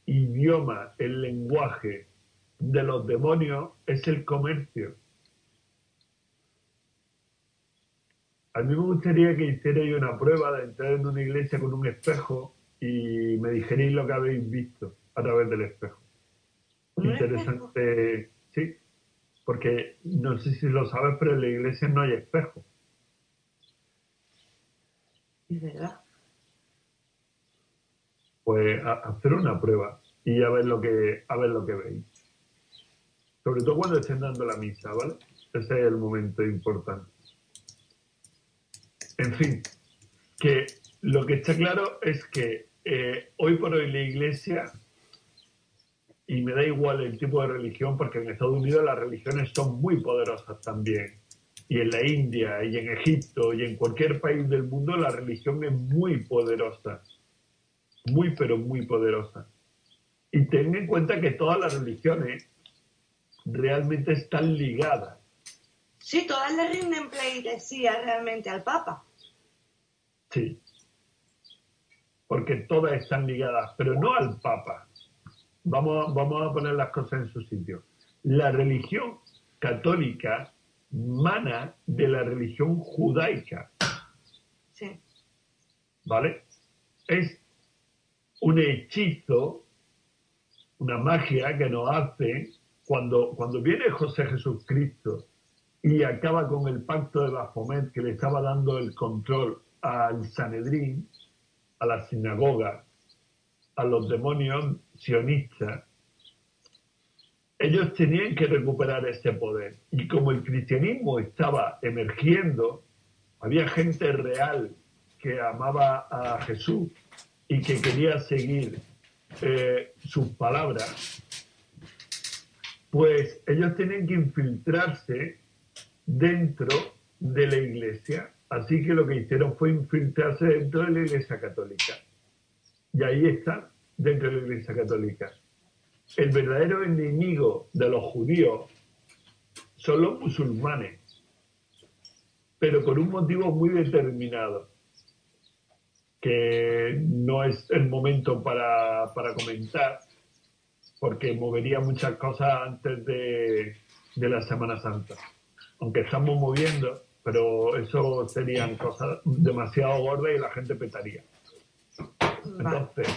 idioma, el lenguaje de los demonios es el comercio. A mí me gustaría que hicierais una prueba de entrar en una iglesia con un espejo y me dijerais lo que habéis visto. a través del espejo. Interesante, sí, porque no sé si lo sabes, pero en la iglesia no hay espejo. Es verdad. Pues hacer una prueba y a ver lo que a ver lo que veis. Sobre todo cuando estén dando la misa, ¿vale? Ese es el momento importante. En fin, que lo que está claro es que eh, hoy por hoy la iglesia, y me da igual el tipo de religión, porque en Estados Unidos las religiones son muy poderosas también, y en la India, y en Egipto, y en cualquier país del mundo, la religión es muy poderosa, muy pero muy poderosa. Y ten en cuenta que todas las religiones realmente están ligadas. Sí, todas le rinden pleitesía realmente al Papa. Sí porque todas están ligadas, pero no al Papa. Vamos, vamos a poner las cosas en su sitio. La religión católica mana de la religión judaica. Sí. ¿Vale? Es un hechizo, una magia que nos hace cuando, cuando viene José Jesucristo y acaba con el pacto de Baphomet que le estaba dando el control al Sanedrín, a la sinagoga, a los demonios sionistas, ellos tenían que recuperar ese poder. Y como el cristianismo estaba emergiendo, había gente real que amaba a Jesús y que quería seguir eh, sus palabras, pues ellos tenían que infiltrarse dentro de la iglesia Así que lo que hicieron fue infiltrarse dentro de la Iglesia Católica. Y ahí está, dentro de la Iglesia Católica. El verdadero enemigo de los judíos son los musulmanes, pero por un motivo muy determinado, que no es el momento para, para comentar, porque movería muchas cosas antes de, de la Semana Santa. Aunque estamos moviendo, pero eso serían cosas demasiado gordas y la gente petaría. Entonces,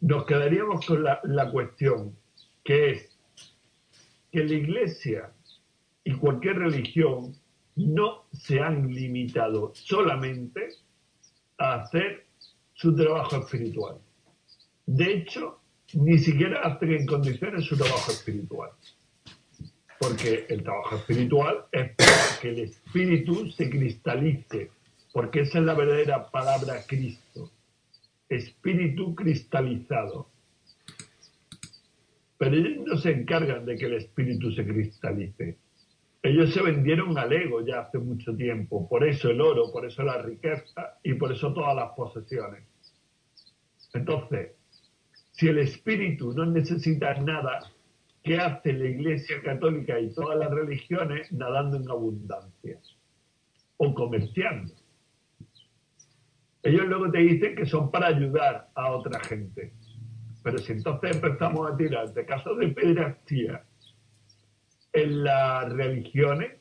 nos quedaríamos con la, la cuestión, que es que la iglesia y cualquier religión no se han limitado solamente a hacer su trabajo espiritual. De hecho, ni siquiera hacen en condiciones su trabajo espiritual. Porque el trabajo espiritual es para que el espíritu se cristalice, porque esa es la verdadera palabra Cristo, espíritu cristalizado. Pero ellos no se encargan de que el espíritu se cristalice. Ellos se vendieron al ego ya hace mucho tiempo, por eso el oro, por eso la riqueza y por eso todas las posesiones. Entonces, si el espíritu no necesita nada, ¿Qué hace la Iglesia Católica y todas las religiones nadando en abundancia? O comerciando. Ellos luego te dicen que son para ayudar a otra gente. Pero si entonces empezamos a tirar de casos de pederastía en las religiones,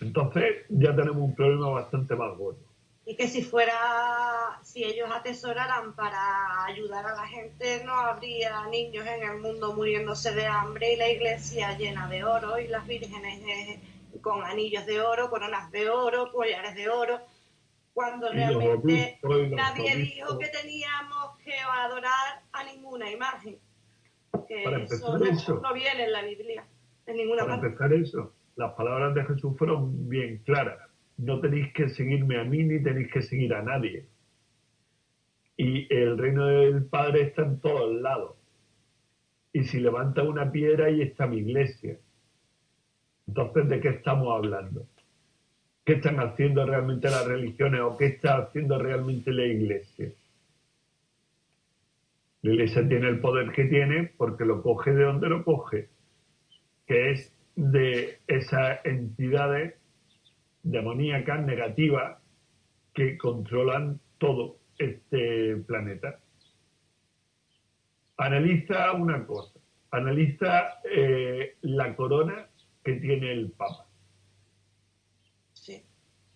entonces ya tenemos un problema bastante más gordo y que si fuera, si ellos atesoraran para ayudar a la gente, no habría niños en el mundo muriéndose de hambre y la iglesia llena de oro y las vírgenes eh, con anillos de oro, coronas de oro, collares de oro, cuando realmente nadie dijo que teníamos que adorar a ninguna imagen. Que eso, no, viene en la Biblia, en ninguna para empezar eso, las palabras de Jesús fueron bien claras no tenéis que seguirme a mí ni tenéis que seguir a nadie. Y el reino del Padre está en todos lados. Y si levanta una piedra, ahí está mi iglesia. Entonces, ¿de qué estamos hablando? ¿Qué están haciendo realmente las religiones o qué está haciendo realmente la iglesia? La iglesia tiene el poder que tiene porque lo coge de donde lo coge, que es de esas entidades demoníacas, negativas, que controlan todo este planeta. Analiza una cosa, analiza eh, la corona que tiene el Papa.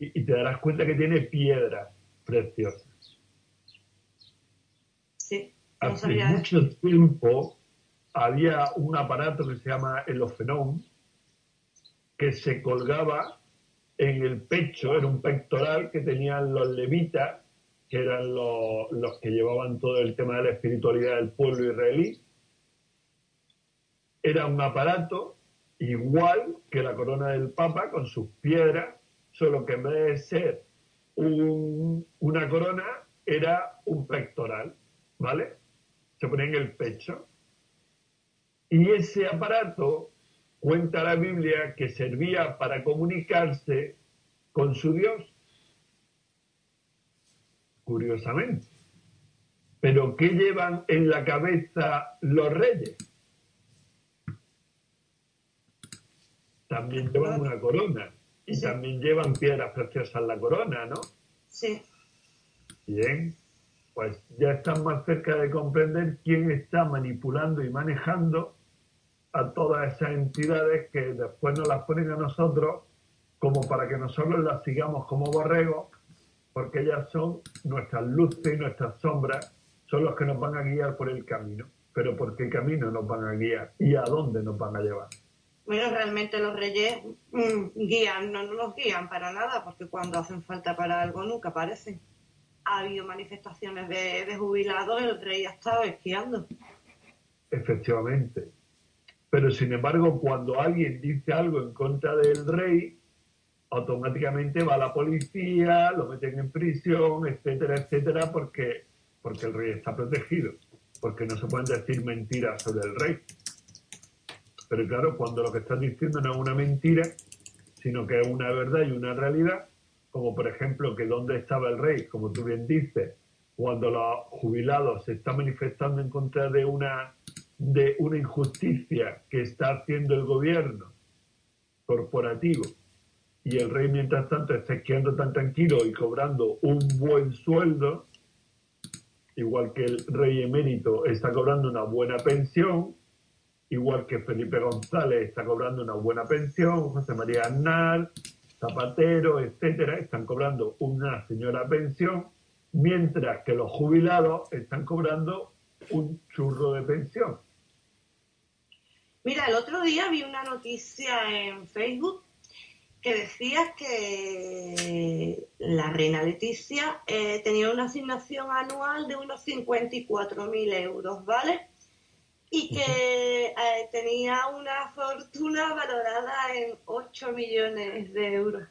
Y, y, te darás cuenta que tiene piedras preciosas. Sí. hace mucho tiempo había un aparato que se llama el ofenón que se colgaba en el pecho, era un pectoral que tenían los levitas, que eran los, los que llevaban todo el tema de la espiritualidad del pueblo israelí. Era un aparato igual que la corona del Papa con sus piedras, solo que en vez de ser una corona, era un pectoral, ¿vale? Se ponía en el pecho. Y ese aparato, cuenta la Biblia, que servía para comunicarse con su Dios. Curiosamente. Pero ¿qué llevan en la cabeza los reyes? También llevan una corona y también llevan piedras preciosas en la corona, ¿no? Sí. Bien, pues ya están más cerca de comprender quién está manipulando y manejando a todas esas entidades que después nos las ponen a nosotros como para que nosotros las sigamos como borregos, porque ellas son nuestras luces y nuestras sombras, son los que nos van a guiar por el camino. Pero ¿por qué camino nos van a guiar y a dónde nos van a llevar? Bueno, realmente los reyes mm, guían, no, nos guían para nada, porque cuando hacen falta para algo nunca aparecen. Ha habido manifestaciones de, de jubilados, el rey ha estado esquiando. Efectivamente. Pero sin embargo, cuando alguien dice algo en contra del rey, automáticamente va la policía, lo meten en prisión, etcétera, etcétera, porque, porque el rey está protegido, porque no se pueden decir mentiras sobre el rey. Pero claro, cuando lo que estás diciendo no es una mentira, sino que es una verdad y una realidad, como por ejemplo que dónde estaba el rey, como tú bien dices, cuando los jubilados se están manifestando en contra de una de una injusticia que está haciendo el gobierno corporativo y el rey mientras tanto está esquiando tan tranquilo y cobrando un buen sueldo, igual que el rey emérito está cobrando una buena pensión, igual que Felipe González está cobrando una buena pensión, José María Arnal, Zapatero, etcétera, están cobrando una señora pensión, mientras que los jubilados están cobrando un churro de pensión. Mira, el otro día vi una noticia en Facebook que decía que la reina Leticia eh, tenía una asignación anual de unos 54.000 euros, ¿vale? Y que eh, tenía una fortuna valorada en 8 millones de euros.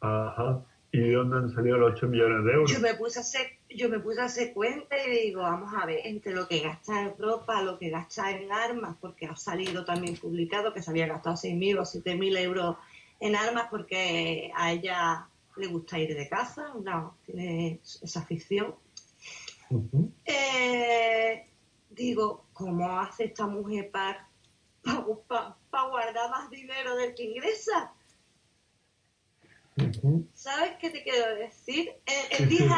Ajá. ¿Y de dónde han salido los 8 millones de euros? Yo me puse a hacer, yo me puse a hacer cuenta y digo, vamos a ver, entre lo que gasta en ropa, lo que gasta en armas, porque ha salido también publicado que se había gastado 6.000 o 7.000 euros en armas porque a ella le gusta ir de caza, no, tiene esa afición. Eh, digo, ¿cómo hace esta mujer para pa, guardar más dinero del que ingresa? ¿Sabes qué te quiero decir? En, 10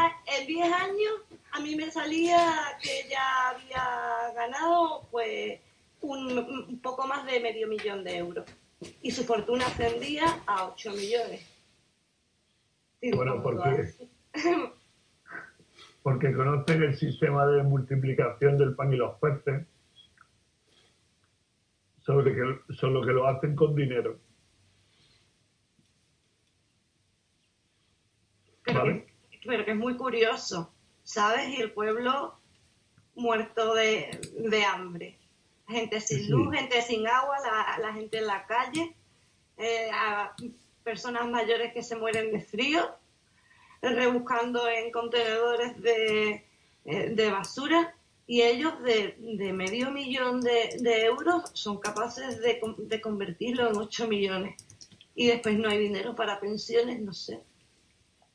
años a mí me salía que ya había ganado pues un, poco más de medio millón de euros y su fortuna ascendía a 8 millones. bueno, porque, porque conocen el sistema de multiplicación del pan y los peces, sobre que, solo que lo hacen con dinero. pero, que, es muy curioso, ¿sabes? Y el pueblo muerto de, hambre. Gente sin luz, gente sin agua, la, gente en la calle, eh, personas mayores que se mueren de frío, rebuscando en contenedores de, eh, basura y ellos de, medio millón de, euros son capaces de, de convertirlo en 8 millones. Y después no hay dinero para pensiones, no sé.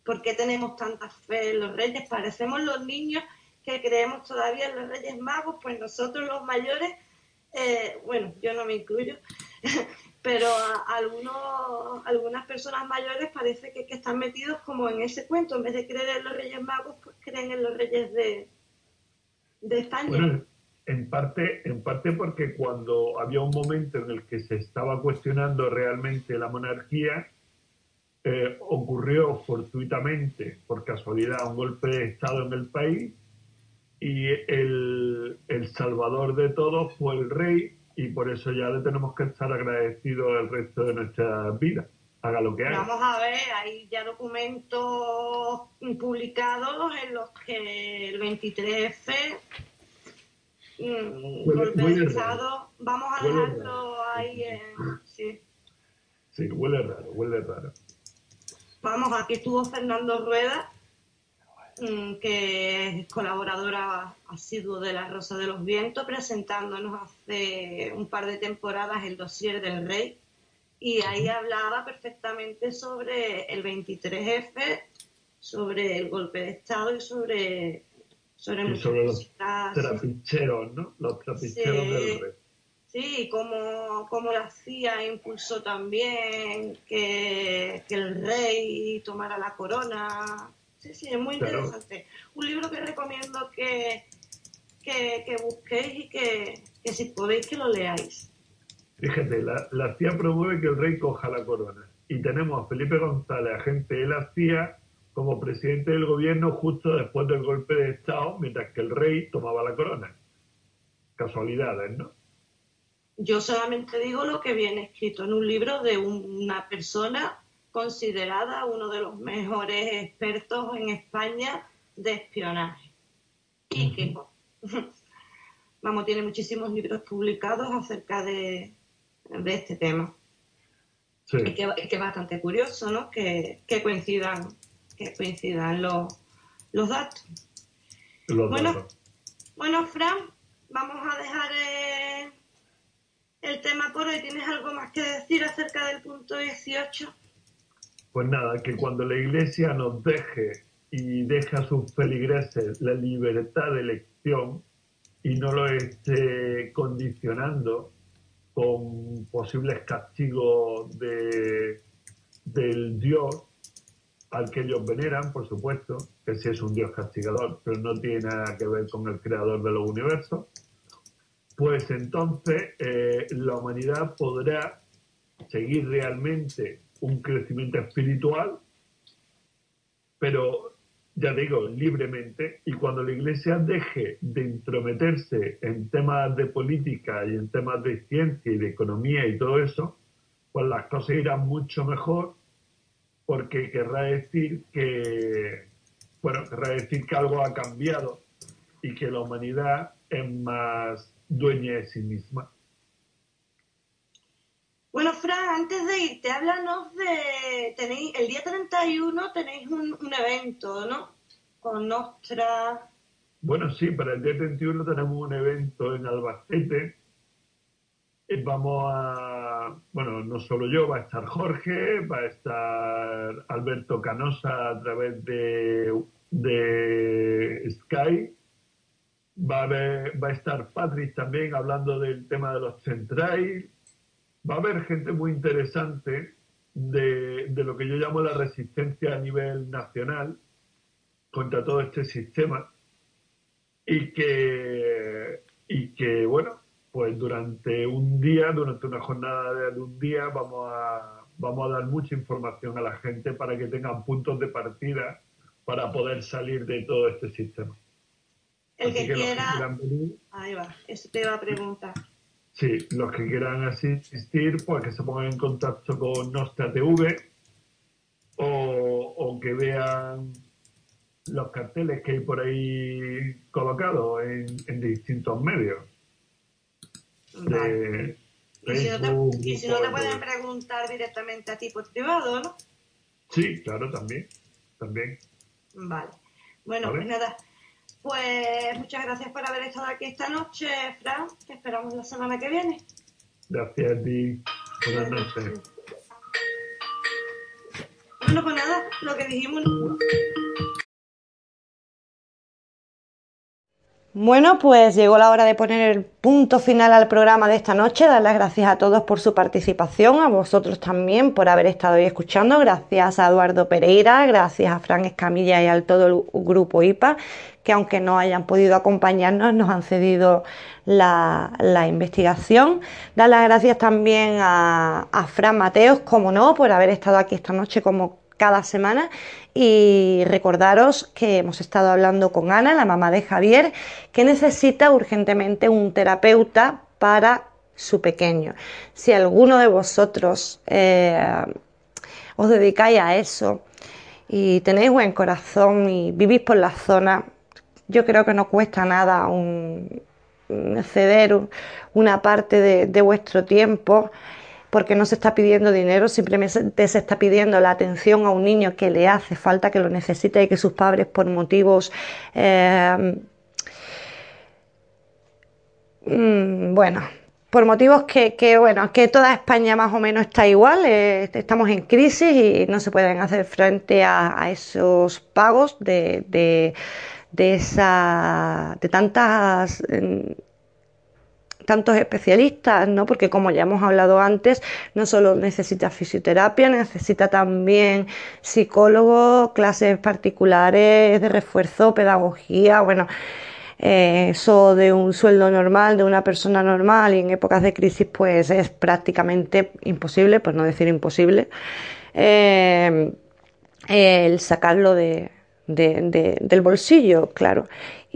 ¿Por qué tenemos tanta fe en los reyes? Parecemos los niños que creemos todavía en los reyes magos, pues nosotros los mayores, eh, bueno, yo no me incluyo, pero algunos, algunas personas mayores parece que, están metidos como en ese cuento, en vez de creer en los reyes magos, pues creen en los reyes de, de España. Bueno, en parte, en parte porque cuando había un momento en el que se estaba cuestionando realmente la monarquía, eh, ocurrió fortuitamente, por casualidad, un golpe de Estado en el país y el, el salvador de todos fue el rey y por eso ya le tenemos que estar agradecidos el resto de nuestra vida. Haga lo que haga. Vamos a ver, hay ya documentos publicados en los que el 23F mm, vamos a dejarlo ahí en... Sí. sí, huele raro, huele raro. Vamos, aquí estuvo Fernando Rueda que es colaboradora asiduo de La Rosa de los Vientos, presentándonos hace un par de temporadas el dossier del rey. Y ahí hablaba perfectamente sobre el 23F, sobre el golpe de Estado y sobre sobre, los trapicheros, ¿no? Los trapicheros del rey. Sí, como, como la CIA impulsó también que, que el rey tomara la corona Sí, sí, es muy interesante. Un libro que recomiendo que, que, busquéis y que, si podéis que lo leáis. Fíjate, la, la CIA promueve que el rey coja la corona. Y tenemos a Felipe González, agente de la CIA, como presidente del gobierno justo después del golpe de Estado, mientras que el rey tomaba la corona. Casualidades, ¿no? Yo solamente digo lo que viene escrito en un libro de una persona considerada uno de los mejores expertos en España de espionaje. Y que, vamos, tiene muchísimos libros publicados acerca de, este tema. Y, que, es bastante curioso, ¿no? Que, coincidan, que coincidan los, los datos. bueno, bueno, Fran, vamos a dejar eh, el tema por hoy. ¿Tienes algo más que decir acerca del punto 18? Pues nada, que cuando la Iglesia nos deje y deja a sus feligreses la libertad de elección y no lo esté condicionando con posibles castigos de, del Dios al que ellos veneran, por supuesto, que sí es un Dios castigador, pero no tiene nada que ver con el creador de los universos, pues entonces eh, la humanidad podrá seguir realmente un crecimiento espiritual, pero ya digo, libremente, y cuando la Iglesia deje de intrometerse en temas de política y en temas de ciencia y de economía y todo eso, pues las cosas irán mucho mejor, porque querrá decir que, bueno, querrá decir que algo ha cambiado y que la humanidad es más dueña de sí misma. Bueno, Fran, antes de irte, háblanos de. Tenéis, el día 31 tenéis un, evento, ¿no? Con Nostra. Bueno, sí, para el día 31 tenemos un evento en Albacete. Eh, vamos a. Bueno, no solo yo, va a estar Jorge, va a estar Alberto Canosa a través de, de Sky. Va a, va a estar Patrick también hablando del tema de los centrais va a haber gente muy interesante de, lo que yo llamo la resistencia a nivel nacional contra todo este sistema y que, y que bueno, pues durante un día, durante una jornada de un día, vamos a, vamos a dar mucha información a la gente para que tengan puntos de partida para poder salir de todo este sistema. El que, quiera... Ahí va, eso te iba a preguntar. Sí, los que quieran asistir, pues que se pongan en contacto con Nostra TV o, que vean los carteles que hay por ahí colocados en, distintos medios. y, si no te, pueden preguntar directamente a ti por privado, ¿no? Sí, claro, también. También. Vale. Bueno, pues nada. Pues muchas gracias por haber estado aquí esta noche, Fran. Te esperamos la semana que viene. Gracias a ti. Buenas noches. Bueno, pues nada, lo que dijimos. Bueno, pues llegó la hora de poner el punto final al programa de esta noche. Dar las gracias a todos por su participación, a vosotros también por haber estado ahí escuchando. Gracias a Eduardo Pereira, gracias a Fran Escamilla y al todo el grupo IPA, que aunque no hayan podido acompañarnos, nos han cedido la, investigación. Dar las gracias también a, a Fran Mateos, como no, por haber estado aquí esta noche como cada semana y recordaros que hemos estado hablando con Ana, la mamá de Javier, que necesita urgentemente un terapeuta para su pequeño. Si alguno de vosotros eh, os dedicáis a eso y tenéis buen corazón y vivís por la zona, yo creo que no cuesta nada un, ceder una parte de, vuestro tiempo porque no se está pidiendo dinero, simplemente se está pidiendo la atención a un niño que le hace falta, que lo necesita y que sus padres por motivos, eh, mm, bueno, por motivos que, bueno, que toda España más o menos está igual, eh, estamos en crisis y no se pueden hacer frente a, esos pagos de, de, de, esa, de tantas tantos especialistas, ¿no? Porque como ya hemos hablado antes, no solo necesita fisioterapia, necesita también psicólogo, clases particulares de refuerzo, pedagogía, bueno, eh, eso de un sueldo normal, de una persona normal y en épocas de crisis pues es prácticamente imposible, por no decir imposible, eh, el sacarlo de, del bolsillo, claro.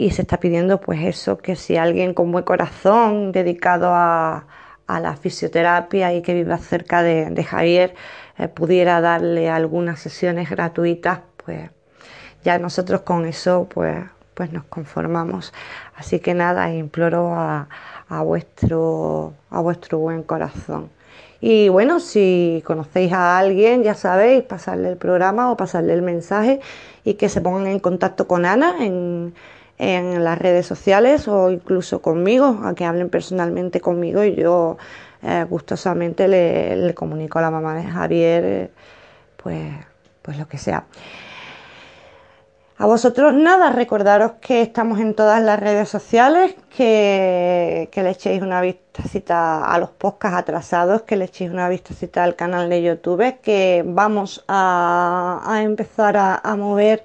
Y se está pidiendo pues eso, que si alguien con buen corazón dedicado a, la fisioterapia y que viva cerca de, Javier eh, pudiera darle algunas sesiones gratuitas, pues ya nosotros con eso pues pues nos conformamos. Así que nada, imploro a, vuestro, a vuestro buen corazón. Y bueno, si conocéis a alguien, ya sabéis, pasarle el programa o pasarle el mensaje y que se pongan en contacto con Ana las redes sociales o incluso conmigo, a que hablen personalmente conmigo y yo eh, gustosamente le, comunico a la mamá de Javier, eh, pues, pues lo que sea. A vosotros nada, recordaros que estamos en todas las redes sociales, que, le echéis una vistacita a los podcasts atrasados, que le echéis una vistacita al canal de YouTube, que vamos a, empezar a, mover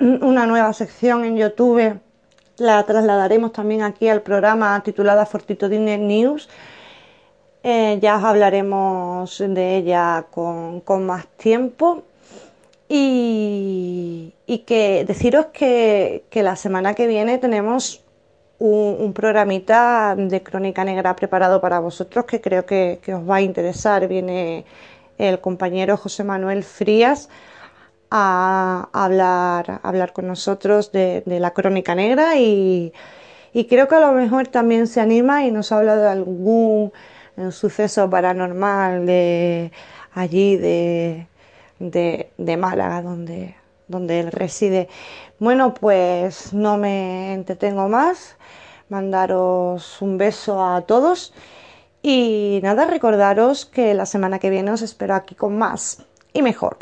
una nueva sección en YouTube. La trasladaremos también aquí al programa titulada Fortito Dinner News. Eh, ya os hablaremos de ella con, con más tiempo y, que deciros que, la semana que viene tenemos un, programita de Crónica Negra preparado para vosotros que creo que, os va a interesar. Viene el compañero José Manuel Frías a, hablar, hablar con nosotros de, la Crónica Negra y, creo que a lo mejor también se anima y nos habla de algún eh, suceso paranormal de allí de de, de Málaga, donde, donde él reside. Bueno, pues no me entretengo más. Mandaros un beso a todos. Y nada, recordaros que la semana que viene os espero aquí con más y mejor.